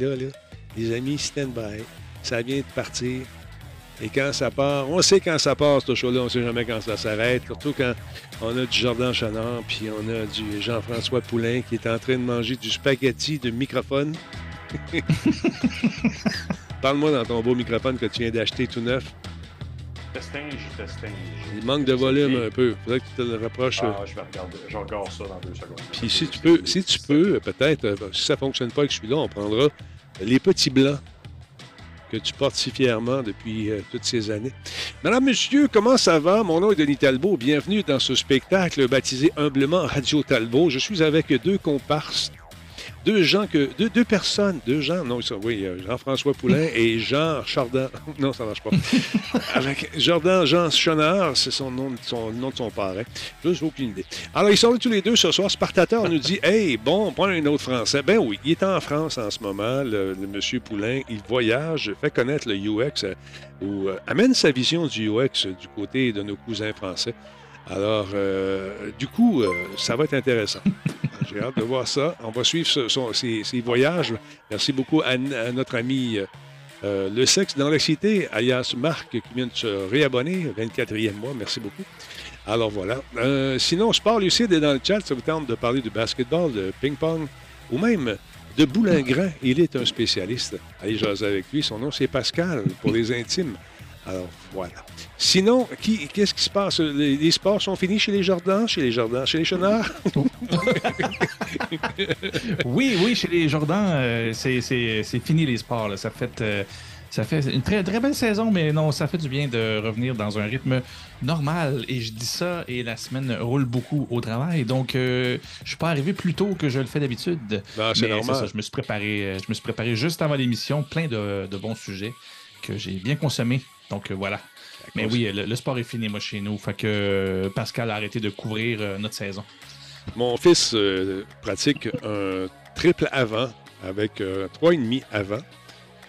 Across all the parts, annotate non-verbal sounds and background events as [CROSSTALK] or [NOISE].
là, là, les amis, stand by. Ça vient de partir. Et quand ça part, on sait quand ça part, ce show-là, on sait jamais quand ça s'arrête. Surtout quand on a du Jordan Chanard, puis on a du Jean-François Poulain qui est en train de manger du spaghetti de microphone. [LAUGHS] Parle-moi dans ton beau microphone que tu viens d'acheter tout neuf. Il manque de volume un peu. Faudrait que tu te le rapproches. Ah, je vais regarder. Je regarde ça dans deux secondes. Puis si tu peux, si tu peux, peut-être, euh, si ça fonctionne pas avec celui-là, on prendra les petits blancs que tu portes si fièrement depuis euh, toutes ces années. Madame, monsieur, comment ça va? Mon nom est Denis Talbot. Bienvenue dans ce spectacle baptisé humblement Radio Talbot. Je suis avec deux comparses deux gens que. Deux, deux personnes, deux gens, non, ça, oui, euh, Jean-François Poulain [LAUGHS] et Jean Chardin. [LAUGHS] non, ça ne marche pas. [LAUGHS] Avec Jordan Jean Chonard, c'est son nom, son nom de son père. Hein. Juste aucune idée. Alors, ils sont là tous les deux ce soir. Spartateur nous dit Hey, bon, prends un autre Français. Ben oui, il est en France en ce moment, le, monsieur Poulain. Il voyage, fait connaître le UX, euh, ou euh, amène sa vision du UX du côté de nos cousins français. Alors, du coup, ça va être intéressant. [LAUGHS] J'ai hâte de voir ça. On va suivre ses, voyages. Merci beaucoup à, notre ami euh, euh, Le Sexe dans la Cité, alias Marc, qui vient de se réabonner, 24e mois. Merci beaucoup. Alors voilà. Euh, sinon, Sport Lucide est dans le chat. Ça vous tente de parler de basketball, de ping-pong ou même de boulingrin. Il est un spécialiste. Allez jaser avec lui. Son nom, c'est Pascal pour les intimes. Alors voilà. Sinon, qu'est-ce qui se passe? Les, sports sont finis chez les Jardins, chez les Jardins, chez les Chenards? [LAUGHS] oui, oui, chez les Jardins, euh, c'est fini les sports. Ça fait. Euh, ça fait une très, très belle saison, mais non, ça fait du bien de revenir dans un rythme normal. Et je dis ça, et la semaine roule beaucoup au travail. Donc, euh, je suis pas arrivé plus tôt que je le fais d'habitude. c'est normal. Ça, je me suis préparé, je me suis préparé juste avant l'émission, plein de, de bons sujets que j'ai bien consommés. Donc, voilà. Mais oui, le, sport est fini, moi, chez nous. Fait que euh, Pascal a arrêté de couvrir euh, notre saison. Mon fils euh, pratique un triple avant avec trois et demi avant.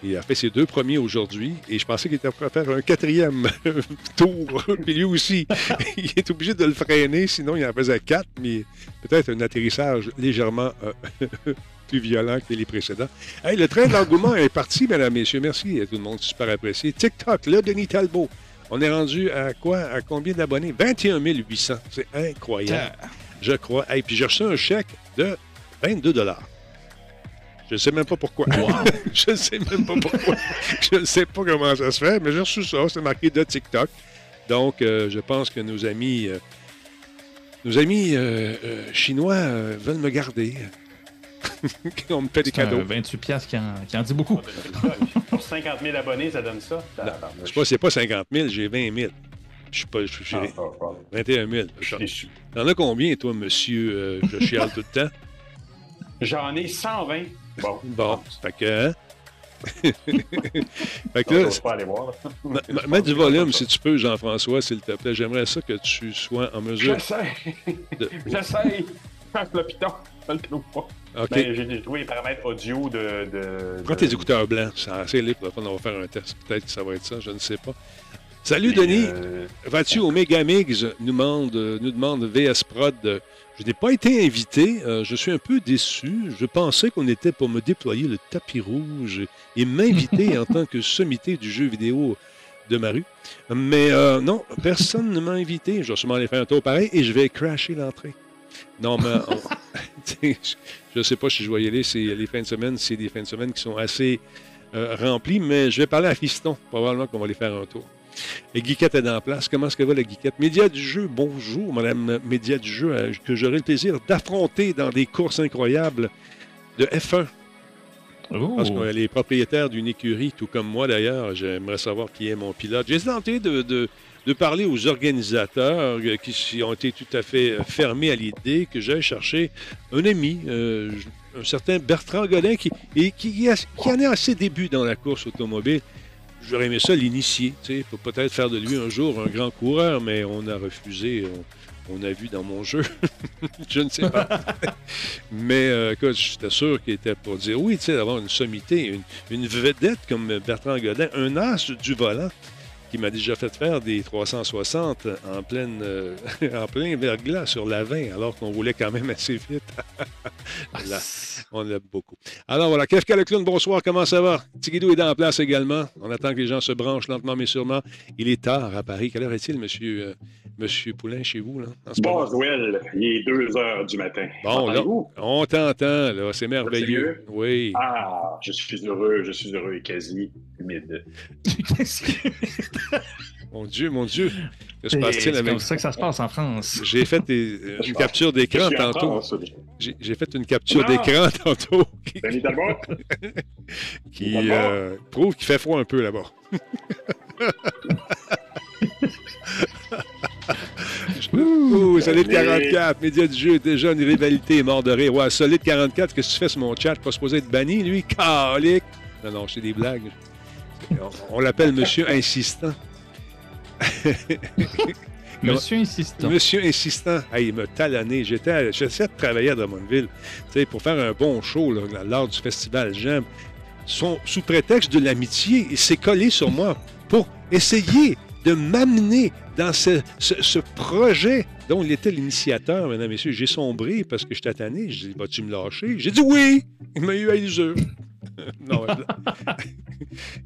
Il a fait ses deux premiers aujourd'hui et je pensais qu'il était prêt à faire un quatrième [LAUGHS] tour. [LAUGHS] Puis lui aussi, [LAUGHS] il est obligé de le freiner, sinon il en faisait quatre, mais peut-être un atterrissage légèrement plus violent que les précédents. Hey, le train de l'engouement est parti, mesdames, messieurs. Merci à tout le monde, super apprécié. TikTok, le Denis Talbot. On est rendu à quoi? À combien d'abonnés? 21 800. C'est incroyable. Je crois. Et puis j'ai reçu un chèque de 22 Je ne [LAUGHS] sais même pas pourquoi. je ne sais même pas pourquoi. je ne sais pas comment ça se fait, mais j'ai reçu ça. C'est marqué de TikTok. Donc, euh, je pense que nos amis, euh, nos amis euh, chinois veulent me garder. [LAUGHS] on me fait des cadeaux. 28 piastres qui, qui en, dit beaucoup. Pour 50 000 abonnés, ça donne ça? je sais pas, c'est pas 50 000, j'ai 20 000. Je suis pas. Je suis 21 000. T'en as combien, toi, monsieur? Euh, je chiale tout le temps? J'en ai 120. Bon. Bon. Fait que. Hein? [LAUGHS] fait que là, pas aller voir. mets du volume si tu peux, Jean-François, s'il te plaît. J'aimerais ça que tu sois en mesure. J'essaie. De... J'essaie. le piton. OK. Ben, j'ai trouvé les paramètres audio de. de Prends tes écouteurs blancs, c'est assez libre. On va faire un test. Peut-être que ça va être ça, je ne sais pas. Salut Denis. Euh, Vas-tu au Megamix nous demande, nous demande VS Prod. Je n'ai pas été invité. Euh, je suis un peu déçu. Je pensais qu'on était pour me déployer le tapis rouge et m'inviter [LAUGHS] en tant que sommité du jeu vidéo de ma rue. Mais euh, non, personne ne m'a invité. Je vais sûrement aller faire un tour pareil et je vais crasher l'entrée. Non, mais [LAUGHS] je ne sais pas si je vais y aller. Les fins de semaine, c'est des fins de semaine qui sont assez euh, remplies, mais je vais parler à Fiston. Probablement qu'on va aller faire un tour. Et Guiquette est en place. Comment est-ce que va la Guiquette? Média du jeu, bonjour, Madame Média du jeu, euh, que j'aurai le plaisir d'affronter dans des courses incroyables de F1. Parce que les propriétaires d'une écurie, tout comme moi d'ailleurs, j'aimerais savoir qui est mon pilote. J'ai tenté de de parler aux organisateurs euh, qui ont été tout à fait euh, fermés à l'idée que j'aille chercher un ami, euh, un certain Bertrand Godin, qui, et qui, en est à ses débuts dans la course automobile. J'aurais aimé ça l'initier, pour peut-être faire de lui un jour un grand coureur, mais on a refusé. On, a vu dans mon jeu. [LAUGHS] je ne sais pas. [LAUGHS] mais euh, j'étais sûr qu'il était pour dire oui, tu sais, d'avoir une sommité, une, une vedette comme Bertrand Godin, un as du volant qui m'a déjà fait faire des 360 en, pleine, euh, [LAUGHS] en plein verglas sur la 20, alors qu'on roulait quand même assez vite. [LAUGHS] Là, on l'aime beaucoup. Alors voilà, Kefka le clown, bonsoir, comment ça va? Tigidou est dans la place également. On attend que les gens se branchent lentement mais sûrement. Il est tard à Paris. Quelle heure est-il, monsieur, euh, monsieur Poulain, chez vous? Là, bon, Joël, il est 2 heures du matin. Bon, là, on t'entend, là, c'est merveilleux. Oui. Ah, je suis heureux, je suis heureux et quasi humide. [LAUGHS] mon Dieu, mon Dieu. C'est comme ça que ça se passe en France. J'ai fait euh, une capture d'écran tantôt. J'ai fait une capture d'écran [LAUGHS] tantôt. [LAUGHS] qui euh, prouve qu'il fait froid un peu là-bas. Ouh, Solide 44, média du jeu, déjà une rivalité, mort de rire. Ouais, Solide 44, qu'est-ce que tu fais sur mon chat? Pas supposé être banni, lui? Calique! Non, non, c'est des blagues. On, l'appelle [LAUGHS] Monsieur Insistant. Monsieur Insistant. Monsieur Insistant. il m'a talonné. J'étais, j'essayais de travailler à Drummondville pour faire un bon show là, lors du festival J'aime. sous prétexte de l'amitié, il s'est collé sur moi pour essayer de m'amener dans ce, projet dont il était l'initiateur, mesdames et messieurs. J'ai sombré parce que je t'ai tanné. J'ai dit, vas-tu me lâcher? J'ai dit oui! Il m'a eu à l'usure. [LAUGHS] non,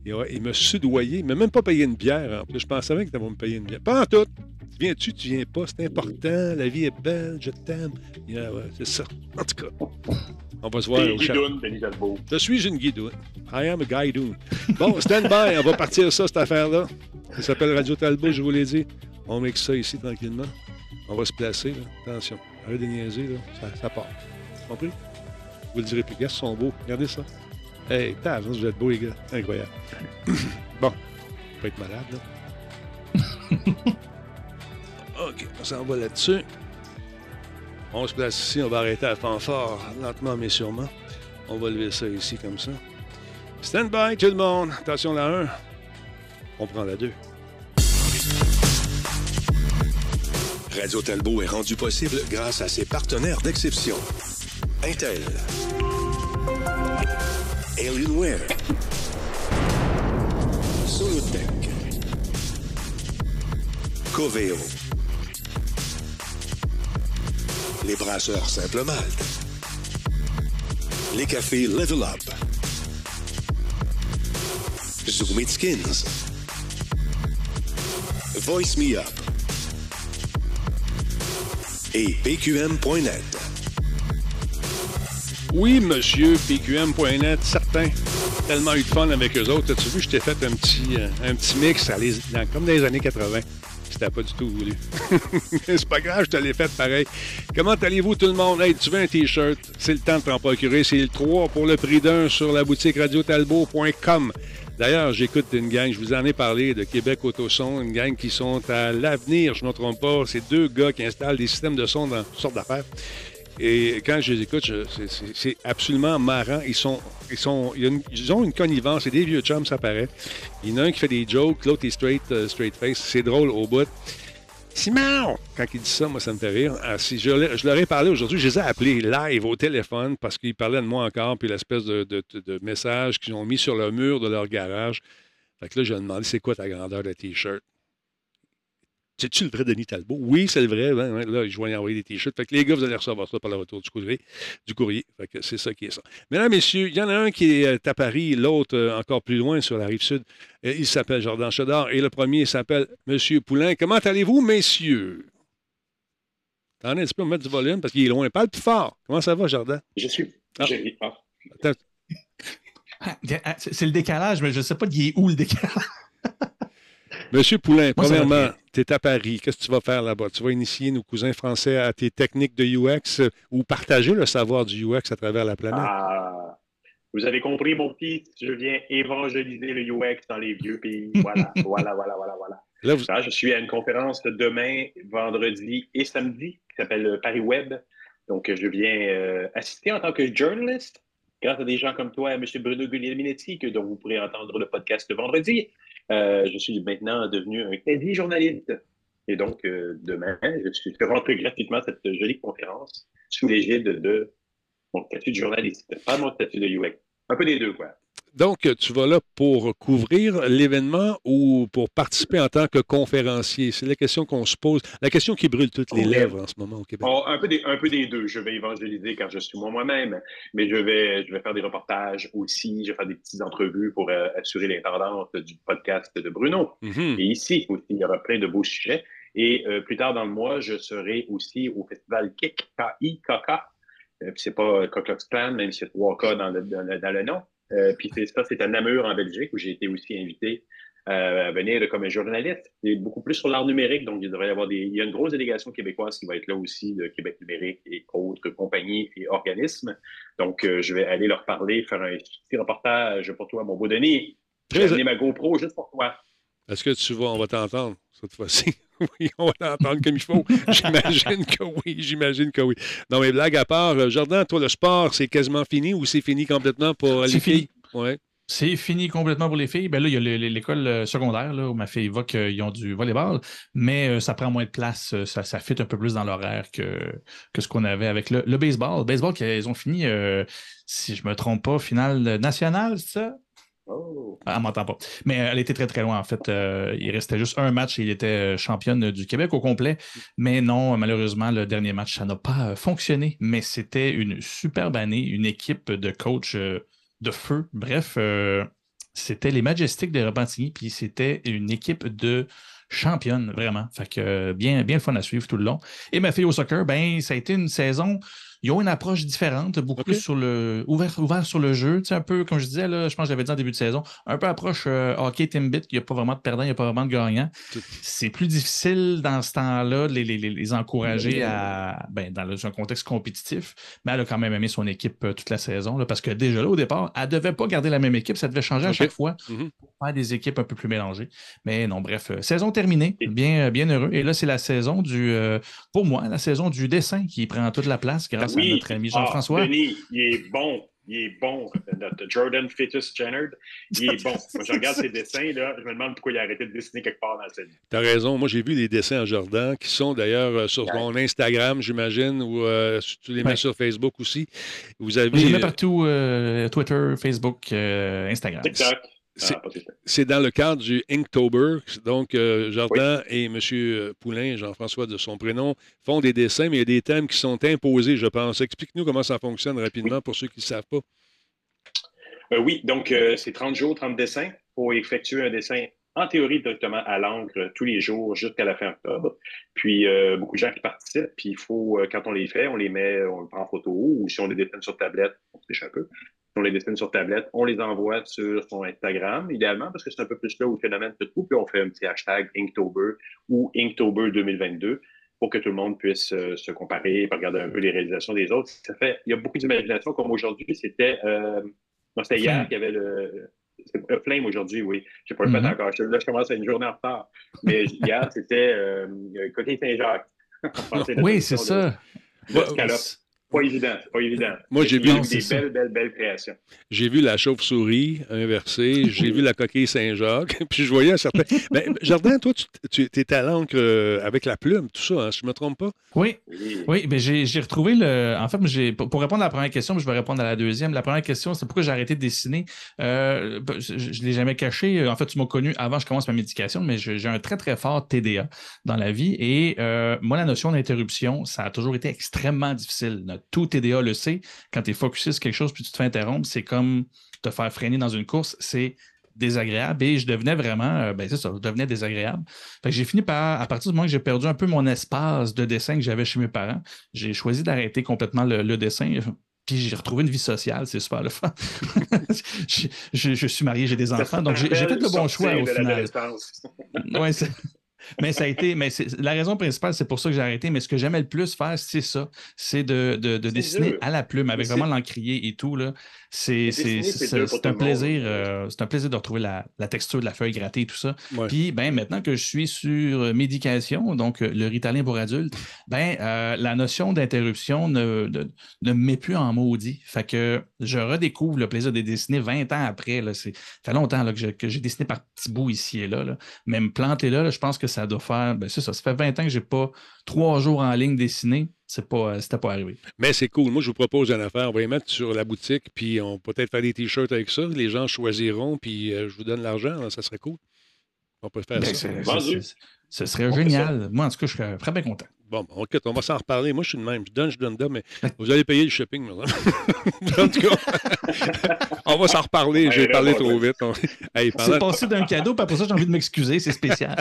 [LAUGHS] il m'a soudoyé. Il m'a même pas payé une bière. En plus, je pensais même que tu allais me payer une bière. Pas en tout. Tu viens-tu, tu viens pas. C'est important. La vie est belle. Je t'aime. c'est ça. En tout cas. On va se voir au chat. Je suis une guidoune. I am a guidoune. Bon, stand by. On va partir ça, cette affaire-là. Ça s'appelle Radio Talbot, je vous l'ai dit. On met ça ici tranquillement. On va se placer. Attention. Arrête de niaiser. Là. Ça, ça part. Compris? Vous le direz plus. Regarde, ils sont beaux. Regardez ça. Hey, t'as vous êtes beaux, les gars. Incroyable. [COUGHS] bon. On peut être malade, là. [LAUGHS] OK, on s'en va là-dessus. On se place ici, on va arrêter à fanfare, lentement mais sûrement. On va lever ça ici comme ça. Stand by, tout le monde. Attention, la 1. On prend la 2. Radio Talbot est rendu possible grâce à ses partenaires d'exception. Intel. Alienware. Solotech. Coveo. Les brasseurs Simple Malte. Les cafés Level Up. Skins. Voice Me Up. Et PQM.net. Oui, monsieur, PQM.net, Tellement eu de fun avec eux autres. As-tu vu, je t'ai fait un petit, euh, un petit mix comme dans les années 80. C'était pas du tout voulu. [LAUGHS] c'est pas grave, je te l'ai fait pareil. Comment allez-vous tout le monde? Tu veux un T-shirt? C'est le temps de t'en procurer. C'est le 3 pour le prix d'un sur la boutique radiotalbo.com. D'ailleurs, j'écoute une gang, je vous en ai parlé, de Québec Autoson, une gang qui sont à l'avenir, je ne me trompe pas. C'est deux gars qui installent des systèmes de son dans toutes sortes d'affaires. Et quand je les écoute, c'est absolument marrant. Ils sont, ils sont, ils ont une connivence. C'est des vieux chums, ça paraît. Il y en a un qui fait des jokes, l'autre est straight, euh, straight face. C'est drôle au bout. Simon! Quand il dit ça, moi, ça me fait rire. Ah, si je, leur ai parlé aujourd'hui, je les ai appelés live au téléphone parce qu'ils parlaient de moi encore, puis l'espèce de, de, message qu'ils ont mis sur le mur de leur garage. Fait que là, je ai demandé c'est quoi ta grandeur de T-shirt? C'est-tu le vrai Denis Talbot? Oui, c'est le vrai. Hein, là, je vais y envoyer des t-shirts. Fait que les gars, vous allez recevoir ça par le retour du courrier. Du courrier. Fait que c'est ça qui est ça. Mesdames, messieurs, il y en a un qui est à Paris, l'autre euh, encore plus loin sur la rive sud. Euh, il s'appelle Jordan Chodard et le premier s'appelle Monsieur Poulain. Comment allez-vous, messieurs? Attendez un petit peu, on va mettre du volume parce qu'il est loin. Parle plus fort. Comment ça va, Jordan? Je suis. Ah. ah c'est le décalage, mais je ne sais pas qui est où le décalage. [LAUGHS] Monsieur Poulain, premièrement, tu es à Paris. Qu'est-ce que tu vas faire là-bas? Tu vas initier nos cousins français à tes techniques de UX euh, ou partager le savoir du UX à travers la planète? Ah, vous avez compris, mon petit, je viens évangéliser le UX dans les vieux pays. Voilà, [LAUGHS] voilà, voilà, voilà, voilà. Là, je suis à une conférence demain, vendredi et samedi qui s'appelle Paris Web. Donc, je viens euh, assister en tant que journaliste grâce à des gens comme toi, M. Bruno Guglielminetti, que dont vous pourrez entendre le podcast le vendredi. Euh, je suis maintenant devenu un quasi-journaliste. Et donc, euh, demain, je suis rentré gratuitement à cette jolie conférence sous l'égide de mon statut de journaliste, pas mon statut de UX. Un peu des deux, quoi. Donc, tu vas là pour couvrir l'événement ou pour participer en tant que conférencier? C'est la question qu'on se pose, la question qui brûle toutes les lèvres en ce moment au Québec. Oh, un, peu des, un peu des deux. Je vais évangéliser quand je suis moi-même, mais je vais, je vais faire des reportages aussi, je vais faire des petites entrevues pour euh, assurer l'intendance du podcast de Bruno. Mm-hmm. Et ici aussi, il y aura plein de beaux sujets. Et euh, plus tard dans le mois, je serai aussi au festival KIK, K-I-K-K. Euh, c'est pas Ku Klux même si c'est 3K dans le, dans le, nom. Euh, puis c'est ça, c'est à Namur en Belgique où j'ai été aussi invité à venir comme un journaliste. C'est beaucoup plus sur l'art numérique, donc il devrait y avoir des. Il y a une grosse délégation québécoise qui va être là aussi de Québec numérique et autres compagnies et organismes. Donc je vais aller leur parler, faire un petit reportage pour toi, mon beau Denis. J'ai amené ma GoPro juste pour toi. Est-ce que tu vas, on va t'entendre cette fois-ci? [LAUGHS] oui, on va t'entendre comme il faut. J'imagine que oui, j'imagine que oui. Non, mais blague à part, euh, Jordan, toi, le sport, c'est quasiment fini ou c'est fini complètement pour les filles? Ouais. C'est fini complètement pour les filles. Ben là, il y a l'école euh, secondaire là, où ma fille va qu'ils ont du volleyball, mais euh, ça prend moins de place. Ça, ça fit un peu plus dans l'horaire que, que ce qu'on avait avec le, baseball. Le baseball, ils ont fini, si je ne me trompe pas, finale nationale, c'est ça? Oh. Elle m'entend pas. Mais elle était très, très loin, en fait. Euh, il restait juste un match et il était euh, championne du Québec au complet. Mais non, malheureusement, le dernier match, ça n'a pas euh, fonctionné. Mais c'était une superbe année, une équipe de coach de feu. Bref, c'était les Majestics de Repentigny, puis c'était une équipe de championne, vraiment. Fait que bien, bien le fun à suivre tout le long. Et ma fille au soccer, ben, ça a été une saison ils ont une approche différente, beaucoup plus sur le ouvert, ouvert sur le jeu. Tu sais, un peu, comme je disais, là, je pense que j'avais dit en début de saison, un peu approche euh, hockey Timbit, il n'y a pas vraiment de perdant, il n'y a pas vraiment de gagnant. C'est plus difficile dans ce temps-là de les, les, les, encourager à ben, dans un contexte compétitif, mais elle a quand même aimé son équipe euh, toute la saison, là, parce que déjà là, au départ, elle ne devait pas garder la même équipe, ça devait changer à chaque fois mm-hmm. pour faire des équipes un peu plus mélangées. Mais non, bref, euh, saison terminée, bien, bien heureux. Et là, c'est la saison du, pour moi, la saison du dessin qui prend toute la place grâce oui. notre ami Jean-François. Ah, Denis, il est bon. Il est bon, notre Jordan Fetus Jenner. Il est bon. [LAUGHS] Moi, je regarde ses dessins, là, je me demande pourquoi il a arrêté de dessiner quelque part dans sa vie. Tu as raison. Moi, j'ai vu les dessins à Jordan qui sont d'ailleurs euh, sur mon Instagram, j'imagine, ou euh, tu les mets sur Facebook aussi. Vous avez. Je les mets partout euh, Twitter, Facebook, Instagram. TikTok. Ah, c'est dans le cadre du Inktober. Donc, euh, Jardin et M. Poulain, Jean-François de son prénom, font des dessins, mais il y a des thèmes qui sont imposés, je pense. Explique-nous comment ça fonctionne rapidement pour ceux qui ne savent pas. Euh, oui, donc euh, c'est 30 jours, 30 dessins pour effectuer un dessin en théorie directement à l'encre tous les jours jusqu'à la fin octobre. Puis beaucoup de gens qui participent, puis il faut, quand on les fait, on les met, on les prend en photo, ou si on les dessine sur tablette, on se un peu on les dessine sur tablette, on les envoie sur son Instagram, idéalement, parce que c'est un peu plus là où le phénomène se trouve, puis on fait un petit hashtag Inktober ou Inktober 2022 pour que tout le monde puisse euh, se comparer et regarder un peu les réalisations des autres. Ça fait, il y a beaucoup d'imagination, comme aujourd'hui, c'était, euh, c'était hier qu'il y avait le, c'est un Flame aujourd'hui, oui. Je n'ai pas le fait mm-hmm. encore. Là, je commence à une journée en retard. Mais [LAUGHS] hier, c'était euh, côté Saint-Jacques. [LAUGHS] oui, c'est ça. Pas évident, pas évident. Moi, j'ai vu des belles, belles, belles créations. J'ai vu la chauve-souris inversée, j'ai vu la coquille Saint-Jacques, [LAUGHS] puis je voyais un certain. [LAUGHS] Ben, Jardin, toi, tu, tu es à l'encre euh, avec la plume, tout ça, hein, si je ne me trompe pas? Oui. Oui, mais j'ai retrouvé le. En fait, pour répondre à la première question, je vais répondre à la deuxième. La première question, c'est pourquoi j'ai arrêté de dessiner? Euh, ben, je ne l'ai jamais caché. En fait, tu m'as connu avant que je commence ma médication, mais j'ai un très, très fort TDA dans la vie. Et euh, moi, la notion d'interruption, ça a toujours été extrêmement difficile tout TDA le sait. Quand tu es focusé sur quelque chose puis tu te fais interrompre, c'est comme te faire freiner dans une course. C'est désagréable et je devenais vraiment, euh, ben c'est ça, je devenais désagréable. j'ai fini par, à partir du moment que j'ai perdu un peu mon espace de dessin que j'avais chez mes parents, j'ai choisi d'arrêter complètement le, dessin. Puis j'ai retrouvé une vie sociale, c'est super le fun. [LAUGHS] je, suis marié, j'ai des enfants, donc j'ai fait le bon choix au final. ouais, mais ça a été, mais la raison principale, c'est pour ça que j'ai arrêté. Mais ce que j'aimais le plus faire, c'est ça. C'est de, de, dessiner à la plume avec vraiment l'encrier et tout. Là. C'est, un plaisir. Euh, c'est un plaisir de retrouver la, texture de la feuille grattée et tout ça. Puis ben, maintenant que je suis sur euh, médication, donc euh, le Ritalin pour adultes, ben, la notion d'interruption ne, ne, me met plus en maudit. Fait que je redécouvre le plaisir de dessiner 20 ans après. Là. Ça fait longtemps là, que, j'ai dessiné par petits bouts ici et là. là. Mais me planter là, je pense que ça doit faire. Ben, c'est ça. Ça fait 20 ans que je n'ai pas trois jours en ligne dessiné c'est pas, c'était pas arrivé. Mais c'est cool. Moi, je vous propose une affaire. On va les mettre sur la boutique, puis on peut peut-être faire des t-shirts avec ça. Les gens choisiront, puis je vous donne l'argent. Ça serait cool. On peut faire ben, ça. Ce serait génial. Moi, en tout cas, je serais très bien content. Bon, OK, on va s'en reparler. Moi, je suis le même. Je donne, je donne, donne, mais [LAUGHS] vous allez payer le shipping, maintenant. [LAUGHS] en tout cas, [LAUGHS] on va s'en reparler. J'ai parlé trop vite. C'est passé d'un cadeau, puis après ça, j'ai envie de m'excuser. C'est spécial.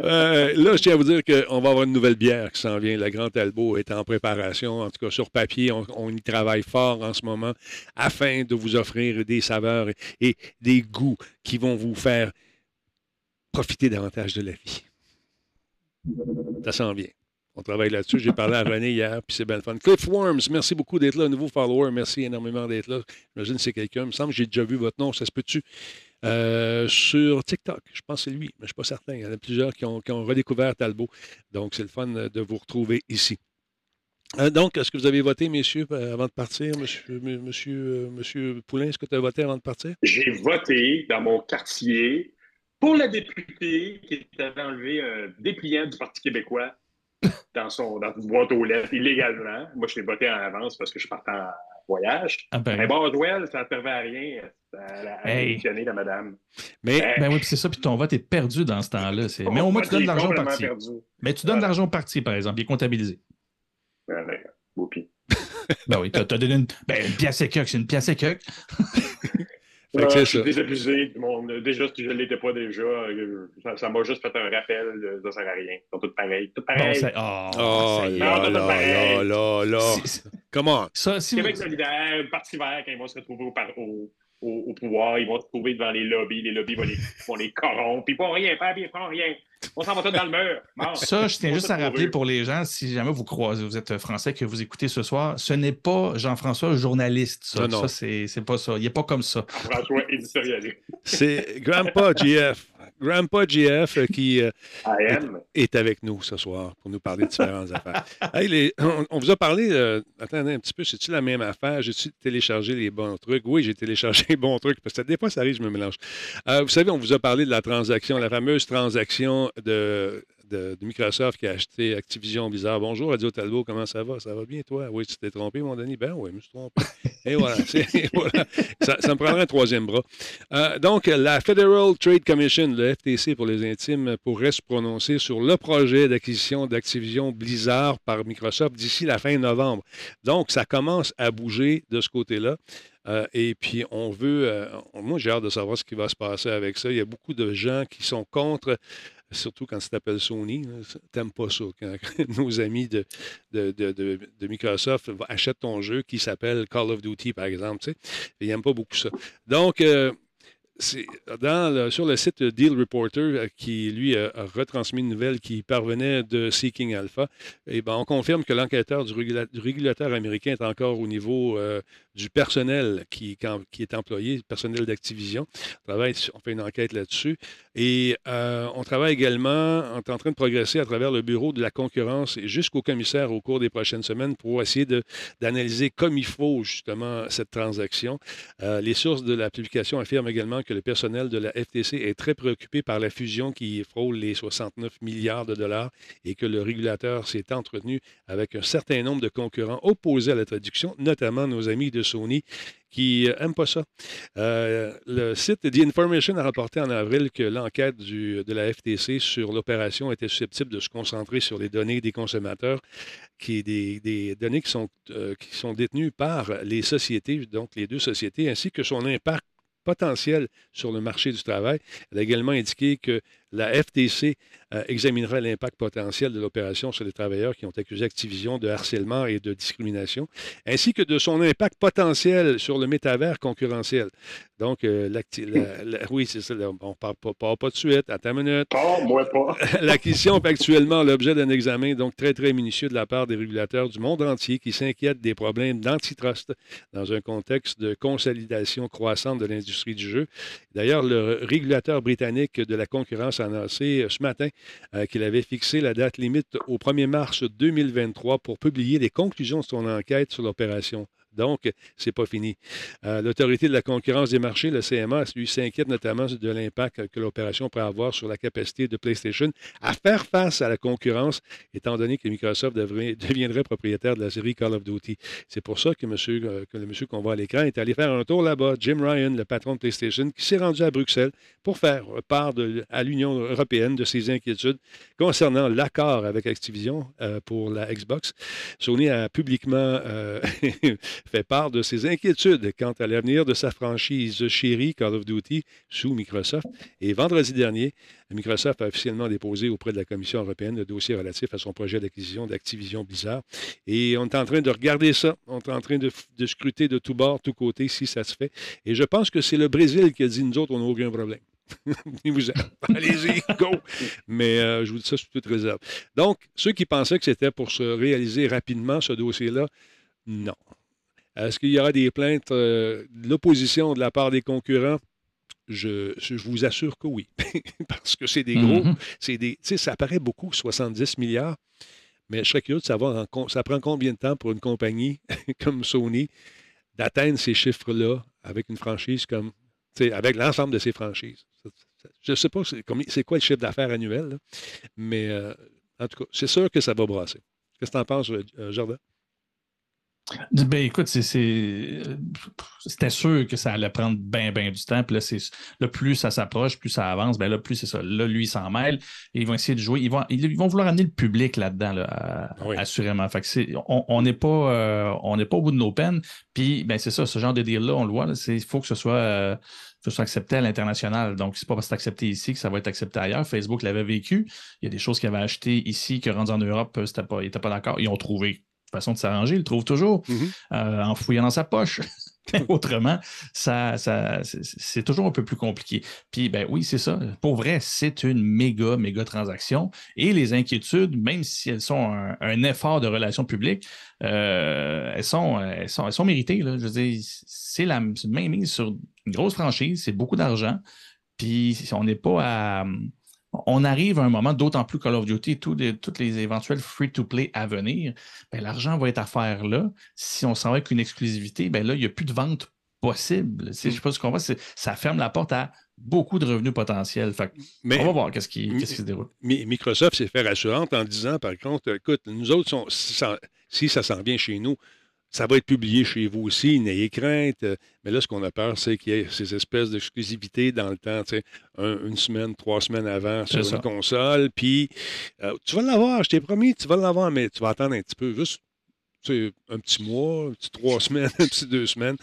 euh, là, je tiens à vous dire qu'on va avoir une nouvelle bière qui s'en vient. La Grande Talbot est en préparation. En tout cas, sur papier, on, on, y travaille fort en ce moment afin de vous offrir des saveurs et des goûts qui vont vous faire profiter davantage de la vie. Ça s'en vient. On travaille là-dessus. J'ai parlé à René hier, puis c'est bien le fun. Cliff Worms, merci beaucoup d'être là. Nouveau follower, merci énormément d'être là. J'imagine que c'est quelqu'un. Il me semble que j'ai déjà vu votre nom. Ça se peut-tu? Euh, sur TikTok, je pense que c'est lui, mais je ne suis pas certain. Il y en a plusieurs qui ont, redécouvert Talbot. Donc, c'est le fun de vous retrouver ici. Euh, donc, est-ce que vous avez voté, messieurs, euh, avant de partir? Monsieur, Poulain, est-ce que tu as voté avant de partir? J'ai voté dans mon quartier pour la députée qui avait enlevé un dépliant du Parti québécois dans, son, dans une boîte aux lettres illégalement. Moi, je l'ai voté en avance parce que je partais en voyage. Ah ben. Mais Boswell, ça ne servait à rien. Ça a hey. la madame. Mais, ben oui, c'est ça, puis ton vote est perdu dans ce temps-là. Mais au moins, tu donnes de l'argent au parti. Mais tu donnes de l'argent au parti, par exemple, il est comptabilisé. Ben, ben, [LAUGHS] ben oui, tu as, donné une, ben, une pièce et c'est une pièce et [LAUGHS] ah, je suis désabusé. déjà, si je ne l'étais pas déjà, euh, ça m'a juste fait un rappel, ça ne sert à rien. Ils sont tous pareils. Tout pareil. Bon, oh, oh là, là, là, là, Comment? Québec solidaire, Parti vert, quand ils vont se retrouver au, au, au, pouvoir, ils vont se trouver devant les lobbies, les lobbies vont les, [LAUGHS] vont les corrompre, puis ils ne font rien faire, puis ils font rien. On s'en va tous dans le mur. [LAUGHS] ça, je tiens juste à rappeler pour les gens, si jamais vous croisez, vous êtes français, que vous écoutez ce soir, ce n'est pas Jean-François journaliste. Ça, ça c'est pas ça. Il n'est pas comme ça. François éditorialiste. C'est Grandpa GF. Grandpa GF euh, qui euh, [LAUGHS] est, avec nous ce soir pour nous parler de différentes [LAUGHS] affaires. on, vous a parlé, euh, attendez un petit peu, c'est-tu la même affaire? J'ai-tu téléchargé les bons trucs? Oui, j'ai téléchargé les bons trucs parce que des fois, ça arrive, je me mélange. vous savez, on vous a parlé de la transaction, la fameuse transaction de de, Microsoft qui a acheté Activision Bizarre. Bonjour, Radio Talbot, comment ça va? Ça va bien, toi? Oui, tu t'es trompé, mon Denis? Ben oui, je me suis trompé. Et voilà, [LAUGHS] Ça, me prendra un troisième bras. Euh, donc, la Federal Trade Commission, le FTC pour les intimes, pourrait se prononcer sur le projet d'acquisition d'Activision Blizzard par Microsoft d'ici la fin novembre. Donc, ça commence à bouger de ce côté-là. Euh, et puis, on veut. Euh, moi, j'ai hâte de savoir ce qui va se passer avec ça. Il y a beaucoup de gens qui sont contre surtout quand ça s'appelle Sony. T'aimes pas ça. Quand [LAUGHS] nos amis de, de, Microsoft achètent ton jeu qui s'appelle Call of Duty, par exemple. Ils n'aiment pas beaucoup ça. Donc, euh, sur le site Deal Reporter, euh, qui lui a, retransmis une nouvelle qui parvenait de Seeking Alpha, et eh ben, on confirme que l'enquêteur du, régulateur américain est encore au niveau euh, du personnel qui, qui, est employé, personnel d'Activision. On, fait une enquête là-dessus. Et euh, on travaille également, on est en train de progresser à travers le bureau de la concurrence jusqu'au commissaire au cours des prochaines semaines pour essayer d'analyser comme il faut justement cette transaction. les sources de la publication affirment également que le personnel de la FTC est très préoccupé par la fusion qui frôle les 69 milliards de dollars et que le régulateur s'est entretenu avec un certain nombre de concurrents opposés à la traduction, notamment nos amis de Sony qui n'aiment pas ça. Euh, le site The Information a rapporté en avril que l'enquête de la FTC sur l'opération était susceptible de se concentrer sur les données des consommateurs, qui des, données sont, euh, qui sont détenues par les sociétés, donc les deux sociétés, ainsi que son impact potentiel sur le marché du travail. Elle a également indiqué que la FTC euh, examinera l'impact potentiel de l'opération sur les travailleurs qui ont accusé Activision de harcèlement et de discrimination, ainsi que de son impact potentiel sur le métavers concurrentiel. Donc, euh, [LAUGHS] oui, c'est ça, on ne parle pas, pas, de suite, attends une minute. moi pas. [LAUGHS] L'acquisition fait actuellement l'objet d'un examen donc très, très minutieux de la part des régulateurs du monde entier qui s'inquiètent des problèmes d'antitrust dans un contexte de consolidation croissante de l'industrie du jeu. D'ailleurs, le régulateur britannique de la concurrence annoncé ce matin euh, qu'il avait fixé la date limite au 1er mars 2023 pour publier les conclusions de son enquête sur l'opération Donc, c'est pas fini. Euh, L'autorité de la concurrence des marchés, le CMA, lui s'inquiète notamment de l'impact que l'opération pourrait avoir sur la capacité de PlayStation à faire face à la concurrence, étant donné que Microsoft devrait, [LAUGHS] deviendrait propriétaire de la série Call of Duty. C'est pour ça que, monsieur, euh, que le monsieur qu'on voit à l'écran est allé faire un tour là-bas, Jim Ryan, le patron de PlayStation, qui s'est rendu à Bruxelles pour faire part à l'Union européenne de ses inquiétudes concernant l'accord avec Activision euh, pour la Xbox. Sony a publiquement [LAUGHS] fait part de ses inquiétudes quant à l'avenir de sa franchise chérie Call of Duty sous Microsoft. Et vendredi dernier, Microsoft a officiellement déposé auprès de la Commission européenne le dossier relatif à son projet d'acquisition d'Activision Blizzard. Et on est en train de regarder ça. On est en train de, scruter de tous bords, tous côtés, si ça se fait. Et je pense que c'est le Brésil qui a dit nous autres, on n'a aucun problème. [LAUGHS] Allez-y, go! Mais euh, je vous dis ça sous toute réserve. Donc, ceux qui pensaient que c'était pour se réaliser rapidement, ce dossier-là, non. Est-ce qu'il y aura des plaintes euh, de l'opposition de la part des concurrents? Je, vous assure que oui, [LAUGHS] parce que c'est des gros, c'est des, ça paraît beaucoup, 70 milliards, mais je serais curieux de savoir, ça prend combien de temps pour une compagnie [LAUGHS] comme Sony d'atteindre ces chiffres-là avec une franchise comme, avec l'ensemble de ses franchises? Je ne sais pas c'est quoi le chiffre d'affaires annuel, mais euh, en tout cas, c'est sûr que ça va brasser. Qu'est-ce que tu en penses, euh, Jardin? Ben écoute, c'était sûr que ça allait prendre bien, bien du temps. Puis là, plus ça s'approche, plus ça avance, ben là, plus c'est ça. Là, lui, il s'en mêle et ils vont essayer de jouer. Ils vont, ils vont vouloir amener le public là-dedans, là, assurément. Fait que on n'est pas, euh, pas au bout de nos peines. Puis, ben c'est ça, ce genre de deal-là, on le voit, il faut que ce soit. Euh, soit accepté à l'international. Donc, c'est pas parce que c'est accepté ici que ça va être accepté ailleurs. Facebook l'avait vécu. Il y a des choses qu'ils avaient achetées ici que rendu en Europe, pas, ils n'étaient pas d'accord. Ils ont trouvé façon de s'arranger, il le trouve toujours mm-hmm. euh, en fouillant dans sa poche. [LAUGHS] Autrement, ça, ça c'est toujours un peu plus compliqué. Puis, ben oui, c'est ça. Pour vrai, c'est une méga, méga transaction. Et les inquiétudes, même si elles sont un, effort de relations publiques, euh, elles, sont, elles, sont, elles sont méritées. Là. Je veux dire, c'est la même mise sur une grosse franchise, c'est beaucoup d'argent. Puis, on n'est pas à on arrive à un moment, d'autant plus Call of Duty, tous les, toutes les éventuels free-to-play à venir, ben, l'argent va être à faire là. Si on s'en va avec une exclusivité, ben là, il n'y a plus de vente possible. Je ne sais pas ce qu'on voit, ça ferme la porte à beaucoup de revenus potentiels. Mais, on va voir qu'est-ce qui, se déroule. Microsoft s'est fait rassurante en disant, par contre, écoute, nous autres, si ça s'en vient chez nous, ça va être publié chez vous aussi, n'ayez crainte. Mais là, ce qu'on a peur, c'est qu'il y ait ces espèces d'exclusivité dans le temps, tu sais, une semaine, trois semaines avant sur une console. Puis, euh, tu vas l'avoir, je t'ai promis, tu vas l'avoir, mais tu vas attendre un petit peu, juste un petit mois, un petit trois [LAUGHS] semaines, un petit deux semaines.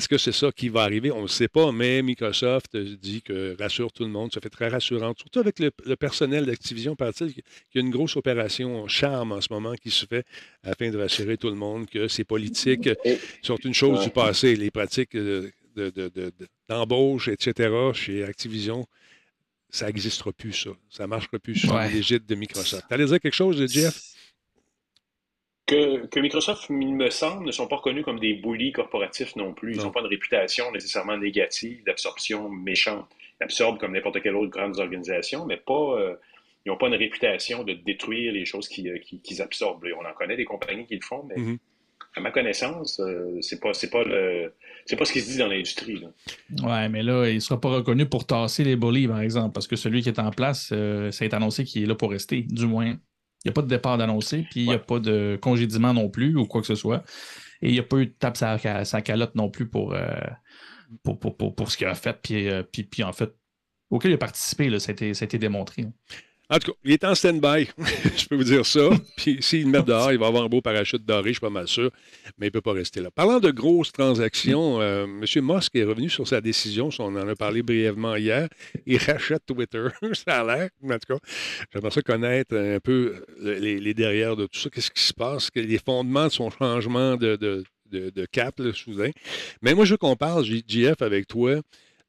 Est-ce que c'est ça qui va arriver? On ne le sait pas, mais Microsoft dit que rassure tout le monde. Ça fait très rassurant, surtout avec le, personnel d'Activision, paraît-il qu'il y a une grosse opération charme en ce moment qui se fait afin de rassurer tout le monde que ces politiques sont une chose du passé. Les pratiques d'embauche, etc., chez Activision, ça n'existera plus, ça. Ça ne marchera plus sur l'égide de Microsoft. Tu allais dire quelque chose, Jeff? Que, Microsoft, il me semble, ne sont pas reconnus comme des bullies corporatifs non plus. Ils n'ont pas une réputation nécessairement négative d'absorption méchante. Ils absorbent comme n'importe quelle autre grande organisation, mais pas, euh, ils n'ont pas une réputation de détruire les choses qu'ils euh, absorbent. on en connaît des compagnies qui le font, mais mm-hmm. à ma connaissance, euh, c'est pas, c'est pas le, c'est pas ce qui se dit dans l'industrie. Ouais, mais là, il ne sera pas reconnu pour tasser les bullies, par exemple, parce que celui qui est en place, ça a été annoncé qu'il est là pour rester, du moins il n'y a pas de départ d'annoncé, puis il n'y a pas de congédiement non plus ou quoi que ce soit. Et il n'y a pas eu de tape sa, sa calotte non plus pour, euh, pour, pour, ce qu'il a fait. Puis, euh, puis, puis, en fait, auquel il a participé, là, ça, a été, ça a été démontré. En tout cas, il est en stand-by, [LAUGHS] je peux vous dire ça. Puis s'il le met dehors, il va avoir un beau parachute doré, je suis pas mal sûr, mais il ne peut pas rester là. Parlant de grosses transactions, euh, M. Musk est revenu sur sa décision, on en a parlé brièvement hier, il rachète Twitter, [LAUGHS] ça a l'air, en tout cas, j'aimerais ça connaître un peu les, derrière de tout ça, qu'est-ce qui se passe, les fondements de son changement de, de, cap là, soudain. Mais moi, je veux qu'on parle, JF, avec toi,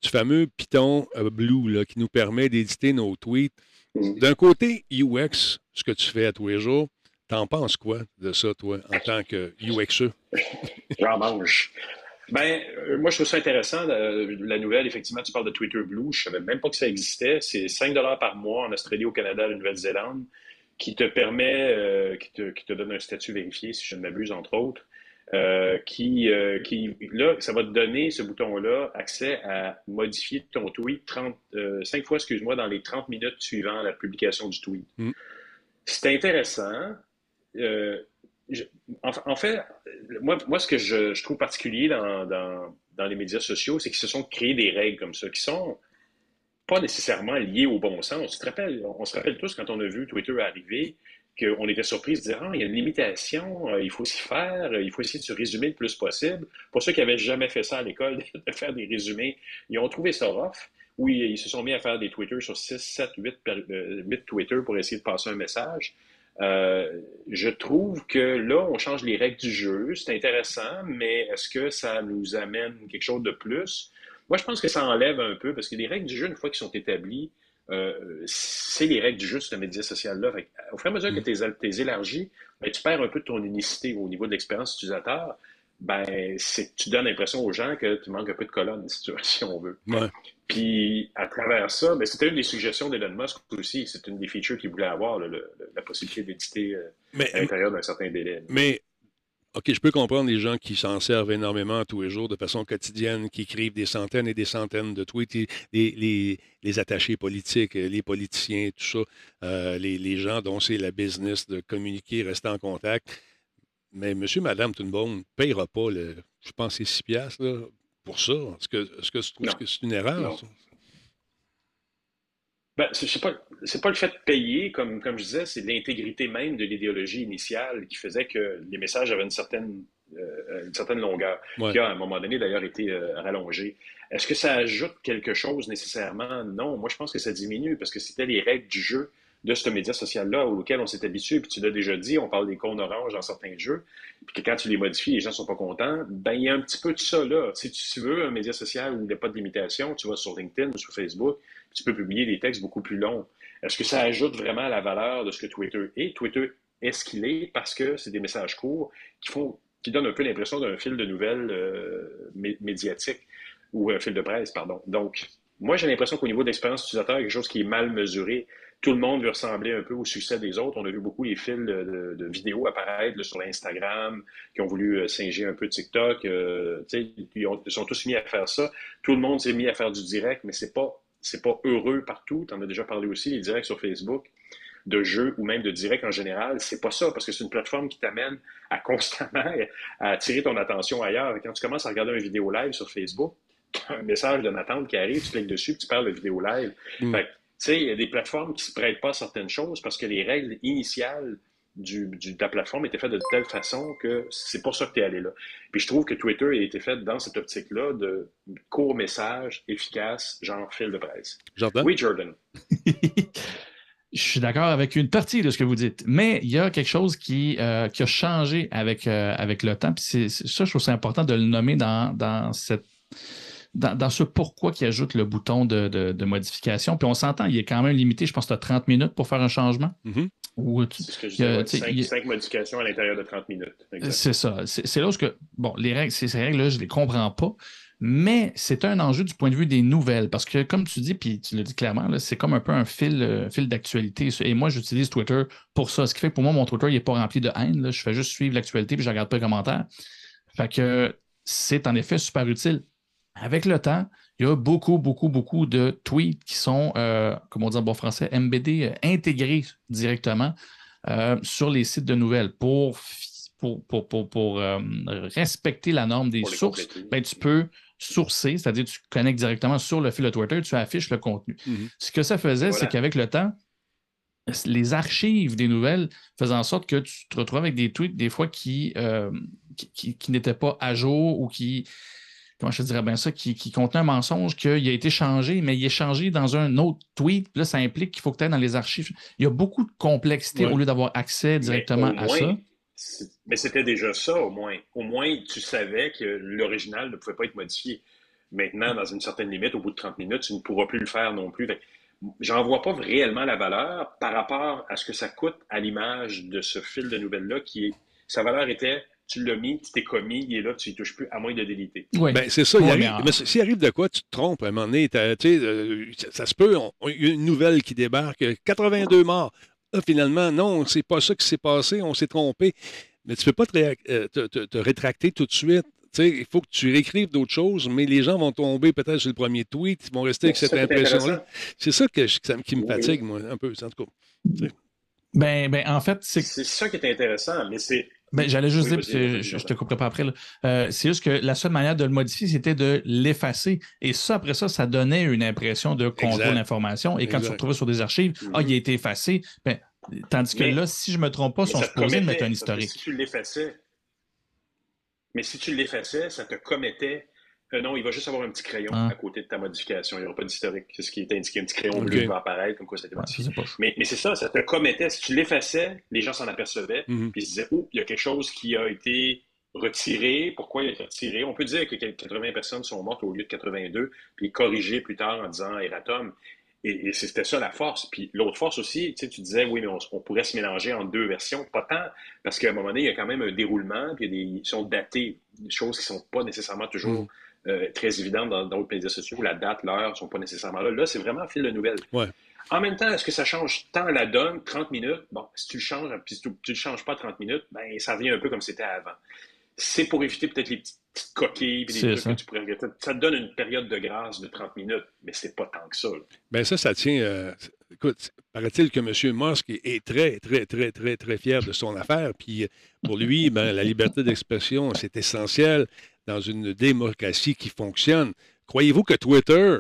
du fameux Python euh, Blue qui nous permet d'éditer nos tweets d'un côté, UX, ce que tu fais à tous les jours, t'en penses quoi de ça, toi, en tant que UXE? [LAUGHS] J'en mange. Ben, euh, moi, je trouve ça intéressant, la, nouvelle. Effectivement, tu parles de Twitter Blue. Je ne savais même pas que ça existait. C'est 5 par mois en Australie, au Canada, à la Nouvelle-Zélande, qui te permet, euh, qui, te, donne un statut vérifié, si je ne m'abuse, entre autres. Euh, qui, euh, qui, là, ça va te donner, ce bouton-là, accès à modifier ton tweet 30, 5 fois, excuse-moi, dans les 30 minutes suivant la publication du tweet. Mm. C'est intéressant. en, fait, moi, moi ce que je, trouve particulier dans, dans, dans les médias sociaux, c'est qu'ils se sont créés des règles comme ça, qui sont pas nécessairement liées au bon sens. Tu te rappelles, on se rappelle tous quand on a vu Twitter arriver, qu'on était surpris de dire Ah, il y a une limitation, euh, il faut s'y faire, il faut essayer de se résumer le plus possible. Pour ceux qui n'avaient jamais fait ça à l'école, [LAUGHS] de faire des résumés, ils ont trouvé ça rough. Oui, ils se sont mis à faire des Twitter sur 6, 7, 8, 8 Twitter pour essayer de passer un message. Euh, je trouve que là, on change les règles du jeu. C'est intéressant, mais est-ce que ça nous amène quelque chose de plus? Moi, je pense que ça enlève un peu parce que les règles du jeu, une fois qu'elles sont établies, euh, c'est les règles du jeu de ce média social-là. Au fur et à mesure que mm. tu es, élargi, ben, tu perds un peu de ton unicité au niveau de l'expérience utilisateur. Ben, tu donnes l'impression aux gens que tu manques un peu de colonne, [LAUGHS] si, on veut. Puis, à travers ça, ben, c'était une des suggestions d'Elon Musk aussi. C'est une des features qu'il voulait avoir, la possibilité d'éditer euh, à l'intérieur d'un certain délai. Mais OK, je peux comprendre les gens qui s'en servent énormément tous les jours de façon quotidienne, qui écrivent des centaines et des centaines de tweets, les, les, attachés politiques, les politiciens, tout ça, euh, les, gens dont c'est la business de communiquer, rester en contact. Mais monsieur, madame, tout le monde ne payera pas, le, je pense, ces 6 piastres pour ça. Est-ce que, est-ce que tu trouves que c'est une erreur? Ben, c'est pas, pas le fait de payer, comme, comme je disais, c'est l'intégrité même de l'idéologie initiale qui faisait que les messages avaient une certaine, euh, une certaine longueur, qui a à un moment donné d'ailleurs été euh, rallongée. Est-ce que ça ajoute quelque chose nécessairement? Non, moi je pense que ça diminue parce que c'était les règles du jeu de ce média social-là auquel on s'est habitué. Puis tu l'as déjà dit, on parle des cônes oranges dans certains jeux, puis que quand tu les modifies, les gens ne sont pas contents. Ben, il y a un petit peu de ça là. Si tu veux un média social où il n'y a pas de limitation, tu vas sur LinkedIn ou sur Facebook, tu peux publier des textes beaucoup plus longs. Est-ce que ça ajoute vraiment à la valeur de ce que Twitter est? Twitter est ce qu'il est parce que c'est des messages courts qui font qui donnent un peu l'impression d'un fil de nouvelles euh, médiatique ou un fil de presse, pardon. Donc, moi, j'ai l'impression qu'au niveau de l'expérience utilisateur, il y a quelque chose qui est mal mesuré. Tout le monde veut ressembler un peu au succès des autres. On a vu beaucoup les fils de, vidéos apparaître sur Instagram, qui ont voulu euh, singer un peu TikTok. Euh, ils, ont, ils, sont tous mis à faire ça. Tout le monde s'est mis à faire du direct, mais c'est pas c'est pas heureux partout. Tu en as déjà parlé aussi, les directs sur Facebook de jeux ou même de direct en général, c'est pas ça, parce que c'est une plateforme qui t'amène à constamment [LAUGHS] à attirer ton attention ailleurs. Quand tu commences à regarder une vidéo live sur Facebook, un message de ma tante qui arrive, tu cliques dessus, tu parles de vidéo live. Mm. Sais, il y a des plateformes qui se prêtent pas à certaines choses parce que les règles initiales du, de la plateforme était fait de telle façon que c'est pour ça que tu es allé là. Puis je trouve que Twitter a été fait dans cette optique-là de court message efficace, genre fil de presse. Jordan? Oui, Jordan. [LAUGHS] Je suis d'accord avec une partie de ce que vous dites, mais il y a quelque chose qui, euh, qui a changé avec, euh, avec le temps. Puis c'est, ça, je trouve c'est important de le nommer dans, dans cette dans, ce pourquoi qui ajoute le bouton de, de, modification. Puis on s'entend, il est quand même limité, je pense que tu as 30 minutes pour faire un changement. Mm-hmm. C'est ce que je disais, 5, modifications à l'intérieur de 30 minutes. C'est ça. C'est là où que, bon, les règles, ces règles-là, je ne les comprends pas, mais c'est un enjeu du point de vue des nouvelles. Parce que, comme tu dis, puis tu le dis clairement, c'est comme un peu un fil, euh, fil d'actualité. Et moi, j'utilise Twitter pour ça. Ce qui fait que pour moi, mon Twitter, il n'est pas rempli de haine. Je fais juste suivre l'actualité puis je ne regarde pas les commentaires. Fait que c'est en effet super utile. Avec le temps, il y a beaucoup, beaucoup, beaucoup de tweets qui sont, euh, comme on dit en bon français, MBD, euh, intégrés directement euh, sur les sites de nouvelles pour, pour, pour, respecter la norme des sources. Ben, tu peux sourcer, c'est-à-dire tu connectes directement sur le fil de Twitter, tu affiches le contenu. Mm-hmm. Ce que ça faisait, c'est qu'avec le temps, les archives des nouvelles faisaient en sorte que tu te retrouves avec des tweets des fois qui, qui, qui n'étaient pas à jour ou qui comment je te dirais bien ça, qui, qui contenait un mensonge qu'il a été changé, mais il est changé dans un autre tweet. là, ça implique qu'il faut que tu ailles dans les archives. Il y a beaucoup de complexité au lieu d'avoir accès directement à ça. Mais c'était déjà ça, au moins. Au moins, tu savais que l'original ne pouvait pas être modifié. Maintenant, dans une certaine limite, au bout de 30 minutes, tu ne pourras plus le faire non plus. J'en vois pas réellement la valeur par rapport à ce que ça coûte à l'image de ce fil de nouvelles-là, qui est, sa valeur était tu l'as mis, tu t'es commis, il est là, tu ne touches plus, à moins de déliter. Oui. Ben, c'est ça. il arrive, mais, s'il arrive de quoi, tu te trompes à un moment donné. Euh, ça se peut, il y a une nouvelle qui débarque, 82 morts. finalement, non, c'est pas ça qui s'est passé, on s'est trompé. mais tu ne peux pas euh, te, rétracter tout de suite. il faut que tu réécrives d'autres choses, mais les gens vont tomber peut-être sur le premier tweet, ils vont rester avec cette impression-là. C'est ça, que qui me fatigue, moi, un peu, en tout cas. Ben, ben, en fait, c'est. C'est ça qui est intéressant, mais c'est. Ben, J'allais juste dire, je, je, te couperai pas après. Euh, c'est juste que la seule manière de le modifier, c'était de l'effacer. Et ça, après ça, ça donnait une impression de contrôle d'information. Et quand tu te retrouvais sur des archives, ah, il a été effacé. Ben, tandis que là, si je ne me trompe pas, sont supposés mettre un historique. Si tu l'effaçais, mais si tu l'effaçais, ça te commettait euh, non, il va juste avoir un petit crayon ah. à côté de ta modification. Il n'y aura pas d'historique. C'est ce qui est indiqué. Un petit crayon bleu va apparaître, comme quoi ça a été modifié. mais, mais c'est ça, ça te commettait. Si tu l'effaçais, les gens s'en apercevaient, mhm. puis ils se disaient, oh, il y a quelque chose qui a été retiré. Pourquoi il a été retiré? On peut dire que 80 personnes sont mortes au lieu de 82, puis corrigé plus tard en disant Eratom. Et, c'était ça la force. Puis l'autre force aussi, tu, sais, tu disais, oui, mais on, pourrait se mélanger en deux versions. Pas tant, parce qu'à un moment donné, il y a quand même un déroulement, puis il y a des, ils sont datés, des choses qui ne sont pas nécessairement toujours mhm. Euh, très évidente dans d'autres médias sociaux. La date, l'heure ne sont pas nécessairement là. Là, c'est vraiment un fil de nouvelles. En même temps, est-ce que ça change tant la donne, 30 minutes? Bon, si tu le changes, puis si tu ne le changes pas 30 minutes, ben, ça revient un peu comme c'était avant. C'est pour éviter peut-être les petites, coquilles, puis les trucs que tu pourrais regretter. Ça te donne une période de grâce de 30 minutes, mais c'est pas tant que ça. Bien, ça, ça tient. Euh, écoute, paraît-il que M. Musk est très, très, très, très, très fier de son affaire. Puis pour lui, ben, la liberté d'expression, c'est essentiel dans une démocratie qui fonctionne. Croyez-vous que Twitter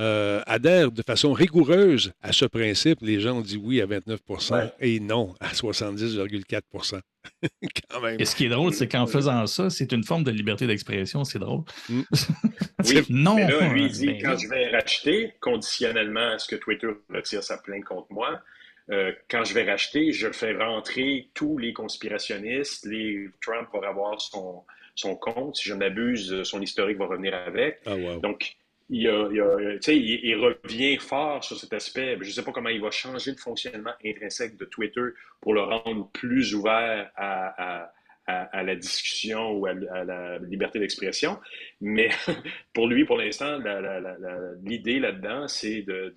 euh, adhère de façon rigoureuse à ce principe? Les gens ont dit oui à 29% et non à 70,4 [LAUGHS] Quand même. Et ce qui est drôle, c'est qu'en faisant ça, c'est une forme de liberté d'expression. C'est drôle. Mm. [LAUGHS] oui, non. Mais là, lui, il dit quand je vais racheter, conditionnellement à ce que Twitter retire sa plainte contre moi, euh, quand je vais racheter, je fais rentrer tous les conspirationnistes. Les Trump va avoir son, son compte. Si je m'abuse, son historique va revenir avec. Ah, Donc, il, il, revient fort sur cet aspect. Je ne sais pas comment il va changer le fonctionnement intrinsèque de Twitter pour le rendre plus ouvert à, la discussion ou à, la liberté d'expression. Mais [LAUGHS] pour lui, pour l'instant, l'idée là-dedans, c'est de,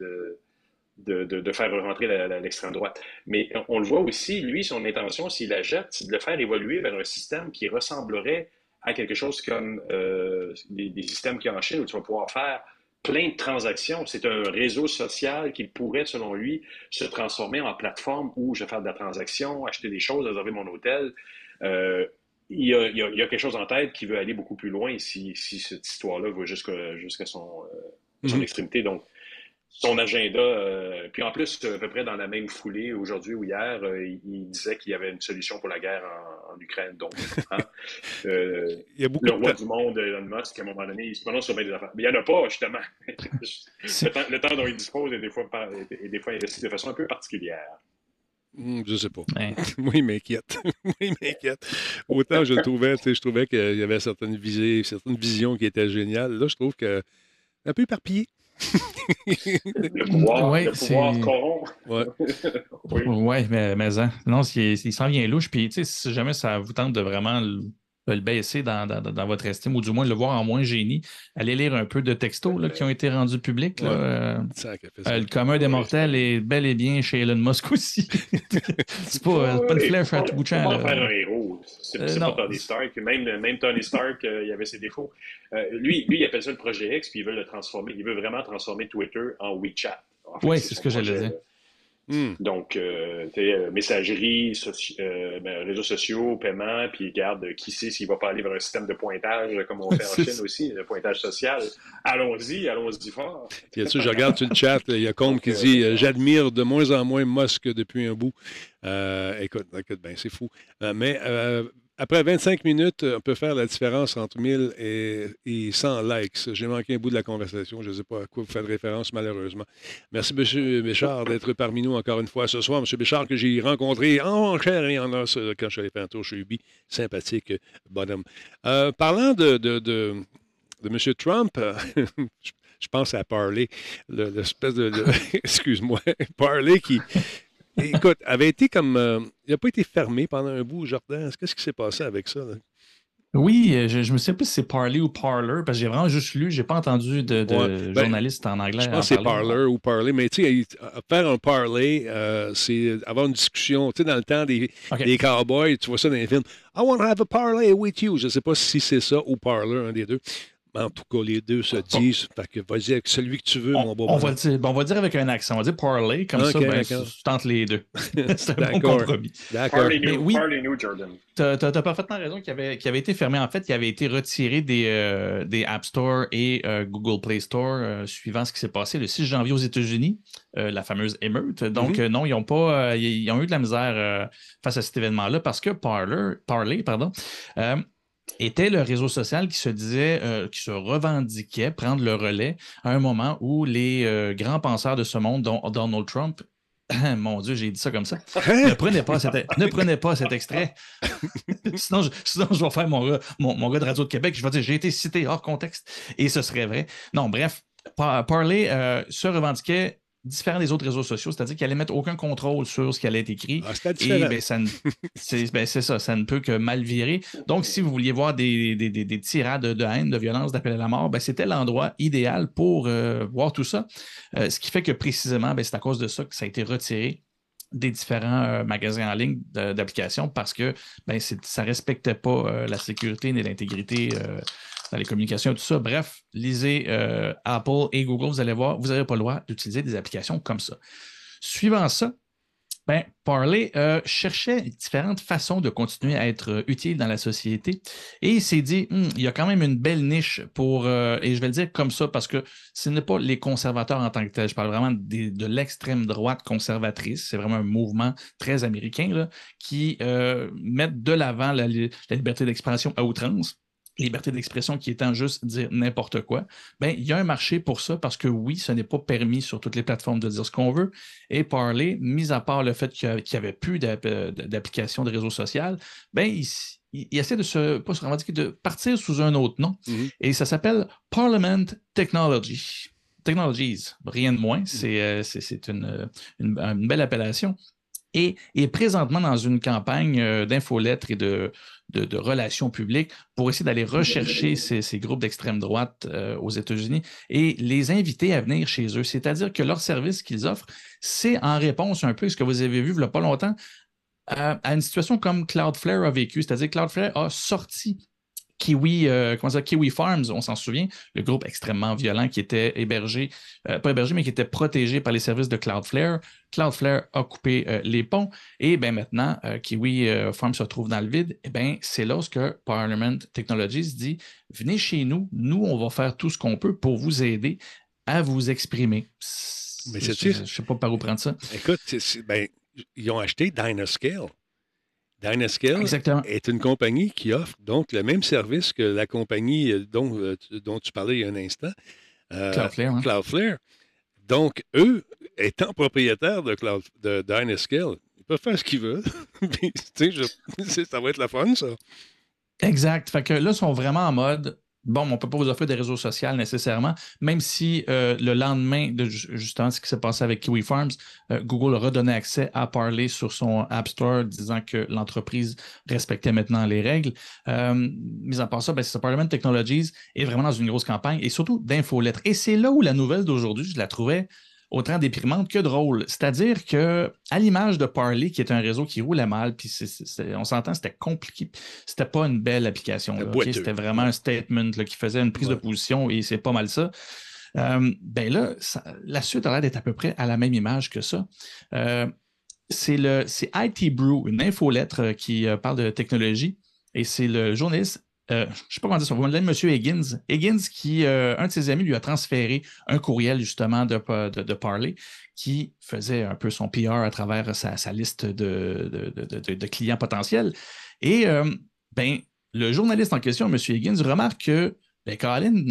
de, faire rentrer l'extrême droite. Mais on le voit aussi, lui, son intention, s'il la jette, c'est de le faire évoluer vers un système qui ressemblerait à quelque chose comme euh, des, systèmes qui enchaînent où tu vas pouvoir faire plein de transactions. C'est un réseau social qui pourrait, selon lui, se transformer en plateforme où je vais faire de la transaction, acheter des choses, réserver mon hôtel. Euh, il, y a, quelque chose en tête qui veut aller beaucoup plus loin si, cette histoire-là va jusqu'à son, euh, son mm-hmm. extrémité. Donc, son agenda. Euh, puis en plus, à peu près dans la même foulée, aujourd'hui ou hier, euh, il, disait qu'il y avait une solution pour la guerre en, Ukraine. Donc, hein, [LAUGHS] euh, il y a beaucoup le roi du monde, Elon Musk, à un moment donné, il se prononce sur bien des affaires. Mais il n'y en a pas, justement. le, temps, dont il dispose est des fois, est des fois investi de façon un peu particulière. Hmm, je ne sais pas. [LAUGHS] Moi, il m'inquiète. [LAUGHS] Moi, il m'inquiète. Autant je trouvais, je trouvais qu'il y avait certaines visées, certaines visions qui étaient géniales. Là, je trouve que un peu éparpillé le [LAUGHS] pouvoir, ouais, le pouvoir [LAUGHS] oui. Ouais, mais, mais hein. non, il, il s'en vient louche. Puis, si jamais ça vous tente de vraiment le baisser dans, votre estime, ou du moins le voir en moins génie, allez lire un peu de textos là, qui ont été rendus publics. Euh, euh, le commun des mortels est bel et bien chez Elon Musk aussi. [LAUGHS] c'est pas, pas une flèche à tout bout de champ. faire un héros. C'est euh, pas Tony Stark. Même, même Tony Stark, il y avait ses défauts. lui, lui, il appelle ça le projet X, puis il veut le transformer. Il veut vraiment transformer Twitter en WeChat. oui, c'est ce que j'allais dire. Hmm. Donc, euh, euh messagerie, euh, ben, réseaux sociaux, paiement, puis garde, qui sait s'il va pas aller vers un système de pointage comme on fait en [LAUGHS] Chine aussi, le pointage social. Allons-y, allons-y fort. Bien sûr, je regarde sur le chat, il y a Combe [LAUGHS] qui dit euh, J'admire de moins en moins Musk depuis un bout. écoute, écoute, ben, c'est fou. mais après 25 minutes, on peut faire la différence entre 1000 et, 100 likes. J'ai manqué un bout de la conversation. Je ne sais pas à quoi vous faites référence, malheureusement. Merci, M. Béchard, d'être parmi nous encore une fois ce soir. M. Béchard, que j'ai rencontré en chair et en os quand je suis allé faire un tour chez Ubi. Sympathique bonhomme. Euh, parlant de, M. Trump, [LAUGHS] je pense à Parley, l'espèce de. [LAUGHS] Excuse-moi, Parley qui écoute, avait été comme. Euh, il n'a pas été fermé pendant un bout, Jordan. Qu'est-ce qui s'est passé avec ça? Oui, euh, je, je me souviens plus si c'est Parler ou Parler, parce que j'ai vraiment juste lu, j'ai pas entendu de, de Ouais, ben, journaliste en anglais. Je en pense que c'est parler. parler ou parler, mais tu sais, faire un parler, euh, c'est avoir une discussion. Tu sais, dans le temps des, OK. des cowboys, tu vois ça dans les films. I want to have a parley with you. Je ne sais pas si c'est ça ou parler, un des deux. Mais en tout cas, les deux se disent. Fait que vas-y avec celui que tu veux, mon On, beau on va dire, bon, on va dire avec un accent. On va dire parler, comme ça, ben, tu tentes les deux. [LAUGHS] c'est un bon D'accord. compromis. D'accord. Mais oui. Tu as, parfaitement raison qu'il avait, avait été fermé. En fait, il avait été retiré des, euh, des App Store et euh, Google Play Store euh, suivant ce qui s'est passé le 6 janvier aux États-Unis, euh, la fameuse émeute. Donc, Mhm. euh, non, ils ont pas, euh, ils, ils ont eu de la misère euh, face à cet événement-là parce que Parler, Parler pardon, euh, était le réseau social qui se disait, euh, qui se revendiquait prendre le relais à un moment où les euh, grands penseurs de ce monde, dont Donald Trump, [LAUGHS] mon Dieu, j'ai dit ça comme ça, ne prenez pas cet, ne prenez pas cet extrait. [LAUGHS] sinon, je, sinon, je vais faire mon mon, mon gars de Radio de Québec. Je vais dire, j'ai été cité hors contexte et ce serait vrai. Non, bref, Par- Parler euh, se revendiquait différent des autres réseaux sociaux, c'est-à-dire qu'il allait mettre aucun contrôle sur ce qui allait être écrit. Ah, Et ben, ça ne- [LAUGHS] c'est ben, c'est ça, ça ne peut que mal virer. Donc, si vous vouliez voir des, des, des, des tirades de, haine, de violence, d'appel à la mort, ben, c'était l'endroit idéal pour euh, voir tout ça. Euh, ce qui fait que précisément, ben, c'est à cause de ça que ça a été retiré des différents euh, magasins en ligne d'applications parce que ben, c'est- ça ne respectait pas la sécurité ni l'intégrité dans les communications et tout ça. Bref, lisez euh, Apple et Google, vous allez voir, vous n'avez pas le droit d'utiliser des applications comme ça. Suivant ça, ben, Parley euh, cherchait différentes façons de continuer à être euh, utile dans la société et il s'est dit, Hum, il y a quand même une belle niche pour, et je vais le dire comme ça parce que ce n'est pas les conservateurs en tant que tels, je parle vraiment de l'extrême droite conservatrice, c'est vraiment un mouvement très américain là, qui mettent de l'avant la liberté d'expression à outrance. Liberté d'expression qui étant juste dire n'importe quoi, ben, il y a un marché pour ça parce que oui, ce n'est pas permis sur toutes les plateformes de dire ce qu'on veut. Et Parler, mis à part le fait qu'il n'y avait plus d'app- d'application de réseau social, ben, il, essaie de se, pas se revendiquer, de partir sous un autre nom. Mhm. Et ça s'appelle Parliament Technology. Technologies, rien de moins. C'est euh, une, une- une belle appellation. Et présentement dans une campagne euh, d'infolettres et de, relations publiques pour essayer d'aller rechercher ces, groupes d'extrême droite euh, aux États-Unis et les inviter à venir chez eux. C'est-à-dire que leur service qu'ils offrent, c'est en réponse un peu à ce que vous avez vu il n'y a pas longtemps, à, à une situation comme Cloudflare a vécu. C'est-à-dire Cloudflare a sorti Kiwi, euh, comment ça, Kiwi Farms, on s'en souvient, le groupe extrêmement violent qui était hébergé, euh, pas hébergé, mais qui était protégé par les services de Cloudflare. Cloudflare a coupé euh, les ponts et ben maintenant, Kiwi Farms se retrouve dans le vide. Et ben c'est là que Parliament Technologies dit venez chez nous, nous, on va faire tout ce qu'on peut pour vous aider à vous exprimer. Mais je ne sais pas par où prendre ça. Écoute, ben, ils ont acheté Dynascale. Dynascale Exactement. est une compagnie qui offre donc le même service que la compagnie euh, dont, euh, tu- dont tu parlais il y a un instant. euh, Cloudflare, hein. Cloudflare. Donc, eux, étant propriétaires de, Cloud, de Dynascale, ils peuvent faire ce qu'ils veulent. [LAUGHS] Puis, je- [LAUGHS] ça va être la fun, ça. Exact. Fait que là, ils sont vraiment en mode. Bon, on ne peut pas vous offrir des réseaux sociaux nécessairement, même si euh, le lendemain de ju- justement ce qui s'est passé avec Kiwi Farms, euh, Google a redonné accès à parler sur son App Store, disant que l'entreprise respectait maintenant les règles. Mis à part ça, c'est Parliament Technologies est vraiment dans une grosse campagne et surtout d'infolettres. Et c'est là où la nouvelle d'aujourd'hui, je la trouvais autant déprimante que drôle. C'est-à-dire que, à l'image de Parley, qui est un réseau qui roulait mal, puis on s'entend, c'était compliqué. C'était pas une belle application. C'était vraiment un statement là, qui faisait une prise Ouais. de position et c'est pas mal ça. Euh, ben là, ça- la suite a l'air d'être à peu près à la même image que ça. Euh, c'est le c'est IT Brew, une infolettre euh, qui euh, parle de technologie. Et c'est le journaliste, euh, je ne sais pas comment dire son nom, M. Higgins. Higgins, qui, euh, un de ses amis, lui a transféré un courriel justement de, de, de Parley qui faisait un peu son PR à travers sa, sa liste de, de, clients potentiels. Et euh, ben, le journaliste en question, M. Higgins, remarque que, ben, Colin,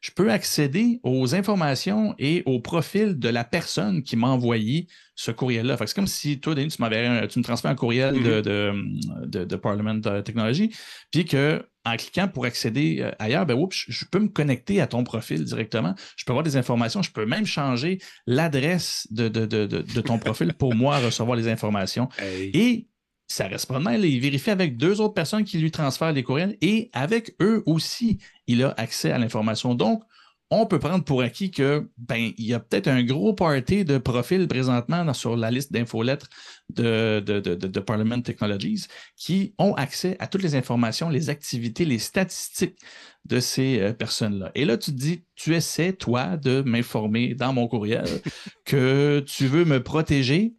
je peux accéder aux informations et au profil de la personne qui m'a envoyé ce courriel-là. C'est comme si toi, Denis, tu, un- tu me transfères un courriel de, de, de- de Parliament euh, Technology, puis que en cliquant pour accéder euh, ailleurs, ben, oups, je, peux me connecter à ton profil directement. Je peux avoir des informations. Je peux même changer l'adresse de, de, de, de, de ton profil pour moi recevoir les informations. [LAUGHS] Hey. Et ça reste pas mal. Il vérifie avec deux autres personnes qui lui transfèrent les courriels et avec eux aussi, il a accès à l'information. Donc, on peut prendre pour acquis que ben il y a peut-être un gros party de profils présentement sur la liste d'infolettres de, de, de, Parliament Technologies qui ont accès à toutes les informations, les activités, les statistiques de ces euh, personnes-là. Et là, tu te dis, tu essaies, toi, de m'informer dans mon courriel [LAUGHS] que tu veux me protéger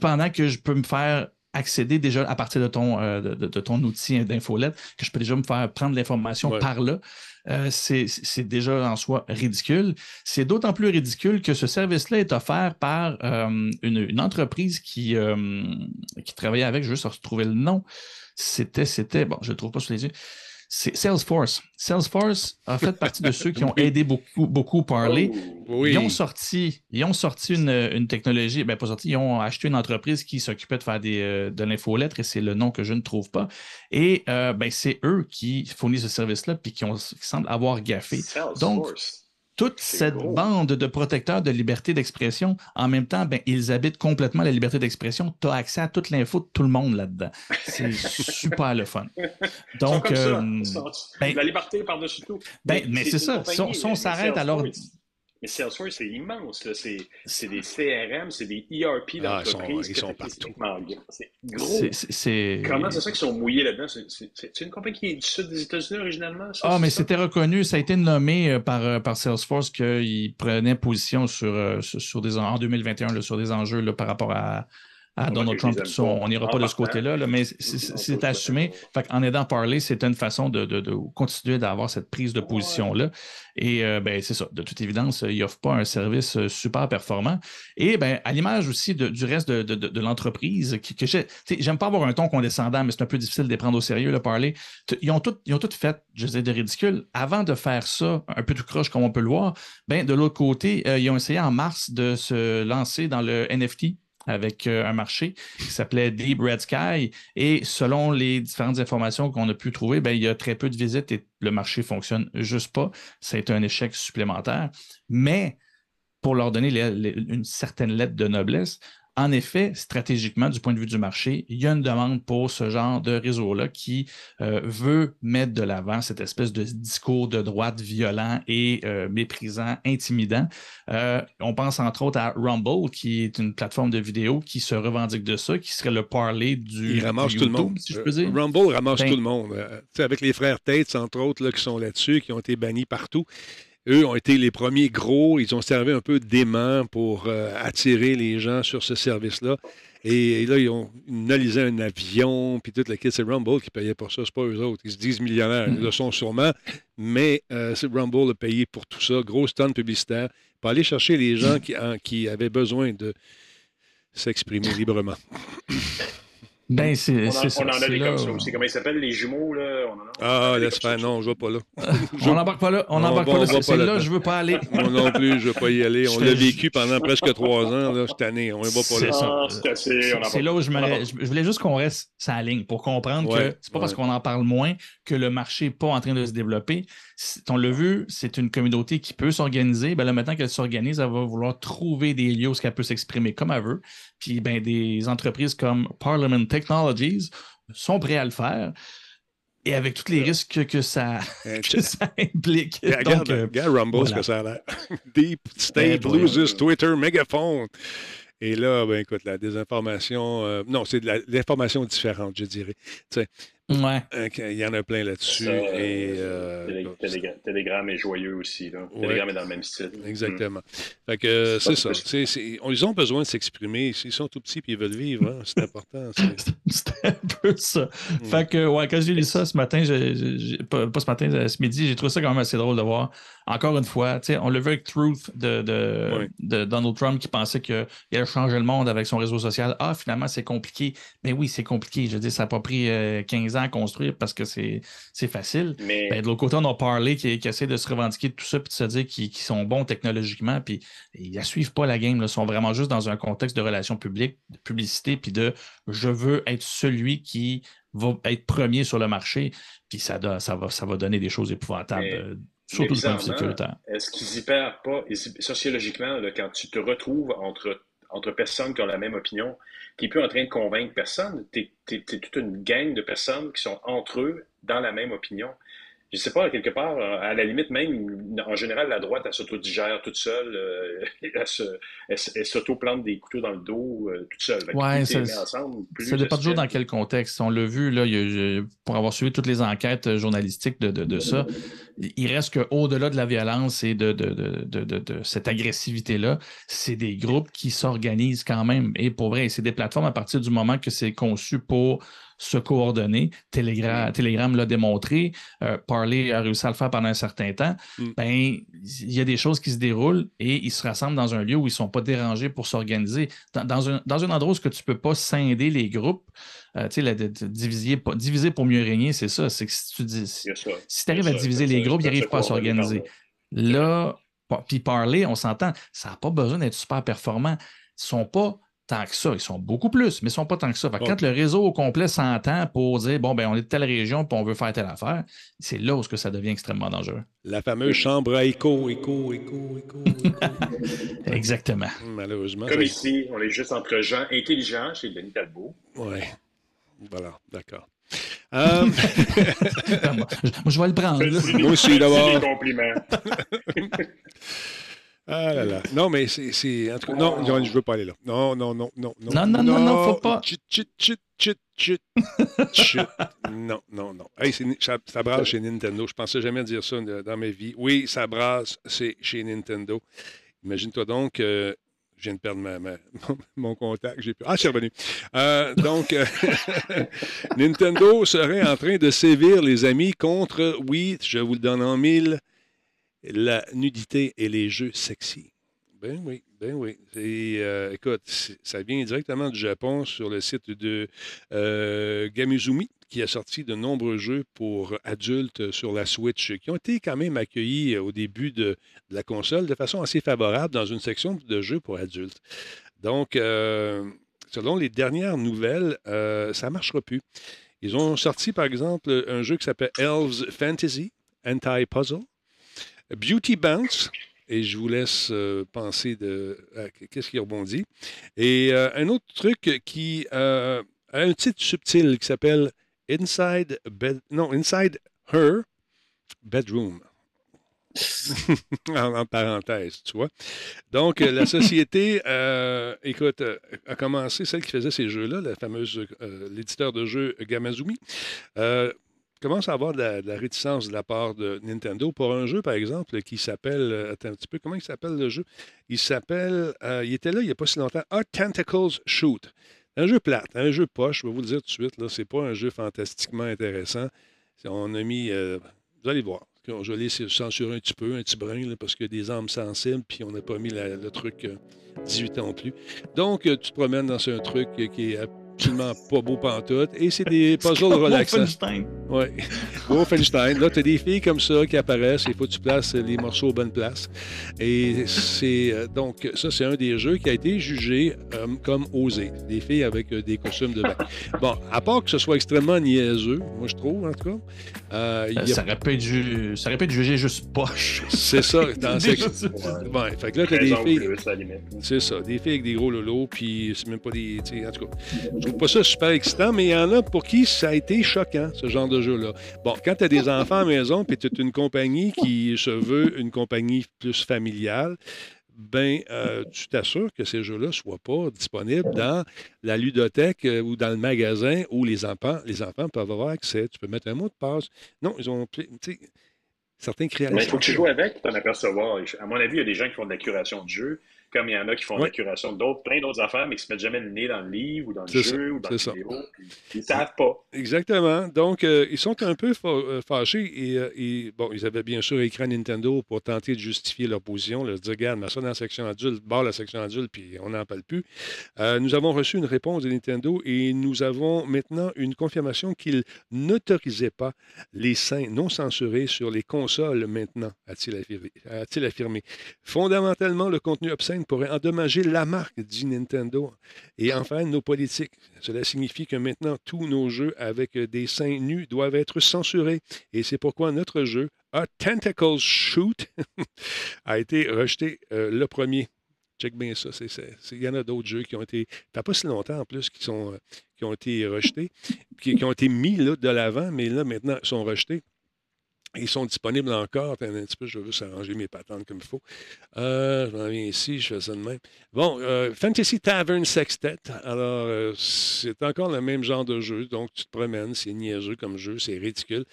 pendant que je peux me faire accéder déjà à partir de ton, euh, de, ton outil d'infolette, que je peux déjà me faire prendre l'information par là. Euh, c'est déjà en soi ridicule. C'est d'autant plus ridicule que ce service-là est offert par euh, une, entreprise qui, qui travaillait avec, je veux juste retrouver le nom. C'était, c'était, bon, je ne le trouve pas sous les yeux c'est Salesforce. Salesforce a fait partie de ceux qui ont aidé beaucoup, beaucoup Parler. Oh, ils ont sorti, ils ont sorti une, technologie, ben pas sorti, ils ont acheté une entreprise qui s'occupait de faire des, euh, de l'infolettre et c'est le nom que je ne trouve pas. Et euh, ben, c'est eux qui fournissent ce service-là puis qui, ont, qui semblent avoir gaffé. Donc, toute cette bande de protecteurs de liberté d'expression, en même temps, ben, ils habitent complètement la liberté d'expression. Tu as accès à toute l'info de tout le monde là-dedans. C'est [LAUGHS] super le fun. Donc, euh, ben la liberté par-dessus tout. Ben, mais c'est ça. Si on s'arrête alors. Mais Salesforce, c'est immense. C'est des CRM, c'est des ERP d'entreprise. ils sont, partout. C'est gros. Comment c'est ça qu'ils sont mouillés là-dedans? C'est une compagnie qui est du sud des États-Unis originalement? ah, mais c'était reconnu. Ça a été nommé euh, par, euh, par Salesforce qu'ils prenaient position sur, euh, sur des, en 2021 sur des enjeux là, par rapport à, à Donald Trump. on n'ira pas de ce côté-là, mais c'est assumé. en aidant parler, c'est une façon de, continuer d'avoir cette prise de position-là. Et euh, ben, c'est ça. De toute évidence, il n'offre pas un service euh, super performant. Et ben, à l'image aussi du reste de, l'entreprise, que, j'aime pas avoir un ton condescendant, mais c'est un peu difficile de les prendre au sérieux, le parler. Ils ont tout, ils ont tout fait, je sais, de ridicule. Avant de faire ça, un peu tout croche comme on peut le voir, ben, de l'autre côté, euh, ils ont essayé en mars de se lancer dans le NFT avec euh, un marché qui s'appelait Deep Red Sky. Et selon les différentes informations qu'on a pu trouver, ben, il y a très peu de visites et le marché fonctionne juste pas. C'est un échec supplémentaire. Mais pour leur donner une certaine lettre de noblesse, en effet, stratégiquement, du point de vue du marché, il y a une demande pour ce genre de réseau-là qui euh, veut mettre de l'avant cette espèce de discours de droite violent et euh, méprisant, intimidant. Euh, on pense entre autres à Rumble, qui est une plateforme de vidéo qui se revendique de ça, qui serait le parler du. Il ramasse tout le monde. Si je peux dire. Rumble ramasse ben tout le monde. avec les frères Tates, entre autres, là, qui sont là-dessus, qui ont été bannis partout. Eux ont été les premiers gros. Ils ont servi un peu d'aimant pour euh, attirer les gens sur ce service-là. Et, là, ils ont nalisé un avion, puis toute la kit. C'est Rumble qui payait pour ça, c'est pas eux autres. Ils se disent millionnaires. Ils le sont sûrement, mais euh, Rumble a payé pour tout ça. Grosse tonne publicitaire pour aller chercher les gens qui avaient besoin de s'exprimer librement. Ben, c'est, on, en a des comme ça aussi. Comment ils s'appellent, les jumeaux, là? On ah, laisse faire. Non, je ne vais [LAUGHS] pas là. on n'embarque pas là. On n'embarque pas là. C'est là, je ne veux pas aller. [LAUGHS] Moi non plus, je ne veux pas y aller. On l'a vécu pendant presque trois ans. Là, cette année. On ne va pas là. C'est là où je, me, je voulais juste qu'on reste sa ligne pour comprendre que c'est pas parce qu'on en parle moins que le marché n'est pas en train de se développer. On l'a vu, c'est une communauté qui peut s'organiser. Ben là, maintenant qu'elle s'organise, elle va vouloir trouver des lieux où elle peut s'exprimer comme elle veut. Puis ben, des entreprises comme Parliament Technologies sont prêts à le faire. Et avec tous les risques que ça, [LAUGHS] [LAUGHS] implique. regarde, euh, Rumble, ce que ça a l'air. [LAUGHS] Deep State ben, loses Twitter megaphone. Et là, ben écoute, la désinformation, euh, non, c'est de l'information différente, je dirais. Ouais. Il y en a plein là-dessus. et, euh, Telegram est joyeux aussi. Là. Telegram est dans le même style. Exactement. Fait que c'est ça. ils ont besoin de s'exprimer. Ils sont tout petits et ils veulent vivre. Hein. C'est important. [LAUGHS] c'est un peu ça. Mm. Fait que, ouais, quand j'ai lu ça ce matin, pas, ce matin, euh, ce midi, j'ai trouvé ça quand même assez drôle de voir. Encore une fois, on l'a vu avec Truth de, de, Donald Trump qui pensait qu'il allait changer le monde avec son réseau social. Ah, finalement, c'est compliqué. Mais oui, c'est compliqué. Je veux dire, ça n'a pas pris 15 ans à construire parce que c'est facile. Mais... Ben, de l'autre côté, on a parlé qui, qui essaie de se revendiquer de tout ça puis de se dire qu'ils sont bons technologiquement. Puis ils ne suivent pas la game. Ils sont vraiment juste dans un contexte de relations publiques, de publicité, puis de je veux être celui qui va être premier sur le marché. Puis ça, ça, va, ça va donner des choses épouvantables. Euh, Surtout le Est-ce qu'ils y perdent pas, sociologiquement, quand tu te retrouves entre entre personnes qui ont la même opinion. Tu n'es plus en train de convaincre personne. Tu toute une gang de personnes qui sont entre eux dans la même opinion je sais pas, quelque part, euh, à la limite même, en général, la droite, elle s'auto-digère toute seule, euh, [LAUGHS] elle, s'auto-plante des couteaux dans le dos euh, toute seule. Oui, ça, ça dépend toujours dans quel contexte. On l'a vu, là, pour avoir suivi toutes les enquêtes journalistiques de, de, ça, il reste qu'au-delà de la violence et de, de cette agressivité-là, c'est des groupes qui s'organisent quand même. Et pour vrai, c'est des plateformes à partir du moment que c'est conçu pour se coordonner. Telegram, Telegram l'a démontré. Euh, Parler a réussi à le faire pendant un certain temps. Mm. Ben, il y a des choses qui se déroulent et ils se rassemblent dans un lieu où ils ne sont pas dérangés pour s'organiser. Dans, un, dans un endroit où tu ne peux pas scinder les groupes, euh, tu sais, diviser, diviser pour mieux régner, c'est ça. C'est que si tu dis, si, arrives à diviser les groupes, ils n'arrivent pas à s'organiser. Là, puis parler, on s'entend, ça n'a pas besoin d'être super performant. Ils ne sont pas tant que ça. Ils sont beaucoup plus, mais ils ne sont pas tant que ça. Quand le réseau au complet s'entend pour dire bon, ben, on est de telle région et on veut faire telle affaire, c'est là où ça devient extrêmement dangereux. La fameuse chambre à écho, écho, écho, écho. [LAUGHS] Exactement. Malheureusement. Comme ici, on est juste entre gens intelligents chez Denis Talbot. Oui. Voilà, d'accord. Euh, [LAUGHS] moi, je vais le prendre. Moi aussi, d'abord. compliments. [LAUGHS] Ah là là. Non, mais c'est. Non, je ne veux pas aller là. Non, non, non, non. Non, non, non, non, faut pas. Chut, chut, chut, chut, chut. chut. Non, non, non. Hey, ça, ça, brasse chez Nintendo. Je pensais jamais dire ça dans ma vie. Oui, ça brasse, c'est chez Nintendo. Imagine-toi donc. Euh, je viens de perdre ma, [LAUGHS] mon, contact. J'ai Ah, c'est revenu. Euh, donc, euh, [LAUGHS] Nintendo serait en train de sévir, les amis, contre, oui, je vous le donne en mille, la nudité et les jeux sexy. Ben oui, ben oui. Euh, écoute, ça vient directement du Japon sur le site de euh, Gamizumi, qui a sorti de nombreux jeux pour adultes sur la Switch, qui ont été quand même accueillis au début de, la console de façon assez favorable dans une section de jeux pour adultes. Donc, euh, selon les dernières nouvelles, ça ne marchera plus. Ils ont sorti, par exemple, un jeu qui s'appelle Elves Fantasy Anti-Puzzle Beauty Bounce. Et je vous laisse euh, penser de qu'est-ce qui rebondit. Et euh, un autre truc qui euh, a un titre subtil qui s'appelle Inside Bed, non, Inside Her Bedroom. [LAUGHS] en, parenthèse, tu vois. Donc, la société, [LAUGHS] écoute, a commencé, celle qui faisait ces jeux-là, la fameuse, l'éditeur de jeux Gamazumi, commence à avoir de la, réticence de la part de Nintendo pour un jeu, par exemple, qui s'appelle. Euh, attends un petit peu, comment il s'appelle le jeu? Il s'appelle. Euh, il était là il n'y a pas si longtemps. Art Tentacles Shoot. Un jeu plate, un jeu poche, je vais vous le dire tout de suite. Là, c'est pas un jeu fantastiquement intéressant. On a mis. Euh, vous allez voir. Je l'ai censuré un petit peu, un petit brin, parce qu'il y a des armes sensibles, puis on n'a pas mis le truc 18 ans plus. Donc, tu te promènes dans un truc qui est absolument pas beau pantoute. Et c'est des [LAUGHS] puzzles relaxants. Wolfenstein. Oui. [LAUGHS] Wolfenstein. Là, tu as des filles comme ça qui apparaissent. Il faut que tu places les morceaux aux bonnes places. Et c'est. Euh, donc, ça, c'est un des jeux qui a été jugé euh, comme osé. Des filles avec euh, des costumes de bain. Bon, à part que ce soit extrêmement niaiseux, moi, je trouve, en tout cas. ça, aurait pu être ça aurait pu être jugé juste poche. C'est ça. [LAUGHS] Dans ces... ouais. Fait que là, tu as des filles. C'est ça. Des filles avec des gros lolos, puis c'est même pas des. En tout cas, je trouve pas ça super excitant, mais il y en a pour qui ça a été choquant, ce genre de jeu-là. Bon, quand tu as des enfants à la maison, puis tu es une compagnie qui se veut une compagnie plus familiale, ben, euh, tu t'assures que ces jeux-là ne soient pas disponibles dans la ludothèque euh, ou dans le magasin où les enfants, les enfants peuvent avoir accès. Tu peux mettre un mot de passe. Non, ils ont. Certains créateurs. Mais il faut que tu joues avec pour t'en apercevoir. À mon avis, il y a des gens qui font de la curation de jeux comme il y en a qui font la curation d'autres, plein d'autres affaires, mais qui se mettent jamais le nez dans le livre ou dans le jeu ou dans le vidéo. Ils ne savent pas. Exactement. Donc, euh, ils sont un peu euh, fâchés euh, et, bon, ils avaient bien sûr écrit Nintendo pour tenter de justifier leur position, leur dire, regarde, mets ça dans la section adulte, barre la section adulte, puis on n'en parle plus. nous avons reçu une réponse de Nintendo et nous avons maintenant une confirmation qu'ils n'autorisaient pas les seins non censurés sur les consoles maintenant, a-t-il affirmé. Fondamentalement, le contenu obscène pourrait endommager la marque du Nintendo. Et enfin, nos politiques. Cela signifie que maintenant, tous nos jeux avec des seins nus doivent être censurés. Et c'est pourquoi notre jeu, A Tentacles Shoot, [LAUGHS] a été rejeté euh, le premier. Check bien ça. Il y en a d'autres jeux qui ont été, pas, pas si longtemps en plus, qui, sont, qui ont été rejetés, qui, qui ont été mis de l'avant, mais là, maintenant, sont rejetés. Ils sont disponibles encore. un petit peu, je veux s'arranger mes patentes comme il faut. Euh, je m'en viens ici, je fais ça de même. Bon, euh, Fantasy Tavern Sextet. Alors, euh, c'est encore le même genre de jeu. Donc, tu te promènes, c'est niaiseux comme jeu, c'est ridicule.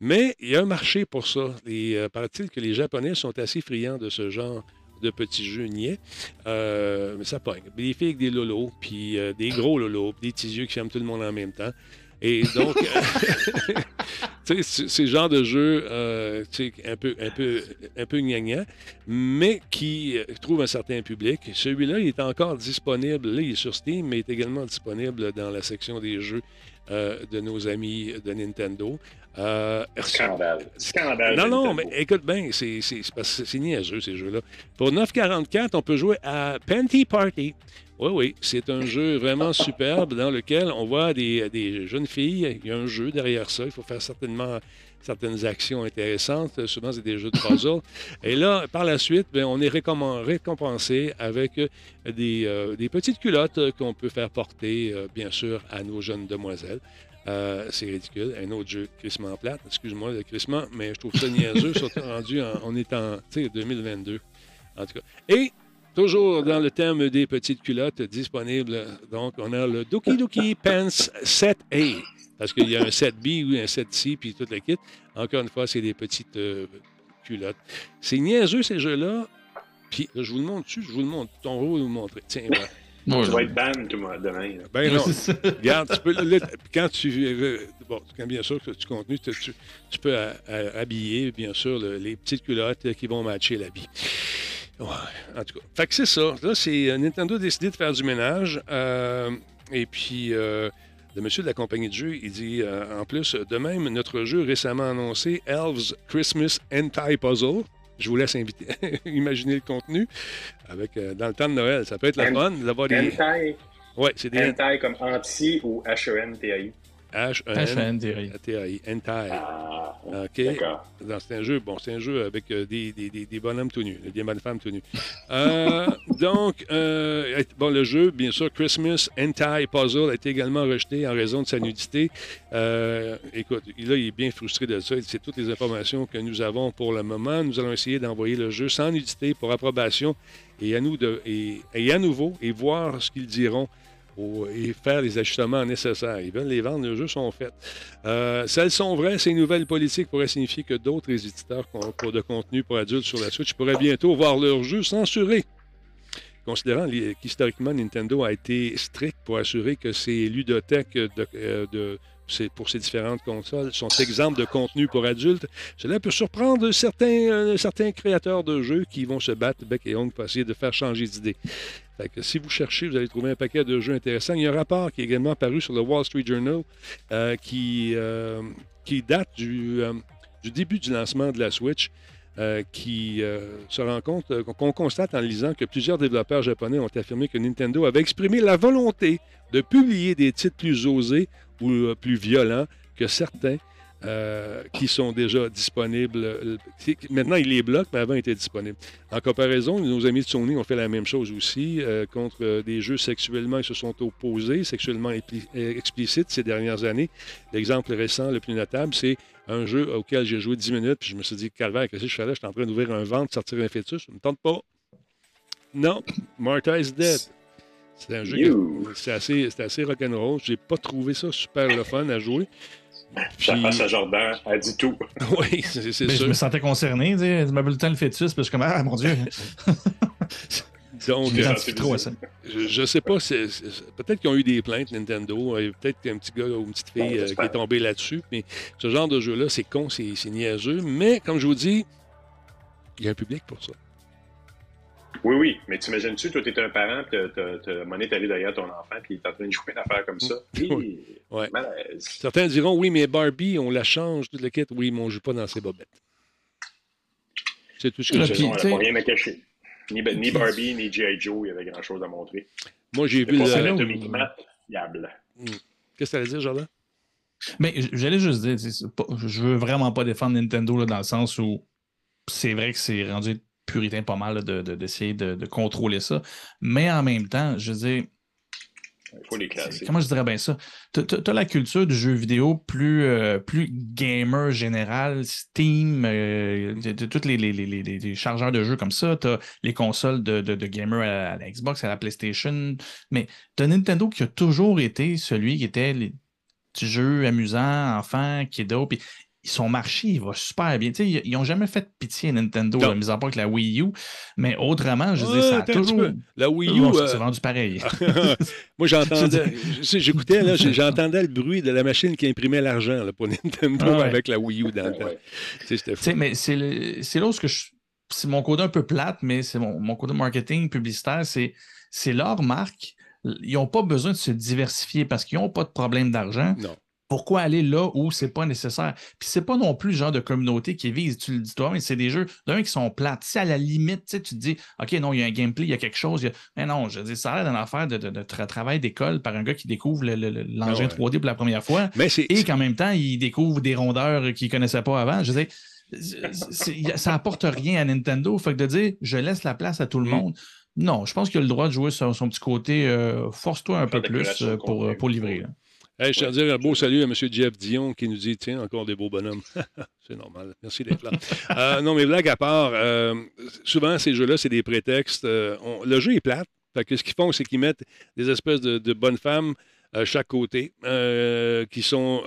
Mais il y a un marché pour ça. Et paraît-il que les Japonais sont assez friands de ce genre de petits jeux niais. mais ça pogne. Des filles avec des lolos, puis des gros lolos, des petits yeux qui aiment tout le monde en même temps. Et donc, [LAUGHS] [LAUGHS] tu sais, c'est le genre de jeu euh, un peu, un peu, un peu mais qui euh, trouve un certain public. Celui-là, il est encore disponible. Là, il est sur Steam, mais il est également disponible dans la section des jeux euh, de nos amis de Nintendo. Scandale. Scandale. Non, non, mais écoute bien, c'est niaiseux, ces jeux-là. Pour 9,44, on peut jouer à Panty Party. Oui, oui, c'est un jeu vraiment superbe dans lequel on voit des, jeunes filles. Il y a un jeu derrière ça. Il faut faire certainement certaines actions intéressantes. Souvent, c'est des jeux de puzzle. Et là, par la suite, bien, on est récompensé avec des, euh, des petites culottes qu'on peut faire porter, euh, bien sûr, à nos jeunes demoiselles. Euh, c'est ridicule. Un autre jeu crissement plate. Excuse-moi le crissement, mais je trouve ça niaiseux, [LAUGHS] surtout rendu en, on est en 2022. En tout cas. Et Toujours dans le thème des petites culottes disponibles. Donc, on a le Doki Doki [LAUGHS] Pants 7A. Parce qu'il y a un 7B ou un 7C, puis toute la kit. Encore une fois, c'est des petites euh, culottes. C'est niaiseux, ces jeux-là. Puis, je vous le montre dessus, je vous le montre. On va vous le montrer. Tiens, voilà. [LAUGHS] Moi, je vais être ban demain. Ben non. [LAUGHS] Regarde, tu peux. quand tu. Euh, bon, quand bien sûr que tu continues, tu, tu, peux habiller, bien sûr, les petites culottes qui vont matcher l'habit. Ouais, en tout cas. Fait que c'est ça. Là, c'est euh, Nintendo a décidé de faire du ménage. Euh, et puis, euh, le monsieur de la compagnie de jeu, il dit en plus, de même, notre jeu récemment annoncé, Elves Christmas Anti-Puzzle. Je vous laisse inviter, [LAUGHS] imaginer le contenu. Avec, dans le temps de Noël, ça peut être la fun d'avoir des. Anti. Ouais, c'est des. Anti comme anti ou H-E-N-T-I. H-E-N-T-A-I. Hentai. Ah, OK. C'est un jeu, bon, c'est un jeu avec euh, des, des, des, bonhommes tout nus, des bonnes femmes tout nues. [LAUGHS] Euh, donc, euh, bon, le jeu, bien sûr, Christmas Hentai Puzzle a été également rejeté en raison de sa nudité. écoute, là, il est bien frustré de ça. C'est toutes les informations que nous avons pour le moment. Nous allons essayer d'envoyer le jeu sans nudité pour approbation et à nous de, et, et à nouveau et voir ce qu'ils diront et faire les ajustements nécessaires. Ils veulent les vendre, les jeux sont faits. Euh, celles sont vraies, ces nouvelles politiques pourraient signifier que d'autres éditeurs de contenu pour adultes sur la Switch pourraient bientôt voir leurs jeux censurés. Considérant qu'historiquement, Nintendo a été strict pour assurer que ces ludothèques de, euh, de pour ces différentes consoles sont exemples de contenu pour adultes. Cela peut surprendre certains, euh, certains créateurs de jeux qui vont se battre bec et ongle pour essayer de faire changer d'idée. si vous cherchez, vous allez trouver un paquet de jeux intéressants. Il y a un rapport qui est également paru sur le Wall Street Journal euh, qui, euh, qui date du, début du lancement de la Switch. qui se rend compte, qu'on constate en lisant que plusieurs développeurs japonais ont affirmé que Nintendo avait exprimé la volonté de publier des titres plus osés ou euh, plus violents que certains euh, qui sont déjà disponibles. Euh, maintenant, ils les bloquent, mais avant, ils étaient disponibles. En comparaison, nos amis de Sony ont fait la même chose aussi contre des jeux sexuellement, ils se sont opposés, sexuellement explicites ces dernières années. L'exemple récent, le plus notable, c'est un jeu auquel j'ai joué 10 minutes, puis je me suis dit, Calvaire, qu'est-ce que je fais là? Je suis en train d'ouvrir un ventre, sortir un fœtus. Ça ne me tente pas. Non, Martha is dead. C'est un jeu c'est assez, assez rock'n'roll. J'ai pas trouvé ça super le fun à jouer. Puis... Ça passe à Jordan, elle dit tout. [LAUGHS] oui, c'est sûr. Je me sentais concerné. Tu m'as le temps le fœtus, puis je suis comme Ah mon Dieu. Donc, je, trop ça. je, sais pas, peut-être qu'ils ont eu des plaintes Nintendo, peut-être qu'un petit gars ou une petite fille euh, qui est tombé là-dessus, mais ce genre de jeu-là, c'est con, c'est niaiseux, mais comme je vous dis, il y a un public pour ça. Oui, oui, mais t'imagines-tu, toi, t'es un parent, t'as monnaie allé derrière ton enfant, puis il est en train de jouer une affaire comme ça. [LAUGHS] Oui, ouais. Certains diront, oui, mais Barbie, on la change, toute la quête. Oui, mais on ne joue pas dans ses bobettes. C'est tout ce que j'ai. On n'a rien à cacher. Ni, ni Barbie, ni G.I. Joe, il y avait grand-chose à montrer. Moi, j'ai vu le... Hmm. Qu'est-ce que tu allais dire, Jordan? Mais j'allais juste dire, je veux vraiment pas défendre Nintendo là, dans le sens où c'est vrai que c'est rendu puritain pas mal d'essayer de, de, contrôler ça. Mais en même temps, je veux dire, il faut les classer. Comment je dirais bien ça? Tu as, la culture du jeu vidéo plus, euh, plus gamer général, Steam, euh, tous les, les, chargeurs de jeux comme ça. Tu as les consoles de, de, gamer à, la Xbox, à la PlayStation. Mais tu as Nintendo qui a toujours été celui qui était les petits jeux amusants, enfants, kiddos. Puis son marché, il va super bien. ils n'ont jamais fait pitié Nintendo, à mis à part que la Wii U. Mais autrement, je dis, ça a toujours. La Wii U. C'est euh, vendu pareil. [LAUGHS] [LAUGHS] Moi, j'entendais. [LAUGHS] J'écoutais, là, j'entendais le bruit de la machine qui imprimait l'argent pour Nintendo avec la Wii U dans le temps. Mais c'est là où je. C'est mon code un peu plate, mais c'est mon, mon code marketing publicitaire, c'est leur marque. Ils n'ont pas besoin de se diversifier parce qu'ils n'ont pas de problème d'argent. Pourquoi aller là où c'est pas nécessaire? Puis c'est pas non plus le genre de communauté qui vise, tu le dis toi, mais c'est des jeux d'un qui sont plates. Si à la limite, tu te dis, OK, non, il y a un gameplay, il y a quelque chose. Mais non, je dis, ça a l'air d'une affaire de, de, travail d'école par un gars qui découvre l'engin 3D ah pour la première fois. et qu'en même temps, il découvre des rondeurs qu'il connaissait pas avant. Je dis, ça apporte rien à Nintendo. Fait que de dire, je laisse la place à tout le mm. monde. Non, je pense qu'il a le droit de jouer sur son petit côté. Euh, force-toi un peu plus euh, pour, pour livrer. Hey, je tiens à dire un beau salut à M. Jeff Dion qui nous dit Tiens, encore des beaux bonhommes. [LAUGHS] c'est normal. Merci d'être là. [LAUGHS] Euh, non, mais blague à part, euh, souvent, ces jeux-là, c'est des prétextes. Euh, le jeu est plate. Fait que ce qu'ils font, c'est qu'ils mettent des espèces de, bonnes femmes à chaque côté qui sont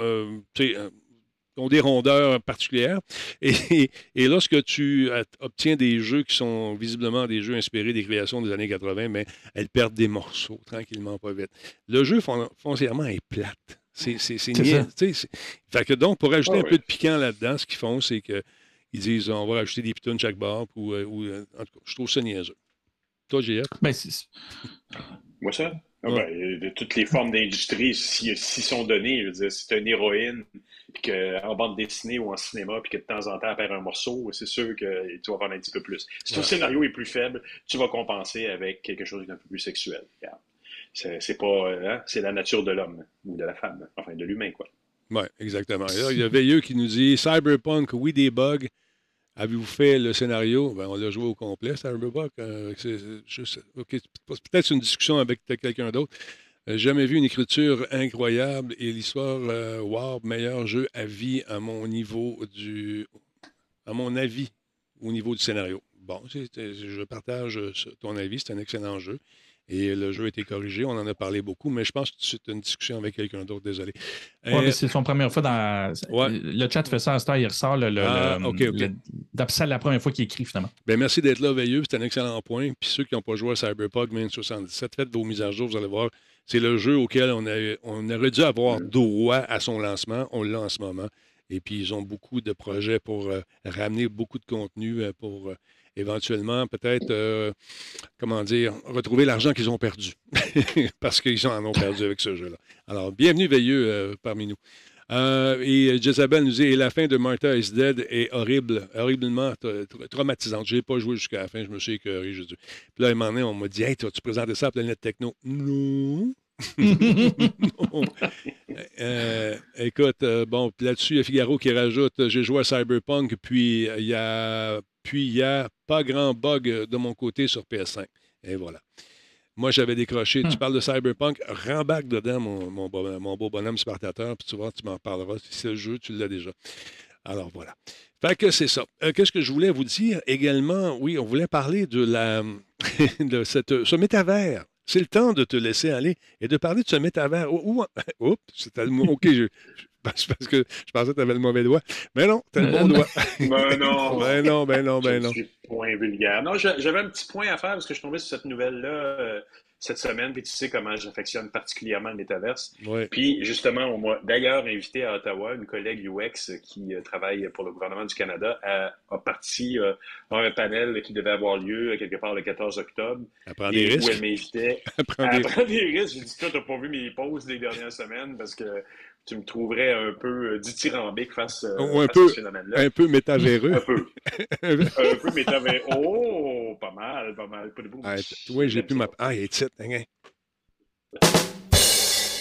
ont des rondeurs particulières. Et, lorsque tu obtiens des jeux qui sont visiblement des jeux inspirés des créations des années 80, mais elles perdent des morceaux tranquillement, pas vite. Le jeu foncièrement est plate. C'est Fait que donc, pour ajouter ah un peu de piquant là-dedans, ce qu'ils font, c'est qu'ils disent on va rajouter des pitons de chaque barre. Ou, euh, euh, en tout cas, je trouve ça niaiseux. Toi, JF? Ben, Moi, ça? Ah ben, de toutes les formes d'industrie, s'ils si sont données, je veux dire, si c'est une héroïne, puis qu'en bande dessinée ou en cinéma, puis que de temps en temps, elle perd un morceau, c'est sûr que tu vas vendre un petit peu plus. Si ton scénario est plus faible, tu vas compenser avec quelque chose d'un peu plus sexuel. C'est pas, hein, c'est la nature de l'homme ou de la femme, enfin de l'humain, quoi. Oui, exactement. il y a Veilleux qui nous dit Cyberpunk, oui, des bugs. Avez-vous fait le scénario? Ben, on l'a joué au complet, Cyberpunk. Euh, peut-être une discussion avec quelqu'un d'autre. Euh, jamais vu une écriture incroyable et l'histoire, euh, wow, meilleur jeu à vie à mon niveau du. à mon avis, au niveau du scénario. Bon, je partage ton avis, c'est un excellent jeu. Et le jeu a été corrigé. On en a parlé beaucoup, mais je pense que c'est une discussion avec quelqu'un d'autre. Désolé. Euh, c'est son première fois dans. Le chat fait ça à il ressort le. le, ah, C'est la première fois qu'il écrit finalement. Ben, merci d'être là, Veilleux. C'est un excellent point. Puis ceux qui n'ont pas joué à Cyberpunk 2077, faites vos mises à jour, vous allez voir. C'est le jeu auquel on, a, on aurait dû avoir droit à son lancement. On l'a en ce moment. Et puis, ils ont beaucoup de projets pour euh, ramener beaucoup de contenu euh, pour éventuellement peut-être, euh, comment dire, retrouver l'argent qu'ils ont perdu. [LAUGHS] Parce qu'ils en ont perdu avec ce jeu-là. Alors, bienvenue, Veilleux, euh, parmi nous. Euh, et Jezabel nous dit la fin de Martha is Dead est horrible, horriblement traumatisante. Je n'ai pas joué jusqu'à la fin, je me suis écœuré. Puis là, à un moment on m'a dit Hey, tu vas-tu présenter ça à Planète Techno Non. [LAUGHS] écoute, bon, là-dessus, il y a Figaro qui rajoute J'ai joué à Cyberpunk, puis il y a puis, il n'y a pas grand bug de mon côté sur PS5. Et voilà. Moi, j'avais décroché. Tu hmm. parles de Cyberpunk, rembarque dedans, mon, mon, beau bonhomme spartateur, puis tu vois, tu m'en parleras. Si c'est le jeu, tu l'as déjà. Alors, voilà. Fait que c'est ça. Euh, qu'est-ce que je voulais vous dire également? Oui, on voulait parler de, la, [LAUGHS] de cette, ce métavers. C'est le temps de te laisser aller et de parler de ce métavers. [LAUGHS] Oups, c'était le mot. OK, je, parce que je pensais que tu avais le mauvais doigt. Mais non, tu as le bon [LAUGHS] doigt. ben non. [LAUGHS] ben non, ben non, ben non. Point vulgaire. Non, j'avais un petit point à faire parce que je suis tombé sur cette nouvelle-là euh, cette semaine, puis tu sais comment j'affectionne particulièrement le métaverse. Puis justement, on m'a d'ailleurs invité à Ottawa, une collègue UX qui euh, travaille pour le gouvernement du Canada a, a parti euh, un panel qui devait avoir lieu quelque part le 14 octobre. À prendre des risques. Où elle m'invitait [LAUGHS] à prendre des risques. J'ai dit, toi, t'as pas vu mes pauses des dernières semaines parce que tu me trouverais un peu euh, dithyrambique face, euh, un peu, à ce phénomène-là. Un peu métavéreux. un peu. [LAUGHS] un peu métavéreux. Oh, pas mal, pas mal. Pas de ah, oui, j'ai pu ma... Ah, il est titre. Hein.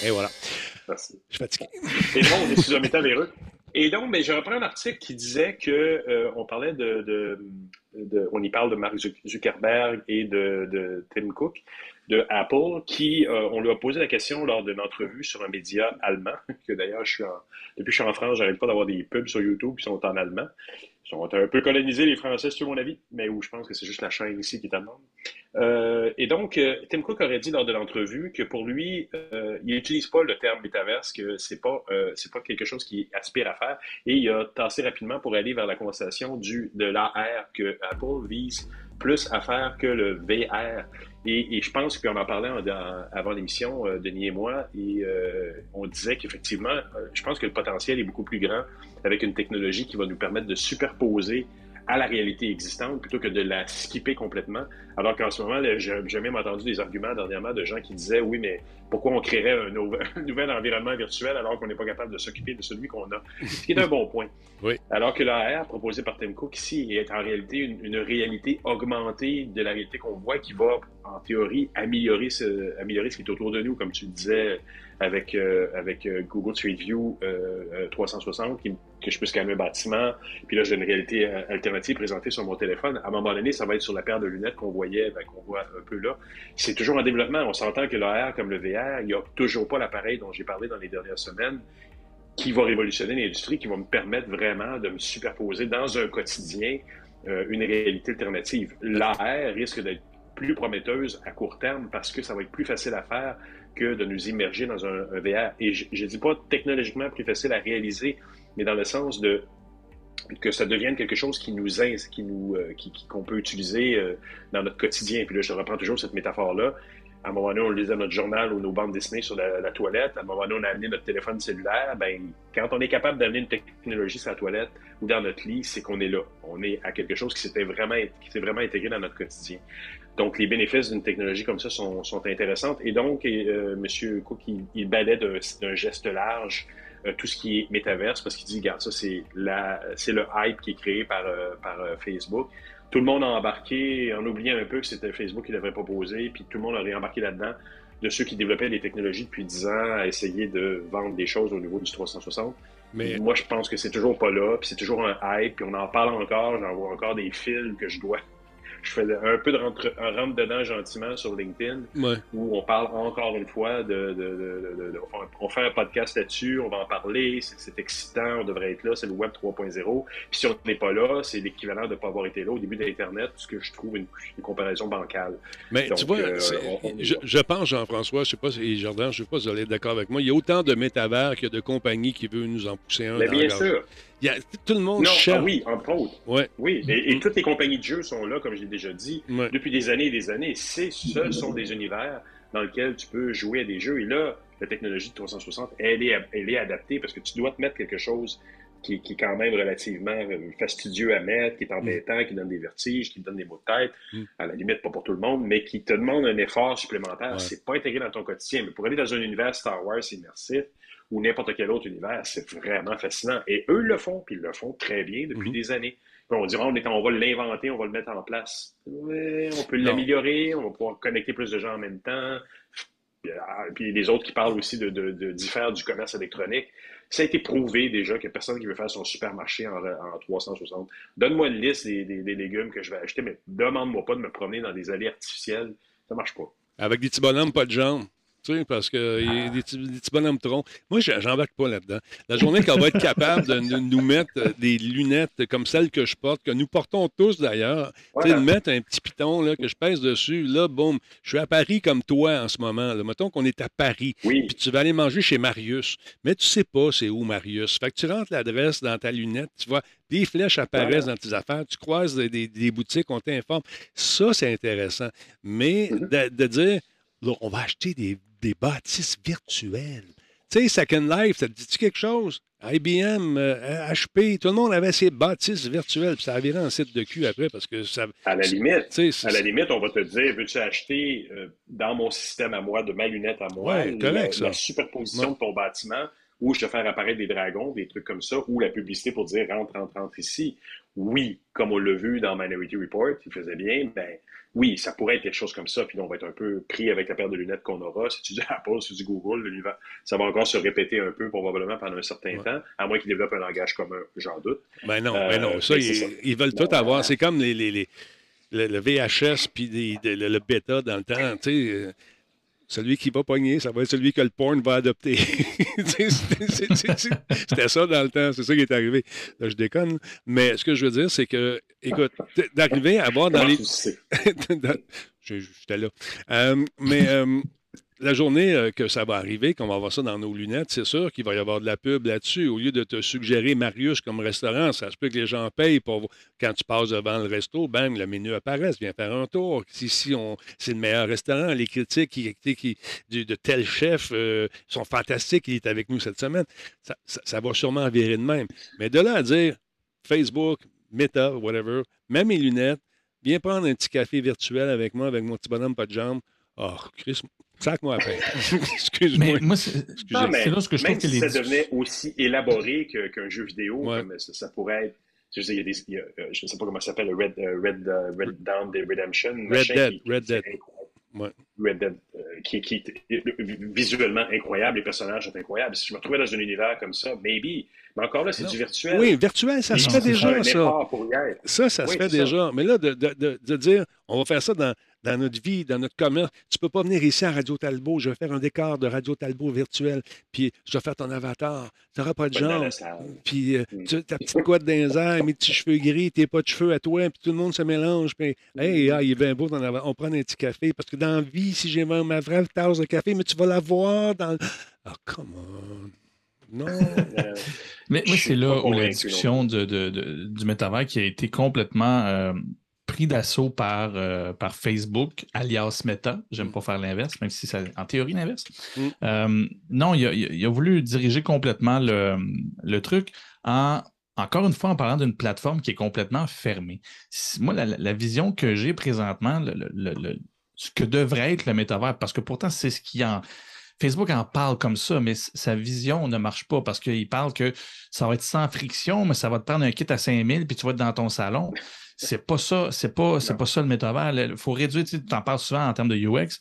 Et voilà. Merci. Je suis fatigué. Et non, on est sur un métavéreux. Et donc, ben, je un article qui disait que euh, on parlait de, on y parle de Mark Zuckerberg et de, Tim Cook de Apple, qui euh, on lui a posé la question lors d'une entrevue sur un média allemand, [LAUGHS] que d'ailleurs je suis depuis que je suis en France, j'arrête pas d'avoir des pubs sur YouTube qui sont en allemand. Sont un peu colonisés, les Français, sur mon avis, mais où je pense que c'est juste la chaîne ici qui est allemande. Euh, et donc, euh, Tim Cook aurait dit lors de l'entrevue que pour lui, euh, il n'utilise pas le terme métaverse, que c'est pas c'est pas quelque chose qu'il aspire à faire, et il a tassé rapidement pour aller vers la conversation du de l'AR que Apple vise plus à faire que le VR. Et, je pense qu'on en parlait avant l'émission, Denis et moi, et on disait qu'effectivement, je pense que le potentiel est beaucoup plus grand avec une technologie qui va nous permettre de superposer à la réalité existante plutôt que de la skipper complètement. Alors qu'en ce moment, j'ai même entendu des arguments dernièrement de gens qui disaient oui, mais pourquoi on créerait [LAUGHS] un, nouvel environnement virtuel alors qu'on n'est pas capable de s'occuper de celui qu'on a? Ce qui est un bon point. [LAUGHS] Oui. Alors que l'AR proposé par Tim Cook ici est en réalité une, réalité augmentée de la réalité qu'on voit qui va, en théorie, améliorer ce, améliorer ce qui est autour de nous, comme tu le disais avec, euh, euh, Google Street View 360, euh, qui, que je peux scanner un bâtiment, puis là j'ai une réalité alternative présentée sur mon téléphone. À un moment donné, ça va être sur la paire de lunettes qu'on voyait, ben, qu'on voit un peu là. C'est toujours en développement. On s'entend que l'AR comme le VR, il n'y a toujours pas l'appareil dont j'ai parlé dans les dernières semaines qui va révolutionner l'industrie, qui va me permettre vraiment de me superposer dans un quotidien une réalité alternative. L'AR risque d'être plus prometteuse à court terme parce que ça va être plus facile à faire que de nous immerger dans un, VR. Et je ne dis pas technologiquement plus facile à réaliser, mais dans le sens de que ça devienne quelque chose qui nous qui nous euh, qu'on peut utiliser euh, dans notre quotidien. Puis là, je reprends toujours cette métaphore-là. À un moment donné, on lisait notre journal ou nos bandes dessinées sur la, toilette. À un moment donné, on a amené notre téléphone cellulaire. Ben, quand on est capable d'amener une technologie sur la toilette ou dans notre lit, c'est qu'on est là. On est à quelque chose qui s'était vraiment, qui s'est vraiment intégré dans notre quotidien. Donc, les bénéfices d'une technologie comme ça sont, sont intéressantes. Et donc, euh, M. Cook, il, il balait d'un geste large euh, tout ce qui est métaverse parce qu'il dit, regarde, ça, c'est le hype qui est créé par, euh, par Facebook. Tout le monde a embarqué, en oubliant un peu que c'était Facebook qui l'avait proposé, puis tout le monde a réembarqué là-dedans de ceux qui développaient des technologies depuis 10 ans à essayer de vendre des choses au niveau du 360. Mais moi, je pense que c'est toujours pas là, puis c'est toujours un hype, puis on en parle encore, j'en vois encore des fils que je dois je fais un peu de rentre, rentre dedans gentiment sur LinkedIn, où on parle encore une fois de, on fait un podcast là-dessus, on va en parler, c'est excitant, on devrait être là, c'est le web 3.0. Puis si on n'est pas là, c'est l'équivalent de ne pas avoir été là au début d'Internet, ce que je trouve une, comparaison bancale. Mais tu vois, euh, je, pense, Jean-François, je sais pas, et Jordan, je ne sais pas si vous allez être d'accord avec moi, il y a autant de métavers que de compagnies qui veulent nous en pousser un. Mais bien sûr tout le monde non, ah oui, entre autres. Oui, et, mm-hmm. toutes les compagnies de jeux sont là, comme je l'ai déjà dit, depuis des années et des années. Ce sont des univers dans lesquels tu peux jouer à des jeux. Et là, la technologie de 360, elle est, elle est adaptée parce que tu dois te mettre quelque chose qui, est quand même relativement euh, fastidieux à mettre, qui est embêtant, qui donne des vertiges, qui donne des maux de tête, mm. à la limite pas pour tout le monde, mais qui te demande un effort supplémentaire. C'est pas intégré dans ton quotidien. Mais pour aller dans un univers Star Wars immersif, ou n'importe quel autre univers. C'est vraiment fascinant. Et eux le font, puis ils le font très bien depuis mhm. des années. Puis on dira, on, est, on va l'inventer, on va le mettre en place. on peut l'améliorer, on va pouvoir connecter plus de gens en même temps. Puis les autres qui parlent aussi de, de, de diffère du commerce électronique. Ça a été prouvé déjà a personne qui veut faire son supermarché en, en 360. Donne-moi une liste des, des, légumes que je vais acheter, mais demande-moi pas de me promener dans des allées artificielles. Ça marche pas. Avec des petits bonhommes, pas de jambes parce qu'il y a des petits, bonhommes troncs. Moi, j'embarque pas là-dedans. La journée qu'on va être capable de nous mettre des lunettes comme celles que je porte, que nous portons tous d'ailleurs, tu sais, de mettre un petit piton là, que je pèse dessus, là, boum, je suis à Paris comme toi en ce moment. Là. Mettons qu'on est à Paris, puis tu vas aller manger chez Marius, mais tu sais pas c'est où Marius. Fait que tu rentres l'adresse dans ta lunette, tu vois, des flèches apparaissent dans tes affaires, tu croises des, boutiques, on t'informe. Ça, c'est intéressant. Mais mm-hmm. de dire, on va acheter des des bâtisses virtuelles. Tu sais, Second Life, ça te dit-tu quelque chose? IBM, HP, euh, tout le monde avait ses bâtisses virtuelles, puis ça a viré en site de cul après parce que ça. À la limite, à la limite, on va te dire, veux-tu acheter euh, dans mon système à moi, de ma lunette à moi, la, superposition de ton bâtiment? Ou je te faire apparaître des dragons, des trucs comme ça, ou la publicité pour dire rentre, rentre, rentre ici. Oui, comme on l'a vu dans Minority Report, il faisait bien, ben oui, ça pourrait être quelque chose comme ça, puis on va être un peu pris avec la paire de lunettes qu'on aura. Si tu dis Apple, si tu dis Google, ça va encore se répéter un peu probablement pendant un certain temps, à moins qu'ils développent un langage commun, j'en doute. Ben non, ben non, euh, ça, ils, veulent tout avoir. C'est comme les, les, les, le, VHS puis le, le, bêta dans le temps, tu sais euh, celui qui va pogner, ça va être celui que le porn va adopter. [LAUGHS] C'était ça dans le temps, c'est ça qui est arrivé. Là, je déconne. Mais ce que je veux dire, c'est que, écoute, d'arriver à voir dans les. [LAUGHS] J'étais là. Euh, mais euh, la journée euh, que ça va arriver, qu'on va voir ça dans nos lunettes, c'est sûr qu'il va y avoir de la pub là-dessus. Au lieu de te suggérer Marius comme restaurant, ça se peut que les gens payent pour quand tu passes devant le resto, bam, le menu apparaît, viens faire un tour. Ici, on, c'est le meilleur restaurant. Les critiques qui, de, tel chef euh, sont fantastiques. Il est avec nous cette semaine. Ça, ça, va sûrement virer de même. Mais de là à dire Facebook, Meta, whatever, même mes lunettes, viens prendre un petit café virtuel avec moi, avec mon petit bonhomme pas de jambes. Oh, Chris, Sac-moi après. [LAUGHS] [LAUGHS] Excuse-moi. Moi, c'est là ce que je trouve que si ça devenait aussi élaboré qu'un jeu vidéo, comme ça, pourrait être. Je sais, il y a des, il y a, euh, je ne sais pas comment ça s'appelle, Red, euh, Red, uh, Red Down Redemption. Red Dead. Qui, Red Dead. Ouais. Red Dead, euh, qui, qui, est visuellement incroyable, les personnages sont incroyables. Si je me retrouvais dans un univers comme ça, maybe. Mais encore là, c'est du virtuel. Oui, virtuel, ça se fait déjà, ça. Ça, ça se fait déjà. Mais là, de, de, de, dire, on va faire ça dans dans notre vie, dans notre commerce. Tu ne peux pas venir ici à Radio Talbot, je vais faire un décor de Radio Talbot virtuel, puis je vais faire ton avatar. Tu n'auras pas de genre. Puis euh, mm. tu, ta petite couette dans mes petits cheveux gris, tes pas de cheveux à toi, puis tout le monde se mélange. Puis, hey, ah, il est bien beau, on prend un petit café. Parce que dans la vie, si j'ai ma vraie tasse de café, mais tu vas la voir dans. Ah, oh, come on. Non. mais moi, c'est là où la discussion de, de, du métavers qui a été complètement euh, pris d'assaut par, euh, par Facebook, alias Meta. J'aime mm. pas faire l'inverse, même si c'est en théorie l'inverse. Mm. Euh, non, il a, voulu diriger complètement le, truc en, encore une fois, en parlant d'une plateforme qui est complètement fermée. Moi, la, vision que j'ai présentement, ce que devrait être le métavers, parce que pourtant, c'est ce qui en. Facebook en parle comme ça, mais sa vision ne marche pas parce qu'il parle que ça va être sans friction, mais ça va te prendre un kit à 5000 puis tu vas être dans ton salon. C'est pas ça, c'est pas, c'est pas ça le métavers. Il faut réduire, tu en parles souvent en termes de UX,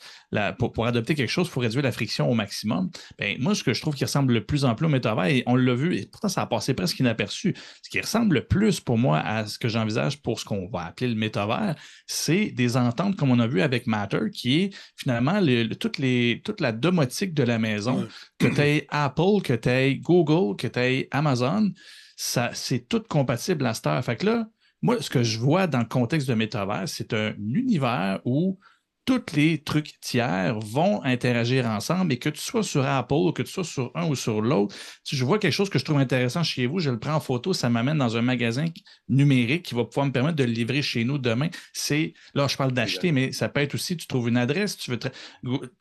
pour, adopter quelque chose, il faut réduire la friction au maximum. Ben, moi, ce que je trouve qui ressemble le plus en plus au métavers, et on l'a vu, et pourtant ça a passé presque inaperçu, ce qui ressemble le plus pour moi à ce que j'envisage pour ce qu'on va appeler le métavers, c'est des ententes comme on a vu avec Matter, qui est finalement toute, les, toute la domotique de la maison, que tu aies Apple, que tu aies Google, que tu aies Amazon, ça, c'est tout compatible à cette heure. Fait que là, moi, ce que je vois dans le contexte de métavers, c'est un univers où tous les trucs tiers vont interagir ensemble et que tu sois sur Apple ou que tu sois sur un ou sur l'autre, si je vois quelque chose que je trouve intéressant chez vous, je le prends en photo, ça m'amène dans un magasin numérique qui va pouvoir me permettre de le livrer chez nous demain. C'est là, je parle d'acheter, mais ça peut être aussi, tu trouves une adresse, tu veux.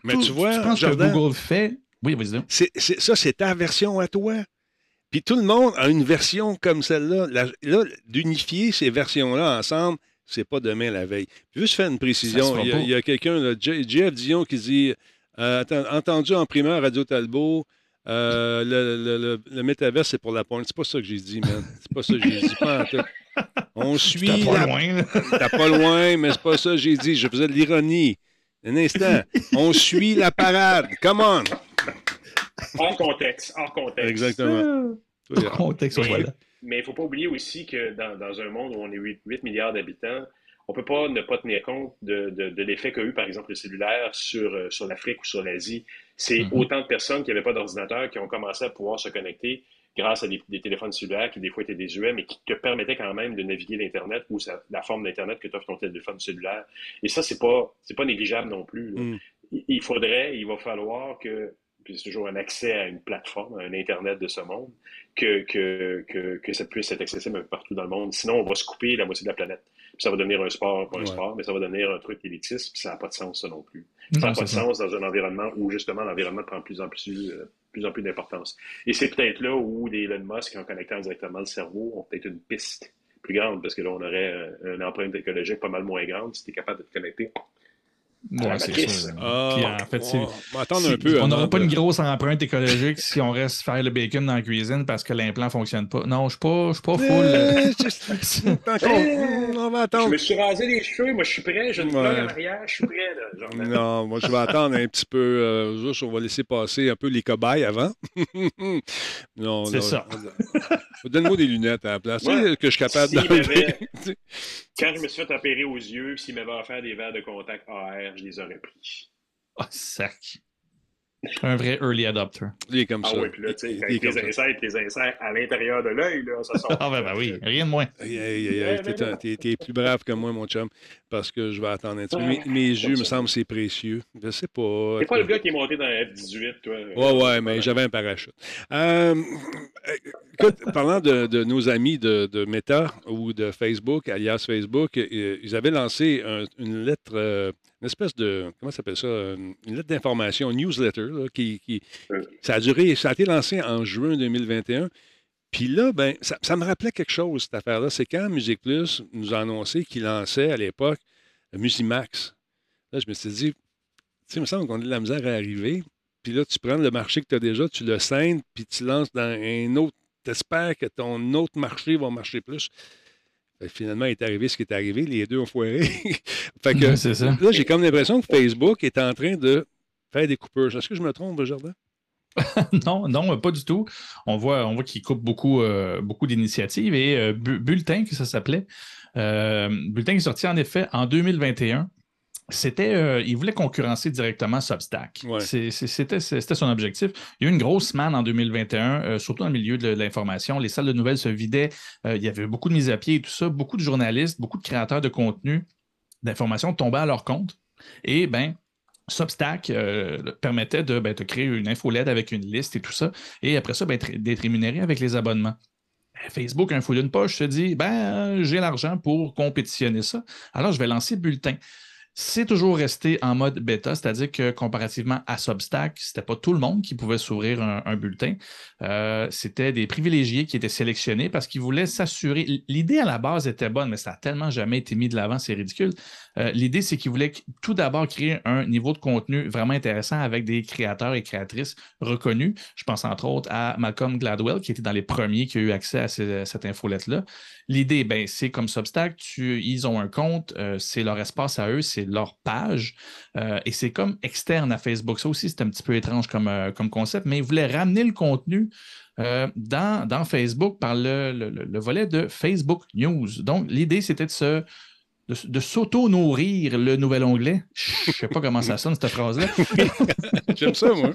Mais tu vois, tu penses que Google fait? Oui, vas-y. Ça, c'est ta version à toi? Puis tout le monde a une version comme celle-là. Là, d'unifier ces versions-là ensemble, c'est pas demain la veille. Puis juste faire une précision, il y a, quelqu'un, Jeff Dion, qui dit euh, Entendu en primeur Radio Talbot, euh, le, le, métaverse, c'est pour la pointe. C'est pas ça que j'ai dit, man. C'est pas ça que j'ai dit. Pas On [LAUGHS] suit. T'as pas loin. [LAUGHS] T'as pas loin, mais c'est pas ça que j'ai dit. Je faisais de l'ironie. Un instant. On suit la parade. Come on. [LAUGHS] Hors contexte, hors contexte. Exactement. contexte, mais, Mais il ne faut pas oublier aussi que dans, dans, un monde où on est 8, 8 milliards d'habitants, on ne peut pas ne pas tenir compte de, de, de l'effet qu'a eu, par exemple, le cellulaire sur, euh, sur l'Afrique ou sur l'Asie. C'est mm-hmm. autant de personnes qui n'avaient pas d'ordinateur qui ont commencé à pouvoir se connecter grâce à des, téléphones cellulaires qui, des fois, étaient désuets, mais qui te permettaient quand même de naviguer l'Internet ou la forme d'Internet que tu offre ton téléphone cellulaire. Et ça, c'est pas, pas négligeable non plus. Mm. Il faudrait, il va falloir que c'est toujours un accès à une plateforme, à un Internet de ce monde, que, que, que, que, ça puisse être accessible partout dans le monde. Sinon, on va se couper la moitié de la planète. Puis ça va devenir un sport, pas un sport, mais ça va devenir un truc élitiste, puis ça n'a pas de sens, ça non plus. Ça n'a pas de sens dans un environnement où, justement, l'environnement prend plus en plus, euh, plus, en plus d'importance. Et c'est peut-être là où les Elon Musk, en connectant directement le cerveau, ont peut-être une piste plus grande, parce que là, on aurait une empreinte écologique pas mal moins grande si tu es capable de te connecter Ouais, c'est ça. Ah, en fait, on, un peu on n'aura pas une grosse empreinte écologique si on reste faire le bacon dans la cuisine parce que l'implant ne fonctionne pas. Non, je ne suis pas, full. [LAUGHS] on va attendre. Je me suis rasé les cheveux, moi je suis prêt, j'ai une ouais. en arrière, je suis prêt. Là, non, moi je vais attendre un petit peu. Euh, juste, on va laisser passer un peu les cobayes avant. [LAUGHS] non, c'est ça. Donne-moi des lunettes à la place. Tu sais, que je suis capable de. [LAUGHS] Quand je me suis fait opérer aux yeux, s'il m'avait offert des verres de contact AR, je les aurais pris. Oh, sac. Un vrai early adopter. Il est comme ah ça. Ah oui, puis là, tu sais, avec les insectes, les insectes à l'intérieur de l'œil, là, ça sort. [LAUGHS] ah ben, ben oui, rien de moins. T'es plus brave que moi, mon chum, parce que je vais attendre un petit peu. Mes, yeux, me semblent, c'est précieux. Je sais pas. T'es pas le gars qui est monté dans la F-18, toi. Ouais, ouais, mais j'avais un parachute. Euh, écoute, parlant de, de, nos amis de, de, Meta ou de Facebook, alias Facebook, euh, ils avaient lancé une lettre... Une espèce de, comment ça s'appelle ça, une lettre d'information, une newsletter, qui, ça a duré, ça a été lancé en juin 2021. Puis là, ben, ça, me rappelait quelque chose, cette affaire-là. C'est quand Musique Plus nous a annoncé qu'il lançait à l'époque Musimax. Là, je me suis dit, tu sais, il me semble qu'on a de la misère à arriver. Puis là, tu prends le marché que tu as déjà, tu le scènes, puis tu lances dans un autre. Tu espères que ton autre marché va marcher plus. Finalement, il est arrivé ce qui est arrivé. Les deux ont foiré. [LAUGHS] fait que, [LAUGHS] ça. Là, j'ai comme l'impression que Facebook est en train de faire des coupures. Est-ce que je me trompe, Jardin? [LAUGHS] non, non, pas du tout. On voit, on voit qu'il coupe beaucoup, euh, beaucoup d'initiatives et euh, Bulletin, que ça s'appelait. Euh, Bulletin est sorti en effet en 2021 c'était, euh, il voulait concurrencer directement Substack. C'était son objectif. Il y a eu une grosse semaine en 2021, euh, surtout dans le milieu de l'information. Les salles de nouvelles se vidaient. Euh, il y avait beaucoup de mises à pied et tout ça. Beaucoup de journalistes, beaucoup de créateurs de contenu, d'information tombaient à leur compte. Et ben, Substack permettait de, ben, de, créer une infolette avec une liste et tout ça. Et après ça, ben, d'être rémunéré avec les abonnements. Facebook, un fou d'une poche, se dit ben, j'ai l'argent pour compétitionner ça. Alors, je vais lancer Bulletin c'est toujours resté en mode bêta, c'est-à-dire que comparativement à Substack, c'était pas tout le monde qui pouvait s'ouvrir un, bulletin. Euh, c'était des privilégiés qui étaient sélectionnés parce qu'ils voulaient s'assurer. L'idée à la base était bonne, mais ça n'a tellement jamais été mis de l'avant, c'est ridicule. Euh, l'idée, c'est qu'ils voulaient tout d'abord créer un niveau de contenu vraiment intéressant avec des créateurs et créatrices reconnus. Je pense entre autres à Malcolm Gladwell, qui était dans les premiers qui a eu accès à, cette infolette-là. L'idée, ben, c'est comme Substack, ils ont un compte, euh, c'est leur espace à eux, c'est leur page, euh, et c'est comme externe à Facebook. Ça aussi, c'est un petit peu étrange comme, concept, mais ils voulaient ramener le contenu dans, Facebook par le, volet de Facebook News. Donc, l'idée, c'était de se de, s'auto-nourrir le nouvel onglet. Je ne sais pas comment ça sonne, cette phrase-là. [LAUGHS] J'aime ça, moi.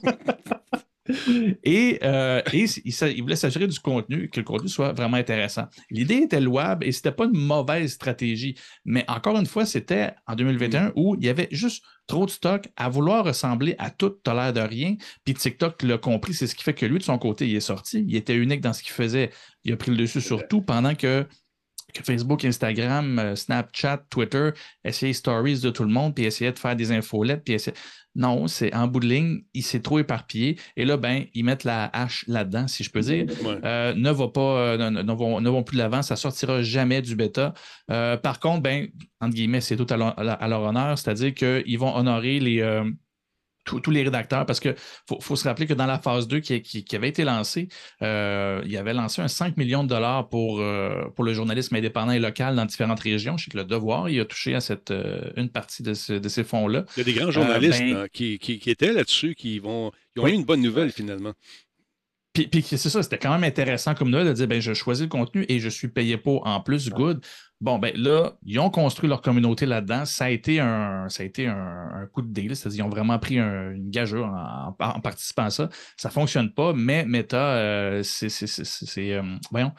Et, euh, il, voulait s'assurer du contenu, que le contenu soit vraiment intéressant. L'idée était louable et ce n'était pas une mauvaise stratégie. Mais encore une fois, c'était en 2021 mm. où il y avait juste trop de stock à vouloir ressembler à tout, t'as l'air de rien. Puis TikTok l'a compris, c'est ce qui fait que lui, de son côté, il est sorti. Il était unique dans ce qu'il faisait. Il a pris le dessus sur tout pendant que Facebook, Instagram, euh, Snapchat, Twitter essayaient stories de tout le monde, puis essayaient de faire des infolettes, puis Non, c'est en bout de ligne, il s'est trop éparpillé. Et là, ben, ils mettent la hache là-dedans, si je peux dire. Euh, ne va pas, euh, ne, vont, plus de l'avant, ça sortira jamais du bêta. par contre, ben, entre guillemets, c'est tout à leur, honneur, c'est-à-dire qu'ils vont honorer les tous les rédacteurs, parce qu'il faut, se rappeler que dans la phase 2 qui, avait été lancée, euh, il avait lancé un 5 millions de dollars pour, euh, pour le journalisme indépendant et local dans différentes régions. Je sais que le Devoir, il a touché à cette, euh, une partie de, ces fonds-là. Il y a des grands journalistes ben qui, étaient là-dessus, qui, vont, ont eu une bonne nouvelle finalement. Puis, c'est ça, c'était quand même intéressant comme nouvelle de dire ben, je choisis le contenu et je suis payé pour en plus good. Bon, ben là, ils ont construit leur communauté là-dedans. Ça a été un, ça a été un, coup de dé. C'est-à-dire qu'ils ont vraiment pris une gageure en, participant à ça. Ça ne fonctionne pas, mais Meta, euh, c'est. Euh, voyons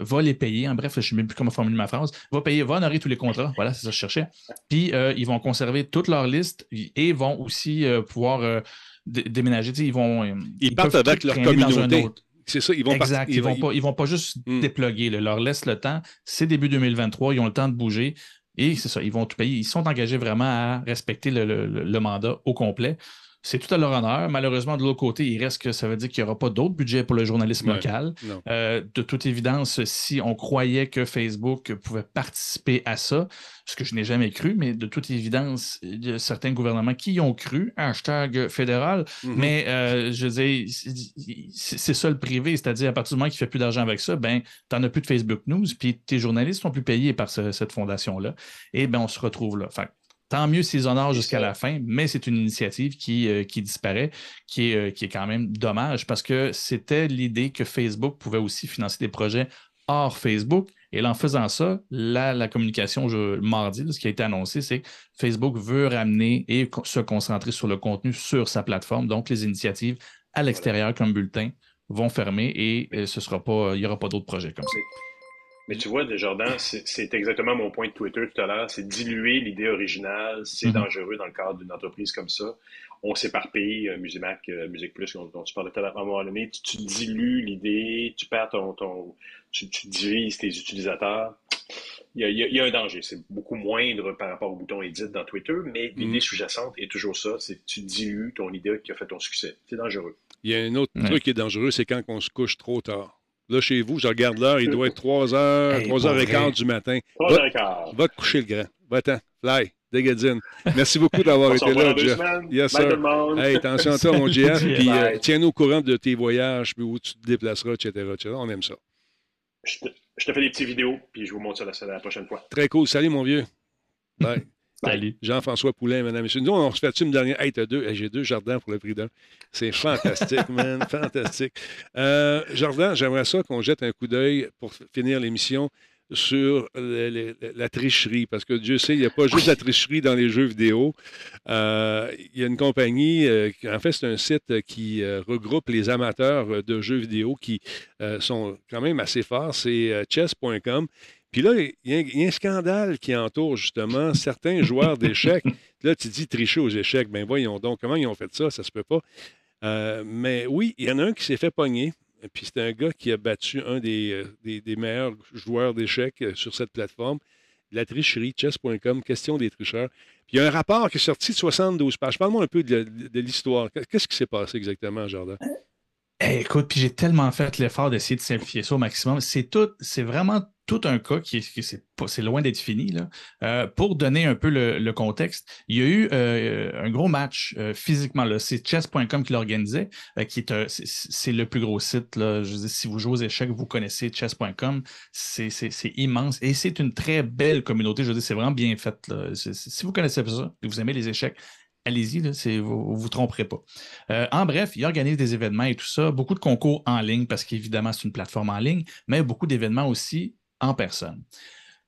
va les payer. En bref, je ne sais même plus comment formuler ma phrase. Va payer, va honorer tous les contrats. Voilà, c'est ça que je cherchais. Puis, euh, ils vont conserver toute leur liste et vont aussi pouvoir déménager. Ils vont. Ils, partent avec leur communauté. C'est ça, ils vont Exact. ils, vont pas, ils vont pas juste hmm. déploguer. Leur laisse le temps. C'est début 2023, ils ont le temps de bouger. Et c'est ça, ils vont tout payer. Ils sont engagés vraiment à respecter le, mandat au complet. C'est tout à leur honneur. Malheureusement, de l'autre côté, il reste que ça veut dire qu'il n'y aura pas d'autre budget pour le journalisme local. Euh, de toute évidence, si on croyait que Facebook pouvait participer à ça, ce que je n'ai jamais cru, mais de toute évidence, il y a certains gouvernements qui y ont cru, hashtag fédéral, mm-hmm. mais euh, je veux c'est ça le privé, c'est-à-dire à partir du moment qu'il ne fait plus d'argent avec ça, ben, tu n'en as plus de Facebook News, puis tes journalistes sont plus payés par cette fondation-là. Et ben, on se retrouve là. Tant mieux s'ils honorent jusqu'à la fin, mais c'est une initiative qui, euh, qui disparaît, qui est, euh, qui est quand même dommage parce que c'était l'idée que Facebook pouvait aussi financer des projets hors Facebook. Et en faisant ça, la communication je, mardi, ce qui a été annoncé, c'est que Facebook veut ramener et se concentrer sur le contenu sur sa plateforme. Donc, les initiatives à l'extérieur comme bulletin vont fermer et euh, ce sera pas, il n'y aura pas d'autres projets comme ça. Mais tu vois, Desjardins, c'est exactement mon point de Twitter tout à l'heure. C'est diluer l'idée originale. C'est mhm. dangereux dans le cadre d'une entreprise comme ça. On s'éparpille, euh, Musimac, euh, Musique Plus, dont, tu parlais tout à l'heure, à un moment donné. Tu, dilues l'idée, tu perds ton. ton tu, tu, divises tes utilisateurs. Il y, a, un danger. C'est beaucoup moindre par rapport au bouton Edit dans Twitter, mais mhm. l'idée sous-jacente est toujours ça c'est que tu dilues ton idée qui a fait ton succès. C'est dangereux. Il y a un autre truc qui est dangereux, c'est quand on se couche trop tard. Là, chez vous, je regarde l'heure, il doit être 3 h 3 3h15 du matin. 3h15. Va, te coucher, le grand. Va-t'en. Fly. Dégadine. Merci beaucoup d'avoir été là, Jeff. Yes, sir. Hey, attention à toi, mon [LAUGHS] Jeff. Puis euh, tiens-nous au courant de tes voyages, puis où tu te déplaceras, etc. On aime ça. Je te, je te, fais des petites vidéos, puis je vous montre ça la, la prochaine fois. Très cool. Salut, mon vieux. Bye. Salut. Jean-François Poulain, madame et messieurs. Nous, on se fait une dernière? Hey, t'as deux. J'ai deux jardins pour le prix d'un. C'est fantastique, [LAUGHS] man. Fantastique. Euh, Jardin, j'aimerais ça qu'on jette un coup d'œil pour finir l'émission sur la tricherie, parce que Dieu sait, il n'y a pas juste la tricherie dans les jeux vidéo. Euh, il y a une compagnie, euh, en fait, c'est un site qui regroupe les amateurs de jeux vidéo qui sont quand même assez forts. C'est chess.com. Puis là, il y, a un scandale qui entoure justement certains joueurs d'échecs. [LAUGHS] Là, tu dis tricher aux échecs. Ben voyons donc, comment ils ont fait ça? Ça se peut pas. Euh, mais oui, il y en a un qui s'est fait pogner. Puis c'est un gars qui a battu un des, euh, meilleurs joueurs d'échecs euh, sur cette plateforme. La tricherie, chess.com, question des tricheurs. Puis il y a un rapport qui est sorti de 72 pages. Parle-moi un peu de, l'histoire. Qu'est-ce qui s'est passé exactement, Jardin? Eh, écoute, puis j'ai tellement fait l'effort d'essayer de simplifier ça au maximum. C'est tout, c'est vraiment tout un cas qui, qui c'est loin d'être fini. Là. Euh, pour donner un peu le, contexte, il y a eu euh, un gros match euh, physiquement. C'est chess.com qui l'organisait, qui est c'est le plus gros site. Là. Je si vous jouez aux échecs, vous connaissez chess.com. C'est immense et c'est une très belle communauté. Je veux dire, c'est vraiment bien fait. Là. Si vous connaissez ça et vous aimez les échecs, allez-y, vous ne vous tromperez pas. en bref, il organise des événements et tout ça, beaucoup de concours en ligne parce qu'évidemment, c'est une plateforme en ligne, mais beaucoup d'événements aussi en personne.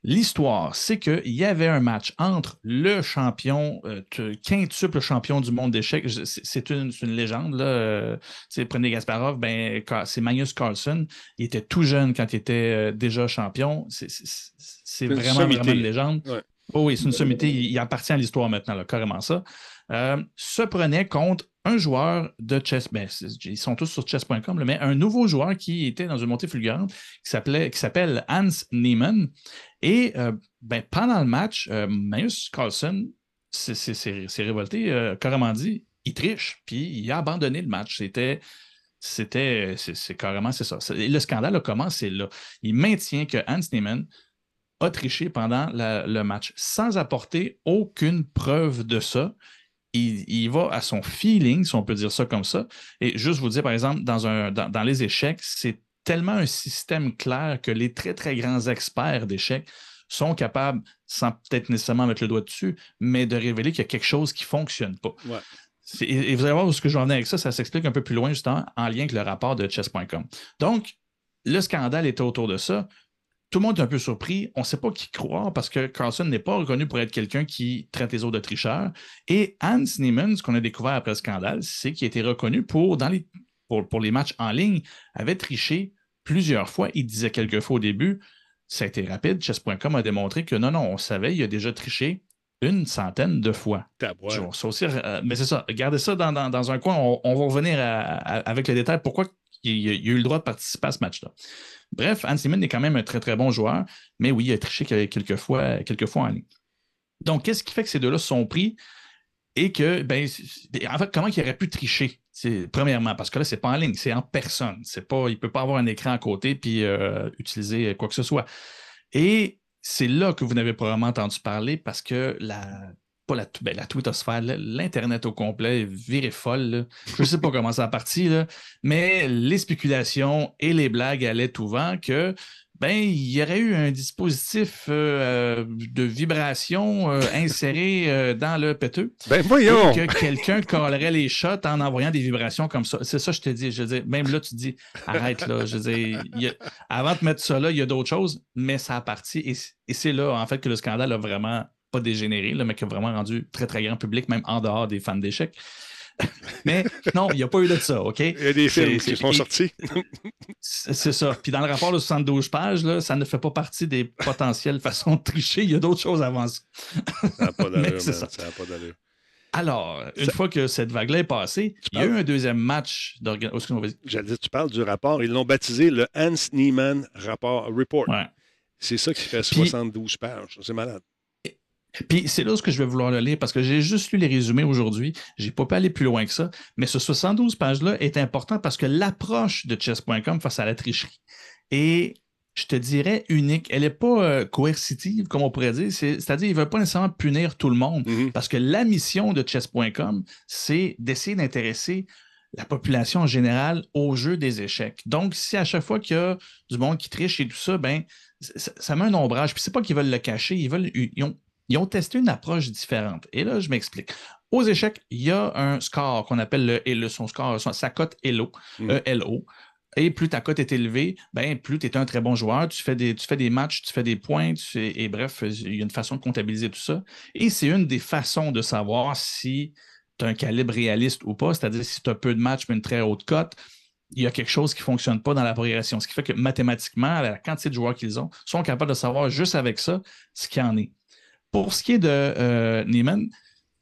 L'histoire, c'est qu'il y avait un match entre le champion, euh, quintuple champion du monde d'échecs. C'est une, légende. Là. Euh, prenez Gasparov, ben, c'est Magnus Carlsen. Il était tout jeune quand il était euh, déjà champion. C'est vraiment, vraiment une légende. Oh oui, c'est une sommité. Il, appartient à l'histoire maintenant, là, carrément ça. Se prenait contre un joueur de chess, ben, ils sont tous sur chess.com, mais un nouveau joueur qui était dans une montée fulgurante qui s'appelle Hans Niemann. Et euh, ben, pendant le match, euh, Magnus Carlsen s'est révolté, euh, carrément dit, il triche, puis il a abandonné le match. C'était. Carrément, ça. Le scandale a commencé là. Il maintient que Hans Niemann a triché pendant le match sans apporter aucune preuve de ça il, va à son feeling, si on peut dire ça comme ça. Et juste vous dire, par exemple, dans, un, dans, les échecs, c'est tellement un système clair que les très, très grands experts d'échecs sont capables, sans peut-être nécessairement mettre le doigt dessus, mais de révéler qu'il y a quelque chose qui ne fonctionne pas. Et, vous allez voir où ce que j'en ai avec ça, ça s'explique un peu plus loin, justement, en lien avec le rapport de chess.com. Donc, le scandale était autour de ça tout le monde est un peu surpris. On ne sait pas qui croire parce que Carlson n'est pas reconnu pour être quelqu'un qui traite les autres de tricheurs. Et Hans Niemann, ce qu'on a découvert après le scandale, c'est qu'il a été reconnu pour, dans les, pour, les matchs en ligne, avait triché plusieurs fois. Il disait quelques fois au début, ça a été rapide. Chess.com a démontré que non, non, on savait, il a déjà triché une centaine de fois. Euh, mais c'est ça, gardez ça dans, un coin. On, va revenir avec le détail pourquoi il, il, a eu le droit de participer à ce match-là. Bref, Hans Simon est quand même un très, très bon joueur, mais oui, il a triché quelques fois, quelques fois en ligne. Donc, qu'est-ce qui fait que ces deux-là sont pris? Et que, ben, en fait, comment il aurait pu tricher? Premièrement, parce que là, c'est pas en ligne, c'est en personne. C'est pas, il peut pas avoir un écran à côté puis euh, utiliser quoi que ce soit. Et c'est là que vous n'avez probablement entendu parler parce que la, pas la, ben, la twittosphère, l'Internet au complet viré folle. Je ne sais pas comment ça a parti, là, mais les spéculations et les blagues allaient tout vent que ben, il y aurait eu un dispositif euh, de vibration euh, inséré euh, dans le péteux. Ben voyons! que quelqu'un collerait les shots en envoyant des vibrations comme ça. C'est ça que je te dis. Je dis, même là, tu dis, arrête là. Je dis, avant de mettre ça là, il y a d'autres choses, mais ça a parti. Et, et c'est là, en fait, que le scandale a vraiment pas dégénéré, là, mais qui a vraiment rendu très, très grand public, même en dehors des fans d'échecs. [LAUGHS] Mais non, il n'y a pas eu de ça, OK? Il y a des films qui sont sortis. C'est ça. Puis dans le rapport de 72 pages, là, ça ne fait pas partie des potentielles [LAUGHS] façons de tricher. Il y a d'autres choses avant ça. Ça n'a pas [LAUGHS] d'allure. ça n'a pas d'allure. Alors, une fois que cette vague-là est passée, il y a eu un deuxième match d'organisation. J'allais tu parles du rapport. Ils l'ont baptisé le Hans Niemann rapport, Report. C'est ça qui fait 72 pages. C'est malade. Puis c'est là ce que je vais vouloir le lire parce que j'ai juste lu les résumés aujourd'hui. Je n'ai pas pu aller plus loin que ça. Mais ce 72 pages-là est important parce que l'approche de chess.com face à la tricherie est, je te dirais, unique. Elle n'est pas euh, coercitive, comme on pourrait dire. C'est-à-dire, il ne veut pas nécessairement punir tout le monde mm-hmm. parce que la mission de chess.com, c'est d'essayer d'intéresser la population en général au jeu des échecs. Donc, si à chaque fois qu'il y a du monde qui triche et tout ça, ben, ça, met un ombrage. Puis c'est pas qu'ils veulent le cacher, ils veulent, ils ont ils ont testé une approche différente. Et là, je m'explique. Aux échecs, il y a un score qu'on appelle le, son score, sa cote ELO, mm. e Et plus ta cote est élevée, ben, plus tu es un très bon joueur. Tu fais des, tu fais des matchs, tu fais des points, et bref, il y a une façon de comptabiliser tout ça. Et c'est une des façons de savoir si tu as un calibre réaliste ou pas, c'est-à-dire si tu as peu de matchs mais une très haute cote, il y a quelque chose qui ne fonctionne pas dans la progression. Ce qui fait que mathématiquement, la quantité de joueurs qu'ils ont, sont capables de savoir juste avec ça ce qu'il y en est. Pour ce qui est de euh, Neiman,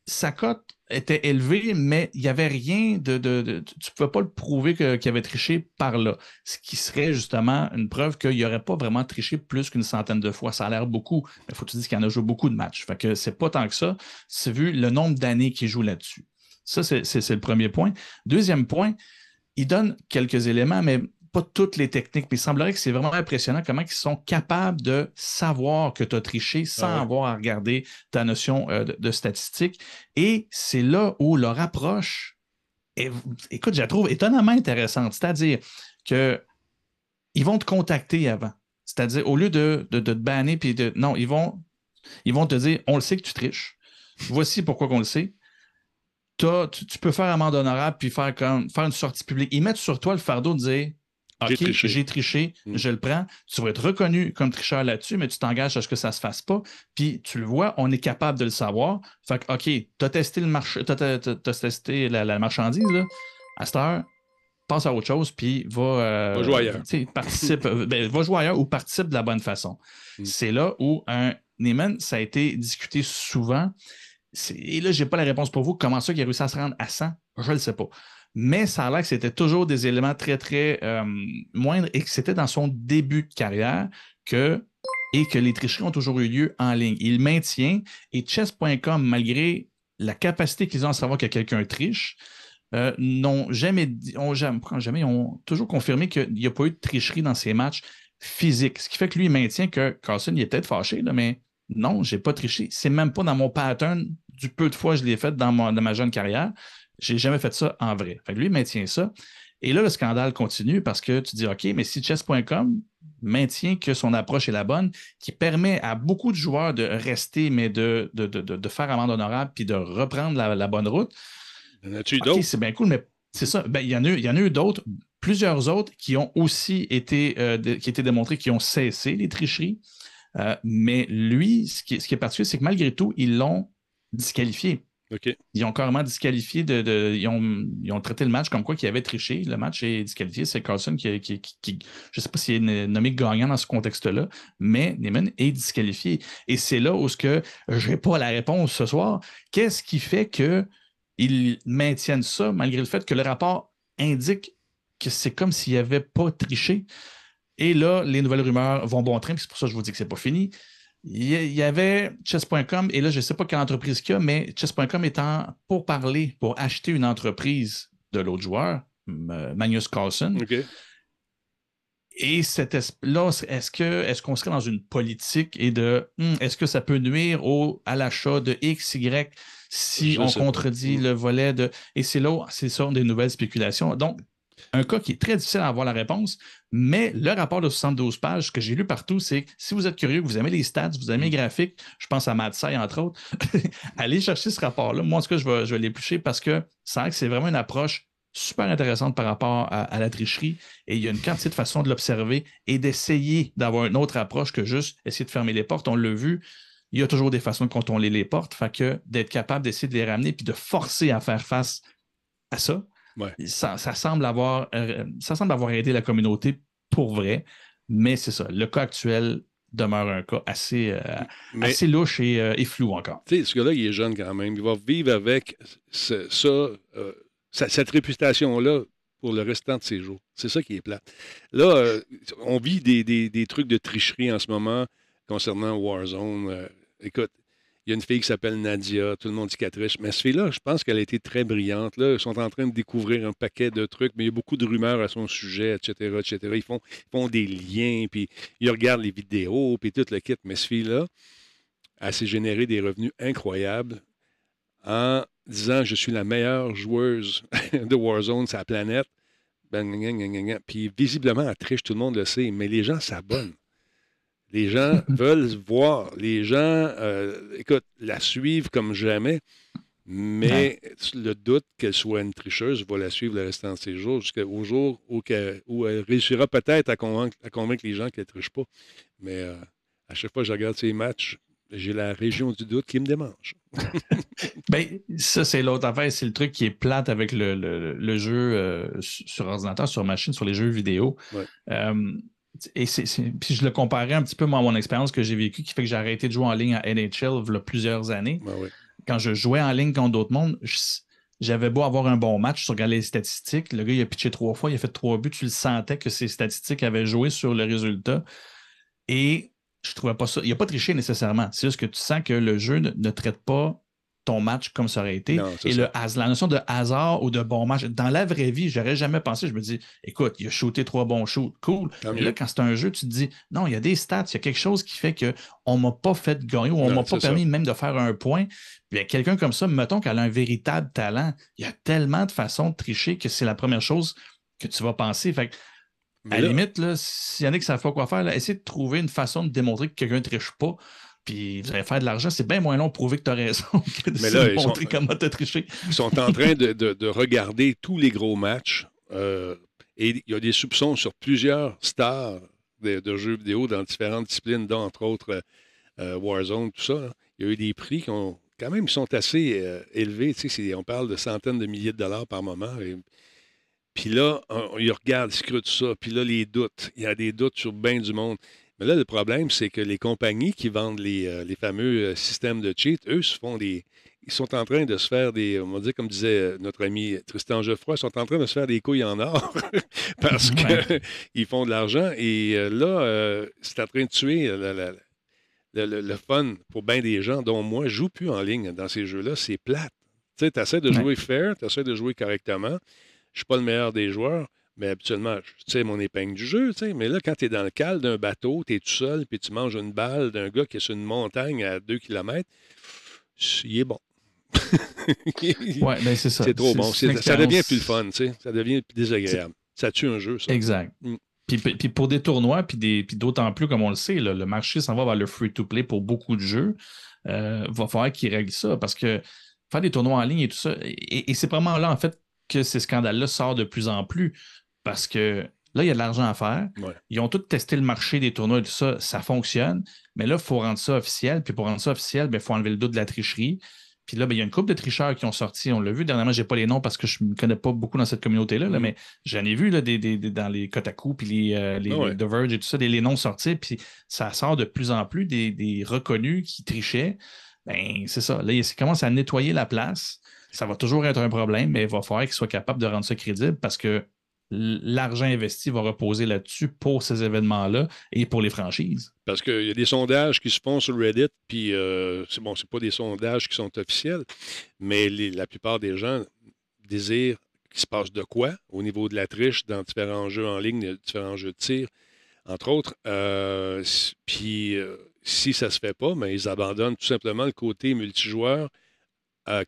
sa cote était élevée, mais il n'y avait rien de, Tu ne pouvais pas le prouver qu'il avait triché par là. Ce qui serait justement une preuve qu'il n'aurait pas vraiment triché plus qu'une centaine de fois. Ça a l'air beaucoup, mais il faut que tu dises qu'il en a joué beaucoup de matchs. Fait que c'est pas tant que ça. C'est vu le nombre d'années qu'il joue là-dessus. Ça, c'est le premier point. Deuxième point, il donne quelques éléments, mais pas toutes les techniques, mais il semblerait que c'est vraiment impressionnant comment ils sont capables de savoir que tu as triché sans ah avoir à regarder ta notion euh, de, statistique. Et c'est là où leur approche, est, écoute, je la trouve étonnamment intéressante. C'est-à-dire qu'ils vont te contacter avant. C'est-à-dire, au lieu de, de, te banner, puis de. Non, ils vont, ils vont te dire on le sait que tu triches. Voici pourquoi qu'on le sait. Tu, tu, peux faire amende honorable puis faire, comme, faire une sortie publique. Ils mettent sur toi le fardeau de dire OK, j'ai triché, mm. je le prends. Tu vas être reconnu comme tricheur là-dessus, mais tu t'engages à ce que ça ne se fasse pas. Puis tu le vois, on est capable de le savoir. Fait que, OK, tu as testé le marché, as, testé la, marchandise, là. À cette heure, passe à autre chose, puis va, euh, va jouer ailleurs. Participe, euh, ben, va jouer ailleurs ou participe de la bonne façon. Mm. C'est là où un Neiman, ça a été discuté souvent. Et là, je n'ai pas la réponse pour vous. Comment ça qu'il a réussi à se rendre à 100? Je ne le sais pas mais ça a l'air que c'était toujours des éléments très, très euh, moindres et que c'était dans son début de carrière que, et que les tricheries ont toujours eu lieu en ligne. Il maintient et chess.com, malgré la capacité qu'ils ont à savoir que quelqu'un triche, euh, n'ont jamais, ont jamais, jamais, ont toujours confirmé qu'il n'y a pas eu de tricherie dans ces matchs physiques. Ce qui fait que lui, maintient que Carlson, il est peut-être fâché, mais non, je n'ai pas triché. C'est même pas dans mon pattern du peu de fois que je l'ai fait dans, dans ma jeune carrière. J'ai jamais fait ça en vrai. Fait lui, il maintient ça. Et là, le scandale continue parce que tu dis, OK, mais si chess.com maintient que son approche est la bonne, qui permet à beaucoup de joueurs de rester, mais de, de, faire amende honorable puis de reprendre la, bonne route. OK, c'est bien cool, mais c'est ça. Ben, il, y en a, il y en a eu d'autres, plusieurs autres qui ont aussi été, euh, qui étaient démontrés, qui ont cessé les tricheries. Euh, mais lui, ce qui, ce qui est particulier, c'est que malgré tout, ils l'ont disqualifié. Ils ont carrément disqualifié, de, ils, ont, traité le match comme quoi qu'il avait triché. Le match est disqualifié. C'est Carlson qui, je ne sais pas s'il est nommé gagnant dans ce contexte-là, mais Neyman est disqualifié. Et c'est là où ce que je n'ai pas la réponse ce soir. Qu'est-ce qui fait qu'ils maintiennent ça malgré le fait que le rapport indique que c'est comme s'il n'y avait pas triché? Et là, les nouvelles rumeurs vont bon train, c'est pour ça que je vous dis que ce n'est pas fini. Il y avait chess.com, et là, je ne sais pas quelle entreprise qu'il y a, mais chess.com étant pour parler, pour acheter une entreprise de l'autre joueur, Magnus Carlsen. Et cet là, est-ce que est-ce qu'on serait dans une politique et de hmm, est-ce que ça peut nuire au, à l'achat de X, Y si on contredit le volet de. Et c'est là, c'est ça, des nouvelles spéculations. Donc, un cas qui est très difficile à avoir la réponse, mais le rapport de 72 pages que j'ai lu partout, c'est que si vous êtes curieux, vous aimez les stats, vous aimez les graphiques, je pense à Madsai entre autres, [LAUGHS] allez chercher ce rapport-là. Moi, en tout cas, je vais, je vais l'éplucher parce que c'est c'est vraiment une approche super intéressante par rapport à, la tricherie et il y a une quantité de façons de l'observer et d'essayer d'avoir une autre approche que juste essayer de fermer les portes. On l'a vu, il y a toujours des façons de contourner les portes, fait que d'être capable d'essayer de les ramener puis de forcer à faire face à ça, ça, semble avoir, euh, ça semble avoir aidé la communauté pour vrai, mais c'est ça. Le cas actuel demeure un cas assez, euh, assez louche euh, et, flou encore. Tu sais, ce gars-là, il est jeune quand même. Il va vivre avec ça, cette réputation-là pour le restant de ses jours. C'est ça qui est plat. Là, on vit des, des, trucs de tricherie en ce moment concernant Warzone. écoute, il y a une fille qui s'appelle Nadia, tout le monde dit qu'elle triche. Mais cette fille-là, je pense qu'elle a été très brillante. Là. Ils sont en train de découvrir un paquet de trucs, mais il y a beaucoup de rumeurs à son sujet, etc.. Ils font, des liens, puis ils regardent les vidéos, puis tout le kit. Mais cette fille-là, elle s'est généré des revenus incroyables en disant je suis la meilleure joueuse [LAUGHS] de Warzone sur la planète. Ben, puis visiblement, elle triche, tout le monde le sait, mais les gens s'abonnent. Les gens [LAUGHS] veulent voir. Les gens, euh, écoute, la suivent comme jamais. Mais le doute qu'elle soit une tricheuse va la suivre le restant de ses jours jusqu'au jour où, elle, réussira peut-être à convaincre, les gens qu'elle ne triche pas. Mais euh, à chaque fois que je regarde ces matchs, j'ai la région du doute qui me démange. [LAUGHS] ben, ça, c'est l'autre affaire. C'est le truc qui est plate avec le, jeu euh, sur ordinateur, sur machine, sur les jeux vidéo. Et puis je le comparais un petit peu à mon expérience que j'ai vécue, qui fait que j'ai arrêté de jouer en ligne à NHL il y a plusieurs années. Ben Quand je jouais en ligne contre d'autres mondes, j'avais beau avoir un bon match, tu regardais les statistiques, le gars il a pitché trois fois, il a fait trois buts, tu le sentais que ses statistiques avaient joué sur le résultat. Et je trouvais pas ça. Il n'a pas triché nécessairement. C'est juste que tu sens que le jeu ne traite pas ton match comme ça aurait été. et le, la notion de hasard ou de bon match, dans la vraie vie, j'aurais jamais pensé. Je me dis, écoute, il a shooté trois bons shoots, cool. Mais là, quand c'est un jeu, tu te dis, non, il y a des stats, il y a quelque chose qui fait qu'on ne m'a pas fait gagner ou on ne m'a pas permis même de faire un point. Puis quelqu'un comme ça, mettons qu'elle a un véritable talent, il y a tellement de façons de tricher que c'est la première chose que tu vas penser. Fait à la limite, s'il y en a qui savent pas quoi faire, essayer de trouver une façon de démontrer que quelqu'un ne triche pas puis vous allez faire de l'argent, c'est bien moins long de prouver que tu as raison [LAUGHS] que de Mais montrer comment tu as triché. Ils sont en train de, [LAUGHS] regarder tous les gros matchs euh, et il y a des soupçons sur plusieurs stars de, jeux vidéo dans différentes disciplines, dont entre autres euh, Warzone, tout ça. Il y a eu des prix qui ont quand même sont assez euh, élevés. on parle de centaines de milliers de dollars par moment. puis là, on, ils regardent, ils scrutent ça. Puis là, les doutes. Il y a des doutes sur bien du monde. Mais là, le problème, c'est que les compagnies qui vendent les, euh, fameux euh, systèmes de cheat, eux, se font des. Ils sont en train de se faire des. On va dire, comme disait euh, notre ami Tristan Geoffroy, ils sont en train de se faire des couilles en or [LAUGHS] parce qu'ils [LAUGHS] font de l'argent. Et là, c'est en train de tuer le, fun pour bien des gens, dont moi, je joue plus en ligne dans ces jeux-là. C'est plate. Tu sais, tu essaies de jouer fair, tu essaies de jouer correctement. Je ne suis pas le meilleur des joueurs. Mais habituellement, tu sais, mon épingle du jeu, tu sais. Mais là, quand tu es dans le cale d'un bateau, tu es tout seul, puis tu manges une balle d'un gars qui est sur une montagne à 2 km, il est bon. [LAUGHS] ouais, ben, c'est ça. C'est trop bon. Ça devient plus le fun, tu sais. Ça devient plus désagréable. Ça tue un jeu, ça. Exact. Mm. Puis, pour des tournois, puis, d'autant plus, comme on le sait, le marché s'en va vers le free-to-play pour beaucoup de jeux. Il euh, va falloir qu'ils règlent ça parce que faire des tournois en ligne et tout ça, et, et c'est vraiment là, en fait, que ces scandales-là sortent de plus en plus parce que là, il y a de l'argent à faire. Ils ont tous testé le marché des tournois et tout ça, ça fonctionne. Mais là, il faut rendre ça officiel. Puis pour rendre ça officiel, il ben, faut enlever le doute de la tricherie. Puis là, ben, il y a une couple de tricheurs qui ont sorti. On l'a vu dernièrement, je n'ai pas les noms parce que je ne me connais pas beaucoup dans cette communauté-là, mm. mais j'en ai vu là, des, dans les Kotaku, puis les, euh, les, ah The Verge et tout ça, des, les noms sortis. Puis ça sort de plus en plus des, reconnus qui trichaient. Ben, c'est ça. Là, ils commencent à nettoyer la place. Ça va toujours être un problème, mais il va falloir qu'ils soient capables de rendre ça crédible parce que l'argent investi va reposer là-dessus pour ces événements-là et pour les franchises. Parce qu'il y a des sondages qui se font sur Reddit, puis euh, c'est bon, c'est pas des sondages qui sont officiels, mais la plupart des gens désirent qu'il se passe de quoi au niveau de la triche dans différents jeux en ligne, différents jeux de tir, entre autres. Euh, puis euh, si ça se fait pas, mais ils abandonnent tout simplement le côté multijoueur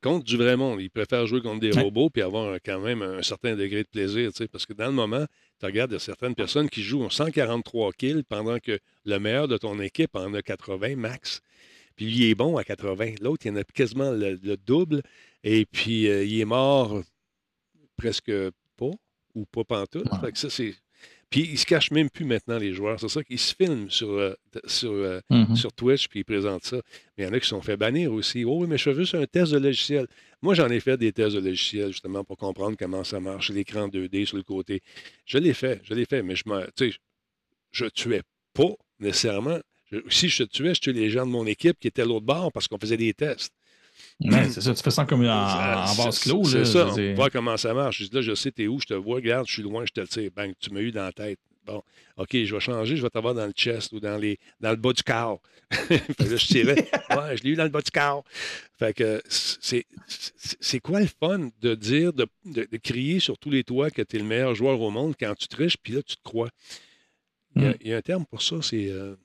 contre du vrai monde. Ils préfèrent jouer contre des robots puis avoir quand même un certain degré de plaisir. Parce que dans le moment, tu regardes, certaines personnes qui jouent 143 kills pendant que le meilleur de ton équipe en a 80 max. Puis lui, il est bon à 80. L'autre, il en a quasiment le, double. Et puis, euh, il est mort presque pas ou pas pantoute. Fait que ça, c'est puis ils se cachent même plus maintenant, les joueurs. C'est ça qu'ils se filment sur, euh, sur, euh, mm-hmm. sur Twitch, puis ils présentent ça. Mais il y en a qui se sont fait bannir aussi. Oh oui, mais je fais juste un test de logiciel. Moi, j'en ai fait des tests de logiciel, justement, pour comprendre comment ça marche, l'écran 2D sur le côté. Je l'ai fait, je l'ai fait, mais je ne je tuais pas nécessairement. si je tuais, je tuais les gens de mon équipe qui étaient à l'autre bord parce qu'on faisait des tests. C'est ça, tu fais ça comme en, en base clos. C'est ça, on voir comment ça marche. Je dis là, je sais, t'es où, je te vois, regarde, je suis loin, je te tire. Bang, tu m'as eu dans la tête. Bon, OK, je vais changer, je vais t'avoir dans le chest ou dans, les, dans le bas du corps. [LAUGHS] là, je tirais. [LAUGHS] Ouais, je l'ai eu dans le bas du corps. Fait que c'est quoi le fun de dire, de, de, crier sur tous les toits que tu es le meilleur joueur au monde quand tu triches, puis là, tu te crois? Il y, a, hmm. un terme pour ça, c'est. Euh,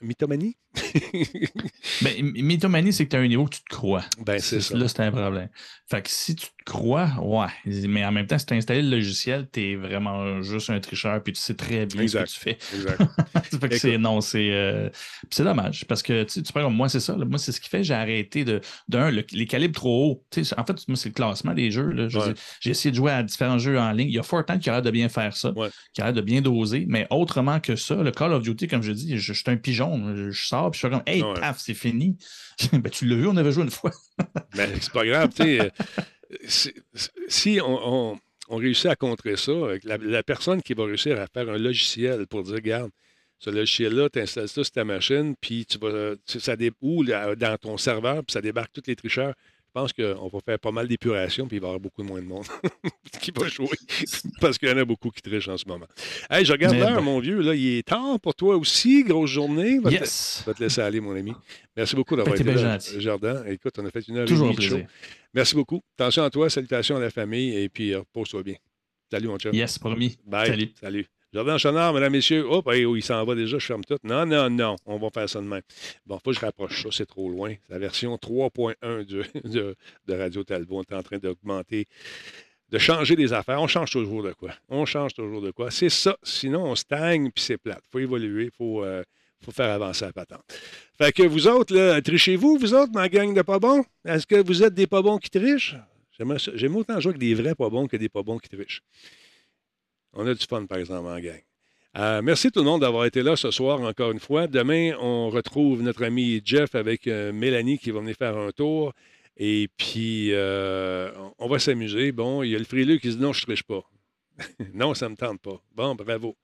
mythomanie? [LAUGHS] ben, mythomanie, c'est que tu as un niveau que tu te crois. Ben, c'est ça. Là, c'est un problème. Fait que si tu crois, ouais. Mais en même temps, si tu as installé le logiciel, tu es vraiment juste un tricheur, puis tu sais très bien ce que tu fais. Exact. [LAUGHS] fait que c'est, non, c'est, euh, c'est dommage. Parce que, tu sais, moi, c'est ça. moi, c'est ce qui fait j'ai arrêté de, d'un, les calibres trop hauts. en fait, moi, c'est le classement des jeux. J'ai essayé de jouer à différents jeux en ligne. Il y a Fortnite qui a l'air de bien faire ça, qui a l'air de bien doser. Mais autrement que ça, le Call of Duty, comme je dis, je, je suis un pigeon. Je sors, puis je suis comme, hey, paf, c'est fini. [LAUGHS] ben, tu l'as vu, on avait joué une fois. ben, c'est pas grave, tu sais. [LAUGHS] Si on, réussit à contrer ça, la, personne qui va réussir à faire un logiciel pour dire, regarde, ce logiciel-là, tu installes ça sur ta machine, puis tu vas, ça ou dans ton serveur, puis ça débarque tous les tricheurs. Je pense qu'on va faire pas mal d'épuration, puis il va y avoir beaucoup moins de monde [LAUGHS] qui va jouer. [LAUGHS] Parce qu'il y en a beaucoup qui trichent en ce moment. Hey, je regarde l'heure, mon vieux. Là, il est tard pour toi aussi. Grosse journée. Va yes. Te, va te laisser aller, mon ami. Merci beaucoup d'avoir été là, Jardin. Écoute, on a fait une heure Toujours et demie de show. Merci beaucoup. Attention à toi. Salutations à la famille. Et puis, repose-toi bien. Salut, mon chat. Yes, promis. Bye. Salut. Salut. Jardin Chenard, mesdames, messieurs. Hop, il s'en va déjà, je ferme tout. Non, non, non, on va faire ça demain. Bon, faut que je rapproche ça, c'est trop loin. La version 3.1 [LAUGHS] de, de, Radio Talbot. On est en train d'augmenter, de changer des affaires. On change toujours de quoi? On change toujours de quoi? C'est ça. Sinon, on stagne, puis c'est plate. Faut évoluer, il faut, euh, faut faire avancer la patente. Fait que vous autres, là, trichez-vous, vous autres, ma gang de pas bons? Est-ce que vous êtes des pas bons qui trichent? J'aime autant jouer avec des vrais pas bons que des pas bons qui trichent. On a du fun, par exemple, en gang. Euh, merci tout le monde d'avoir été là ce soir encore une fois. Demain, on retrouve notre ami Jeff avec euh, Mélanie qui va venir faire un tour. Et puis, euh, on va s'amuser. Bon, il y a le frileux qui dit non, je ne triche pas. [LAUGHS] non, ça ne me tente pas. Bon, bravo.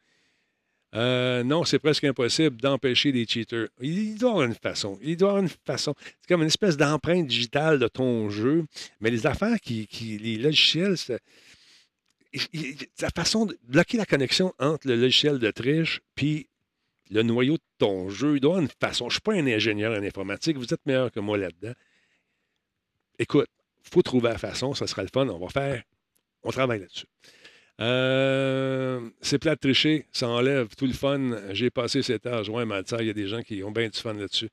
non, c'est presque impossible d'empêcher des cheaters. Il doit y avoir une façon. Il doit avoir une façon. C'est comme une espèce d'empreinte digitale de ton jeu. Mais les affaires qui, qui les logiciels, la façon de bloquer la connexion entre le logiciel de triche puis le noyau de ton jeu, il doit avoir une façon. Je ne suis pas un ingénieur en informatique, vous êtes meilleur que moi là-dedans. Écoute, il faut trouver la façon, ça sera le fun, on va faire, on travaille là-dessus. Euh, c'est plat de tricher, ça enlève tout le fun. J'ai passé cet âge, ouais, Malta, il y a des gens qui ont bien du fun là-dessus.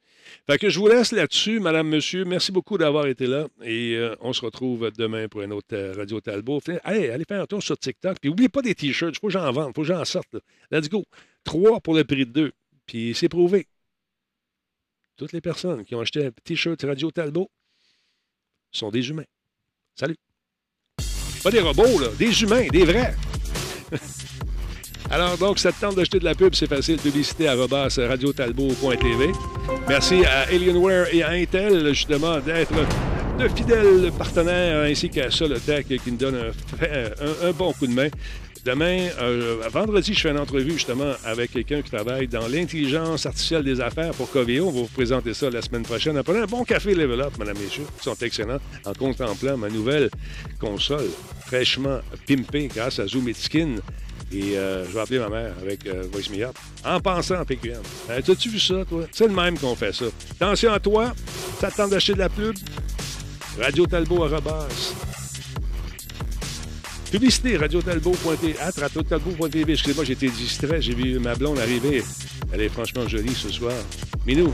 Fait que je vous laisse là-dessus, madame, monsieur. Merci beaucoup d'avoir été là et euh, on se retrouve demain pour une autre euh, Radio Talbot. Allez, allez faire un tour sur TikTok. Puis n'oubliez pas des t-shirts, il faut que j'en vende, il faut que j'en sorte. Let's go. Trois pour le prix de deux. Puis c'est prouvé. Toutes les personnes qui ont acheté un t-shirt Radio Talbot sont des humains. Salut. Pas des robots, là, des humains, des vrais. [LAUGHS] Alors, donc, ça te tente d'acheter de la pub, c'est facile. Publicité à radiotalbot.tv. Merci à Alienware et à Intel, justement, d'être de fidèles partenaires, ainsi qu'à Solotech, qui nous donne un, un, bon coup de main. Demain, euh, vendredi, je fais une entrevue justement avec quelqu'un qui travaille dans l'intelligence artificielle des affaires pour Coveo. On va vous présenter ça la semaine prochaine. Après un bon café Level Up, mesdames et messieurs, qui sont excellents en contemplant ma nouvelle console fraîchement pimpée grâce à Zoom Skin. Et euh, je vais appeler ma mère avec euh, Voice Me Up en pensant en PQM. Euh, As-tu vu ça, toi? C'est le même qu'on fait ça. Attention à toi, ça tente d'acheter de la pub? Radio Talbot à Publicité, radiotalbot.tv. Excusez-moi, été distrait. J'ai vu ma blonde arriver. Elle est franchement jolie ce soir. Minou.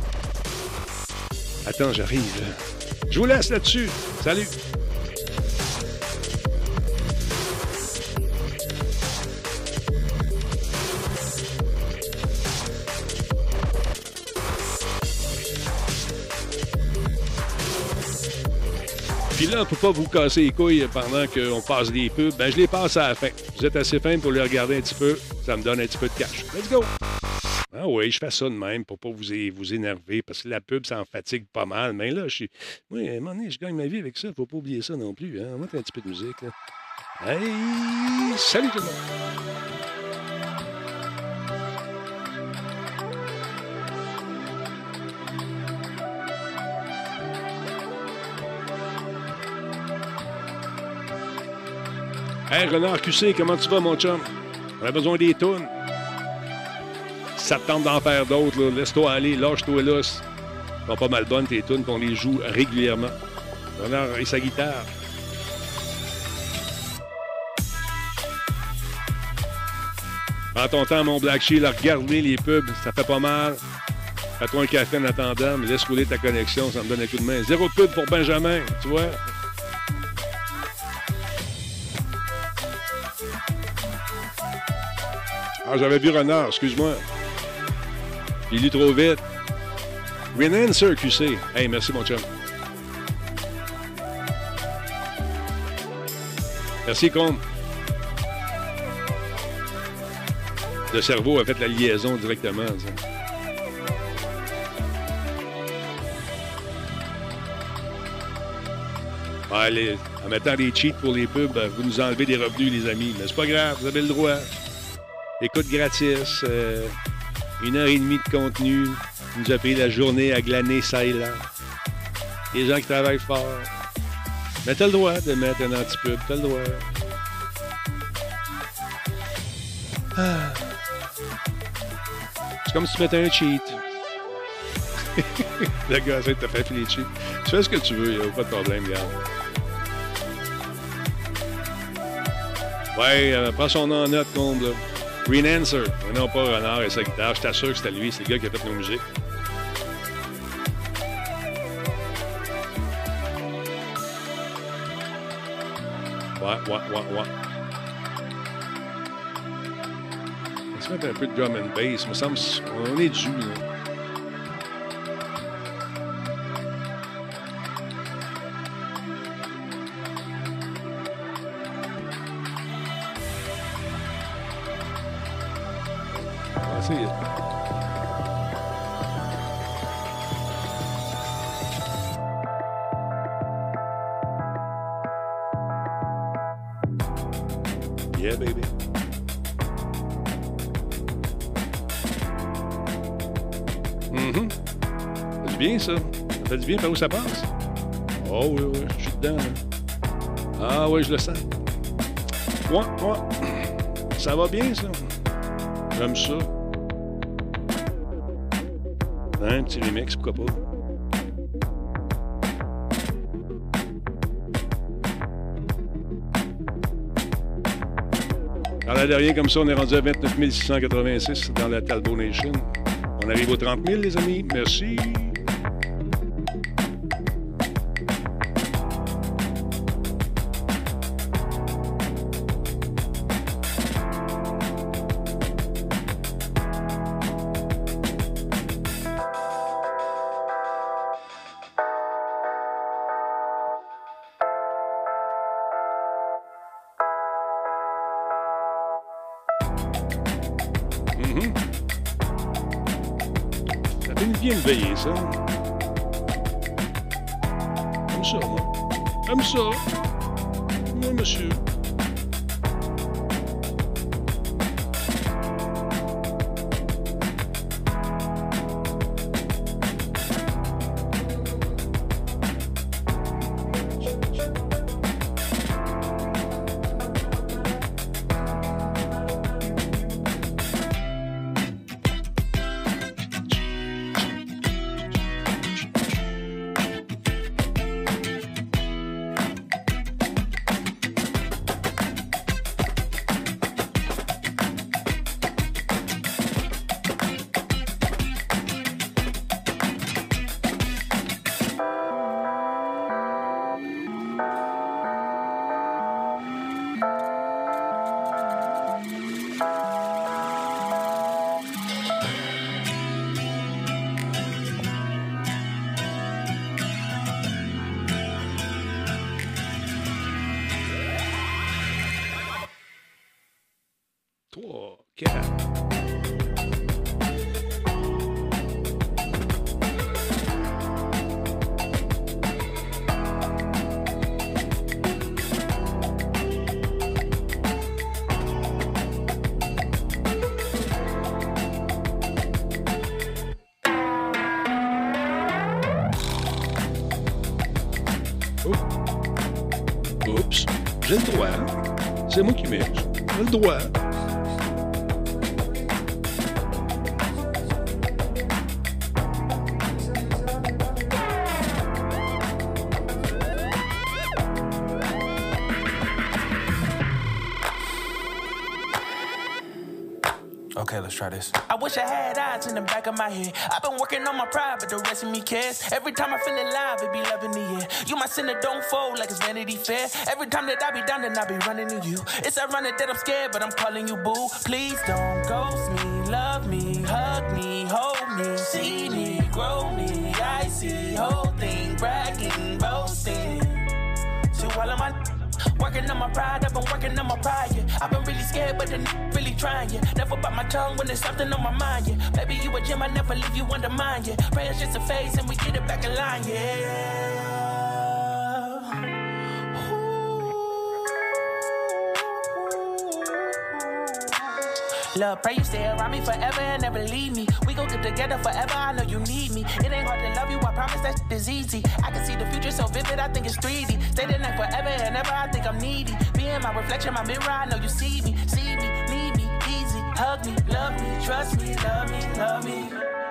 Attends, j'arrive. Je vous laisse là-dessus. Salut. Puis là, on ne peut pas vous casser les couilles pendant qu'on passe des pubs. Ben, je les passe à la fin. Vous êtes assez fin pour les regarder un petit peu. Ça me donne un petit peu de cash. Let's go! Ah oui, je fais ça de même pour pas vous, vous énerver parce que la pub, ça en fatigue pas mal. Mais là, je suis. Oui, à un moment donné, je gagne ma vie avec ça. Faut pas oublier ça non plus. Hein? On va mettre un petit peu de musique. Hey! Salut tout le monde! Hey, Renard QC, comment tu vas, mon chum? On a besoin des tunes. Ça te tente d'en faire d'autres, laisse-toi aller, lâche-toi là. Ils sont pas mal bonnes, tes tunes, qu'on les joue régulièrement. Renard et sa guitare. Prends ton temps, mon Black Shield, regarder les pubs, ça fait pas mal. Fais-toi un café en attendant, mais laisse rouler ta connexion, ça me donne un coup de main. Zéro pub pour Benjamin, tu vois? Ah, j'avais vu Renard, excuse-moi. Il lu trop vite. Renancer QC. Hey, merci, mon chum. Merci, Combe. Le cerveau a fait la liaison directement. Allez, en mettant des cheats pour les pubs, vous nous enlevez des revenus, les amis. Mais c'est pas grave, vous avez le droit. Écoute gratis, euh, une heure et demie de contenu. Il nous a pris la journée à glaner ça et là. Les gens qui travaillent fort. Mais t'as le droit de mettre un anti-pub, t'as le droit. Ah. C'est comme si tu mettais un cheat. [LAUGHS] le gars, ça t'a fait les cheats. Tu fais ce que tu veux, il a pas de problème, gars. Ouais, euh, prends son nom en note, comble. Green Answer. Non, pas Renard et sa guitare. Je t'assure que c'était lui, c'est le gars qui a fait nos musiques. Ouais, ouais, ouais, ouais. On se met un peu de drum and bass. me semble on est dû, là. Bien par où ça passe? Oh oui, oui, je suis dedans. Ah oui, je le sens. Ouais, ouais. Ça va bien, ça. J'aime ça. Un petit remix, pourquoi pas? Dans la dernière, comme ça, on est rendu à 29 686 dans la Talbot Nation. On arrive aux 30 000, les amis. Merci. J'ai le in the back of my head. I've been working on my pride, but the rest of me cares. Every time I feel alive, it be loving the air. You my sinner, don't fold like it's Vanity Fair. Every time that I be down, then I be running to you. It's ironic that I'm scared, but I'm calling you boo. Please don't ghost me, love me, hug me, hold me, see me, grow me. Working on my pride, I've been working on my pride, yeah. I've been really scared, but the really trying, yeah. Never bite my tongue when there's something on my mind, yeah. Maybe you a gem, I never leave you under mine, yeah. Prayers just a phase and we get it back in line, yeah. Love, pray you stay around me forever and never leave me. We gon' get together forever, I know you need me. It ain't hard to love you, I promise that is easy. I can see the future so vivid, I think it's 3D. Stay the night forever and ever, I think I'm needy. Being my reflection, my mirror, I know you see me. See me, need me, easy. Hug me, love me, trust me, love me, love me.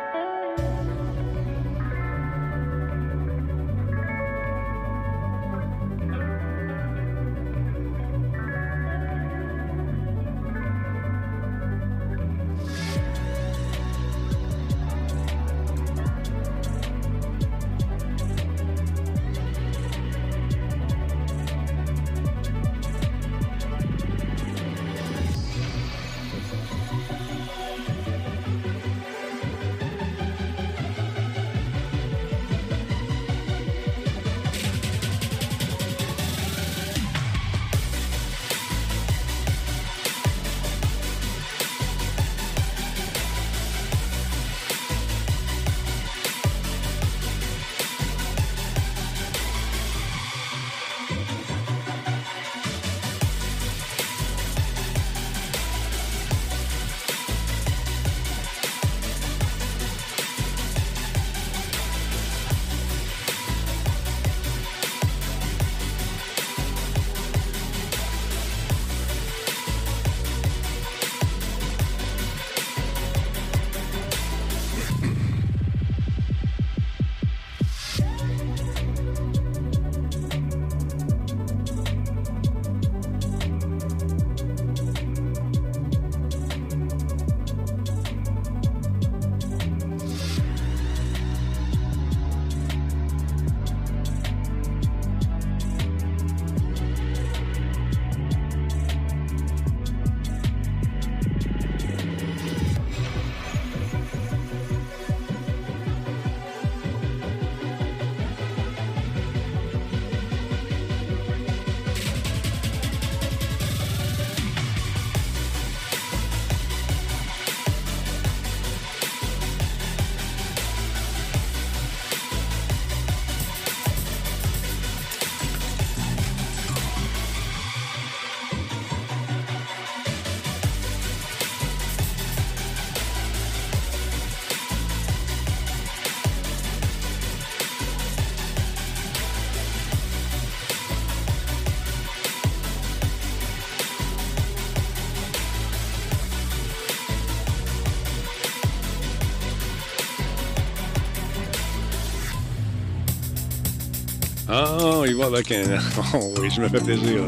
Avec un. [LAUGHS] Oh oui, je me fais plaisir.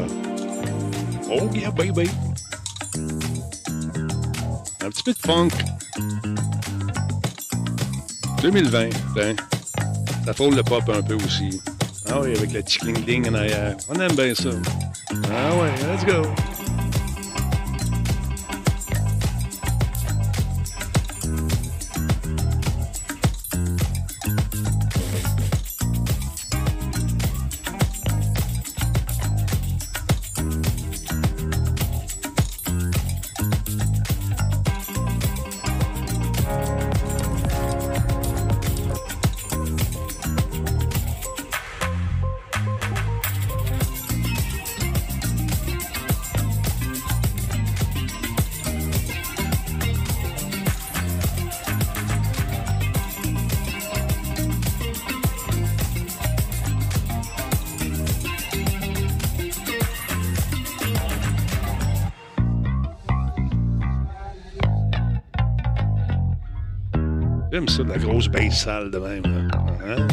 Oh yeah, baby. Un petit peu de funk. 2020, ben. Ça frôle le pop un peu aussi. Ah oui, avec la tickling ding en arrière. On aime bien ça. Ah ouais, let's go. Ça, de la grosse baisse sale de même. Hein?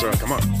Let's go.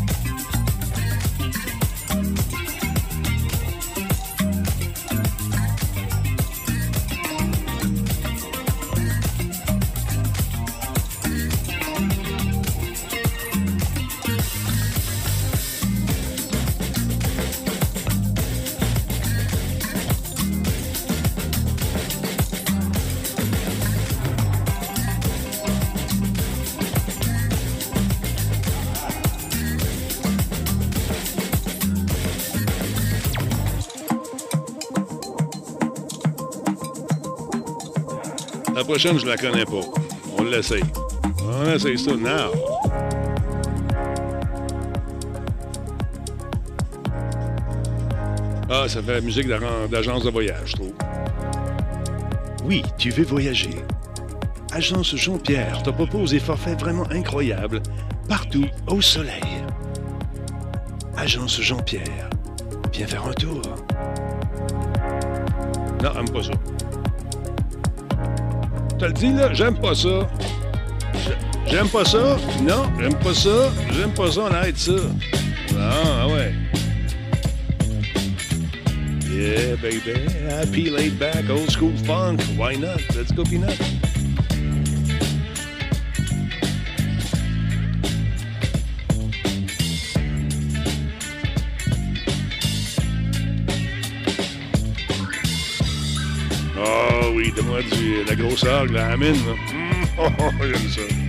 Prochaine, je la connais pas. On l'essaye. On essaye ça now. Ah, ça fait la musique d'agence de voyage, je trouve. Oui, tu veux voyager. Agence Jean-Pierre te propose des forfaits vraiment incroyables partout au soleil. Agence Jean-Pierre, viens faire un tour. Non, aime pas ça te le dis, là, j'aime pas ça. J'aime pas ça? Non, j'aime pas ça. J'aime pas ça, on arrête ça. Ah, ah ouais. Yeah, baby. Happy, laid back, old school funk. Why not? Let's go peanut. La grosseur, la mine. [LAUGHS]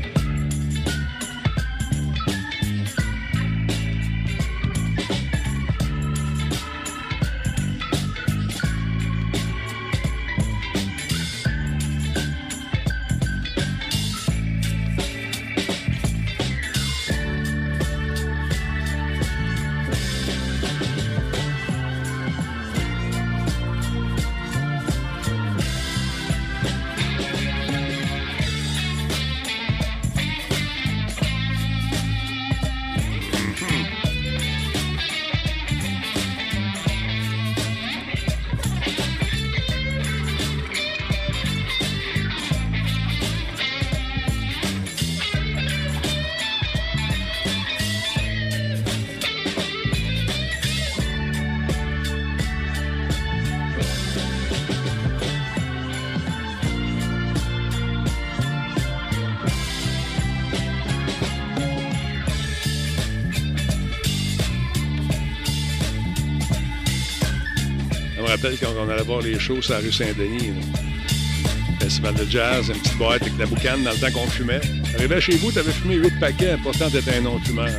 quand on allait voir les shows sur la rue Saint-Denis. Festival de jazz, une petite boîte avec la boucane dans le temps qu'on fumait. Arrivais chez vous, t'avais fumé 8 paquets, pourtant t'étais un non-fumeur.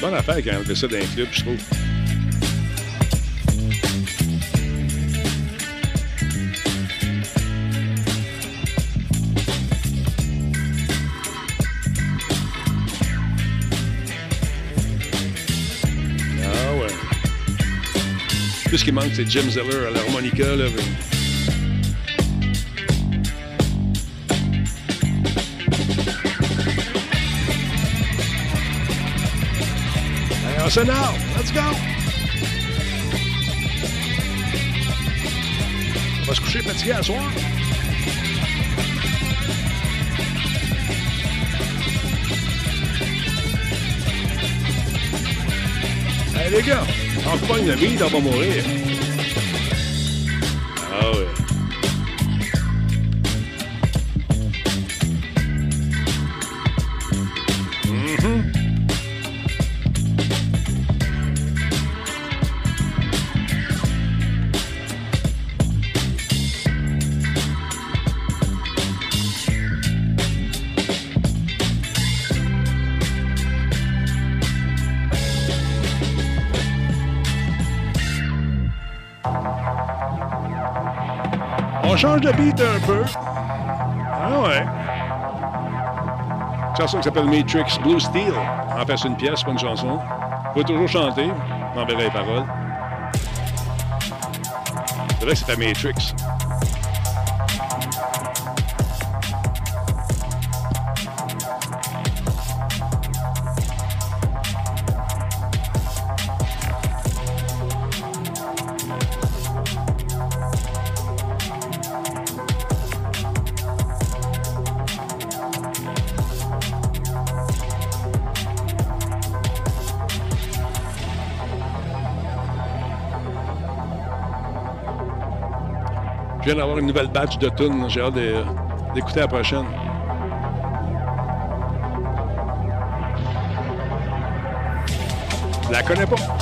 Bonne affaire quand on fait ça dans un club, je trouve. ce qui manque, c'est Jim Zeller à l'harmonica. Là. Allez, on let's go! On va se coucher fatigué à soir. Allez les gars! On pogne la vie, on va mourir. Change de beat un peu. Ah ouais. Une chanson qui s'appelle Matrix Blue Steel. En c'est une pièce, pas une chanson. Vous pouvez toujours chanter. M'enverrez les paroles. C'est vrai que c'était Matrix. D'avoir une nouvelle batch de tunes. J'ai hâte d'écouter la prochaine. Je la connais pas.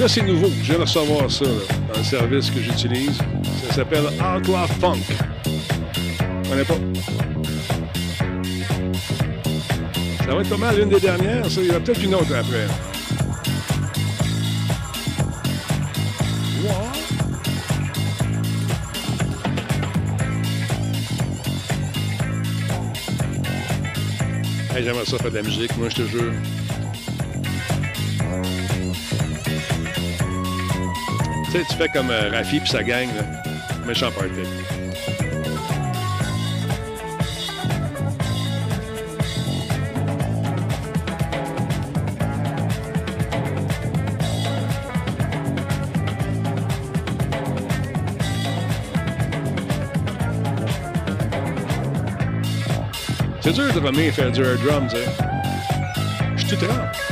Là, c'est nouveau. Je viens de recevoir ça dans le service que j'utilise. Ça s'appelle Outlaw Funk. Connais pas? Ça va être pas mal l'une des dernières. Ça. Il y aura peut-être une autre après. J'aimerais ça faire de la musique, moi, je te jure. Tu sais, tu fais comme euh, Rafi puis sa gang, là. Méchant party. C'est dur de remettre faire du air drum, tu sais. Je suis tout trempe.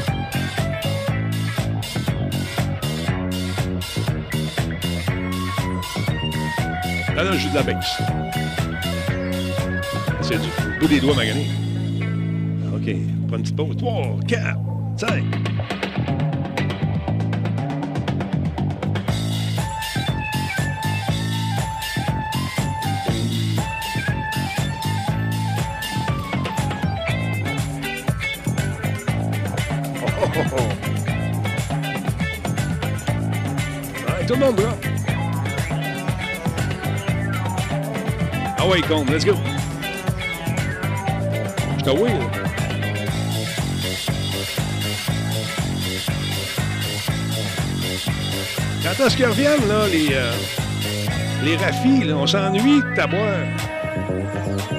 Là, là, je joue de la baisse. C'est du bout des doigts magané. OK. Prends une petite pause. 3, 4, 5. tout le monde, là. Way, Combe. Let's go. Je te oui, Quand est-ce qu'ils reviennent, là, les, euh, les rafis, là? On s'ennuie de t'avoir. n'est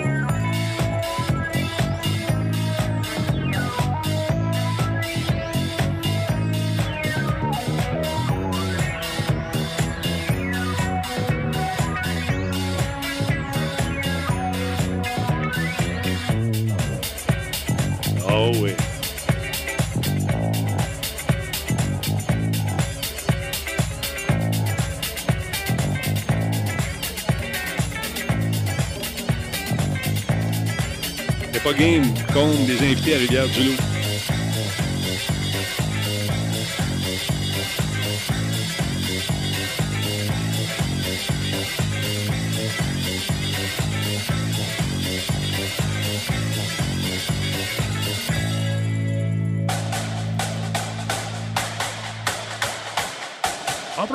game contre des invités à Rivière-du-Loup.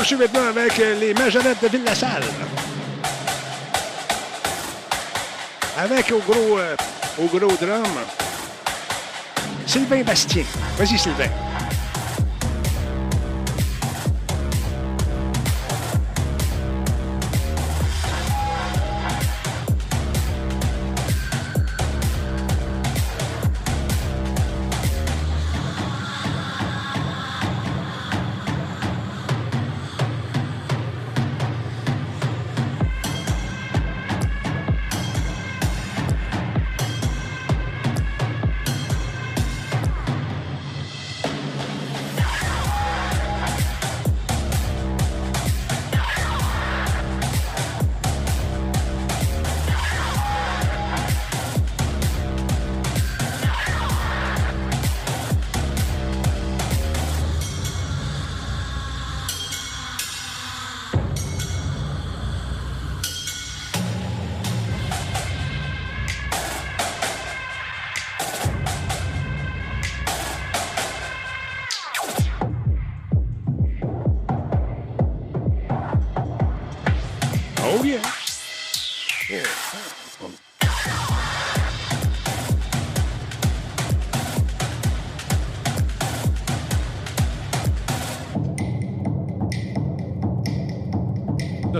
Je suis maintenant avec les majorettes de Ville-la-Salle. Avec au gros, euh, au gros drum, Sylvain Bastien. Vas-y, Sylvain.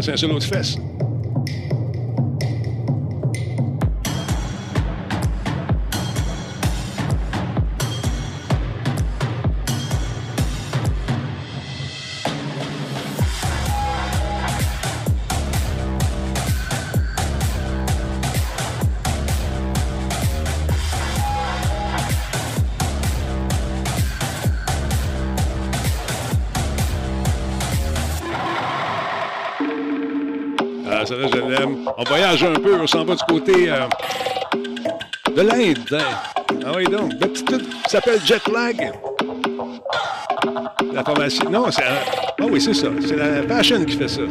C'est un solo de un peu, on s'en va du côté euh, de l'Inde. Hein. Ah oui, donc. Le petit truc qui s'appelle Jetlag. La formation. Non, c'est. Ah oui, c'est ça. C'est la Fashion qui fait ça.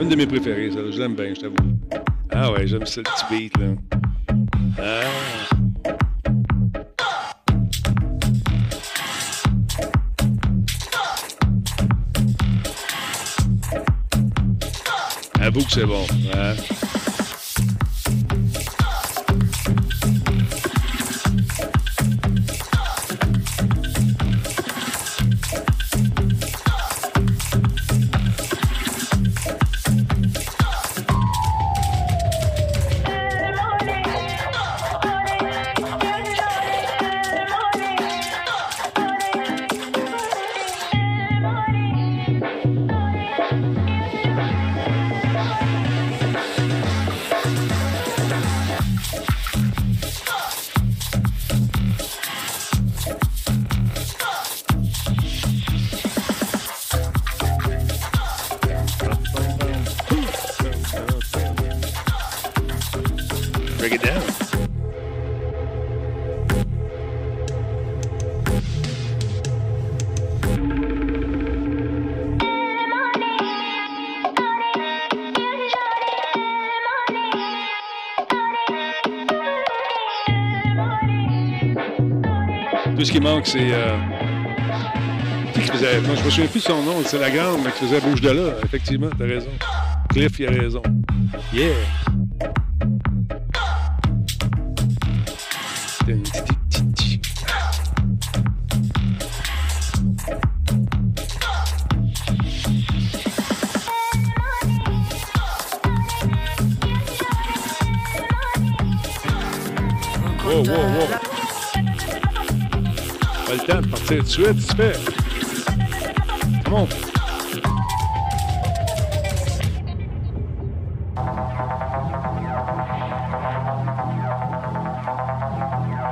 Une de mes préférées, ça. Je l'aime bien, je t'avoue. Ah ouais, j'aime ce petit beat, là. Ah. Avoue que c'est bon. Hein? C'est. Euh... Je me souviens plus de son nom, c'est la grande, mais qui faisait bouge de là. Effectivement, t'as raison. Cliff, il a raison. Yeah! C'est tout de fais. Come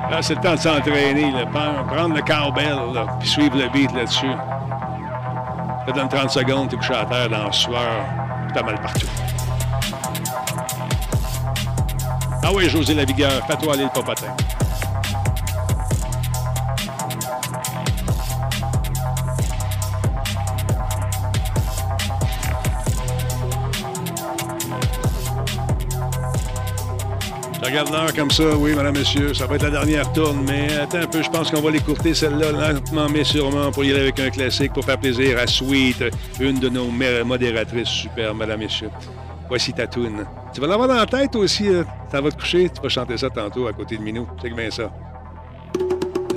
Là, c'est le temps de s'entraîner, prendre le cowbell, puis suivre le beat là-dessus. Là, dans 30 secondes, t'es couché à terre dans le sueur, t'as mal partout. Ah oui, José Lavigueur, fais-toi aller le popotin. Regarde l'heure comme ça, oui, madame, monsieur. Ça va être la dernière tourne, mais attends un peu, je pense qu'on va l'écourter celle-là lentement, mais sûrement, pour y aller avec un classique, pour faire plaisir à Sweet, une de nos modératrices super, madame, monsieur. Voici ta tune. Tu vas l'avoir dans la tête aussi, ça va te coucher, tu vas chanter ça tantôt à côté de Minou. C'est bien ça.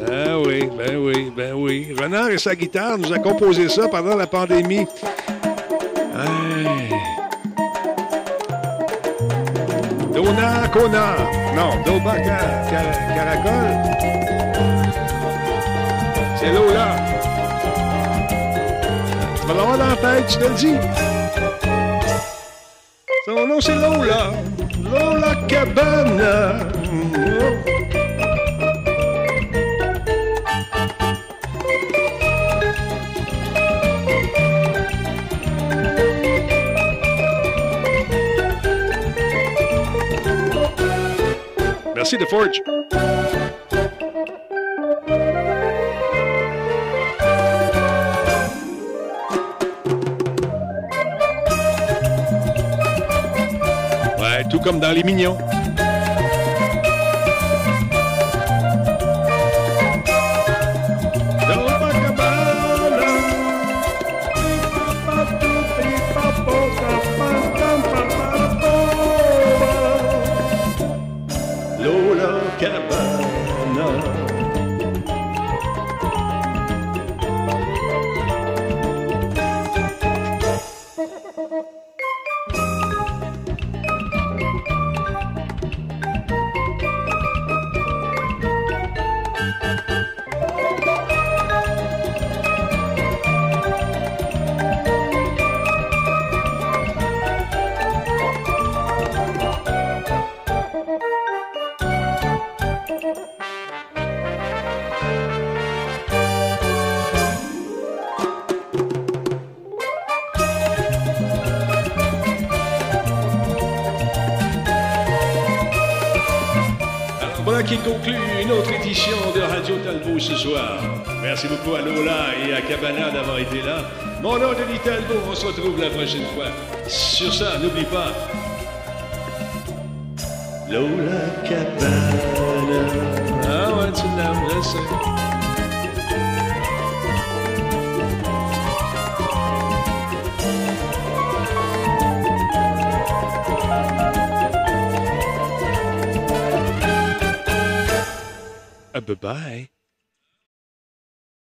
Ah oui, ben oui, ben oui. Renard et sa guitare nous a composé ça pendant la pandémie. Dona Kona. Non, Doba Caracol. C'est Lola. Tu vas l'avoir dans la tête, je te le dis. C'est Lola. Lola Cabana. Merci de Forge. Ouais, tout comme dans prochaine fois. Sur ça, n'oublie pas. Lola Cabana. Ah ouais, tu l'aimes, je sais. bye bye.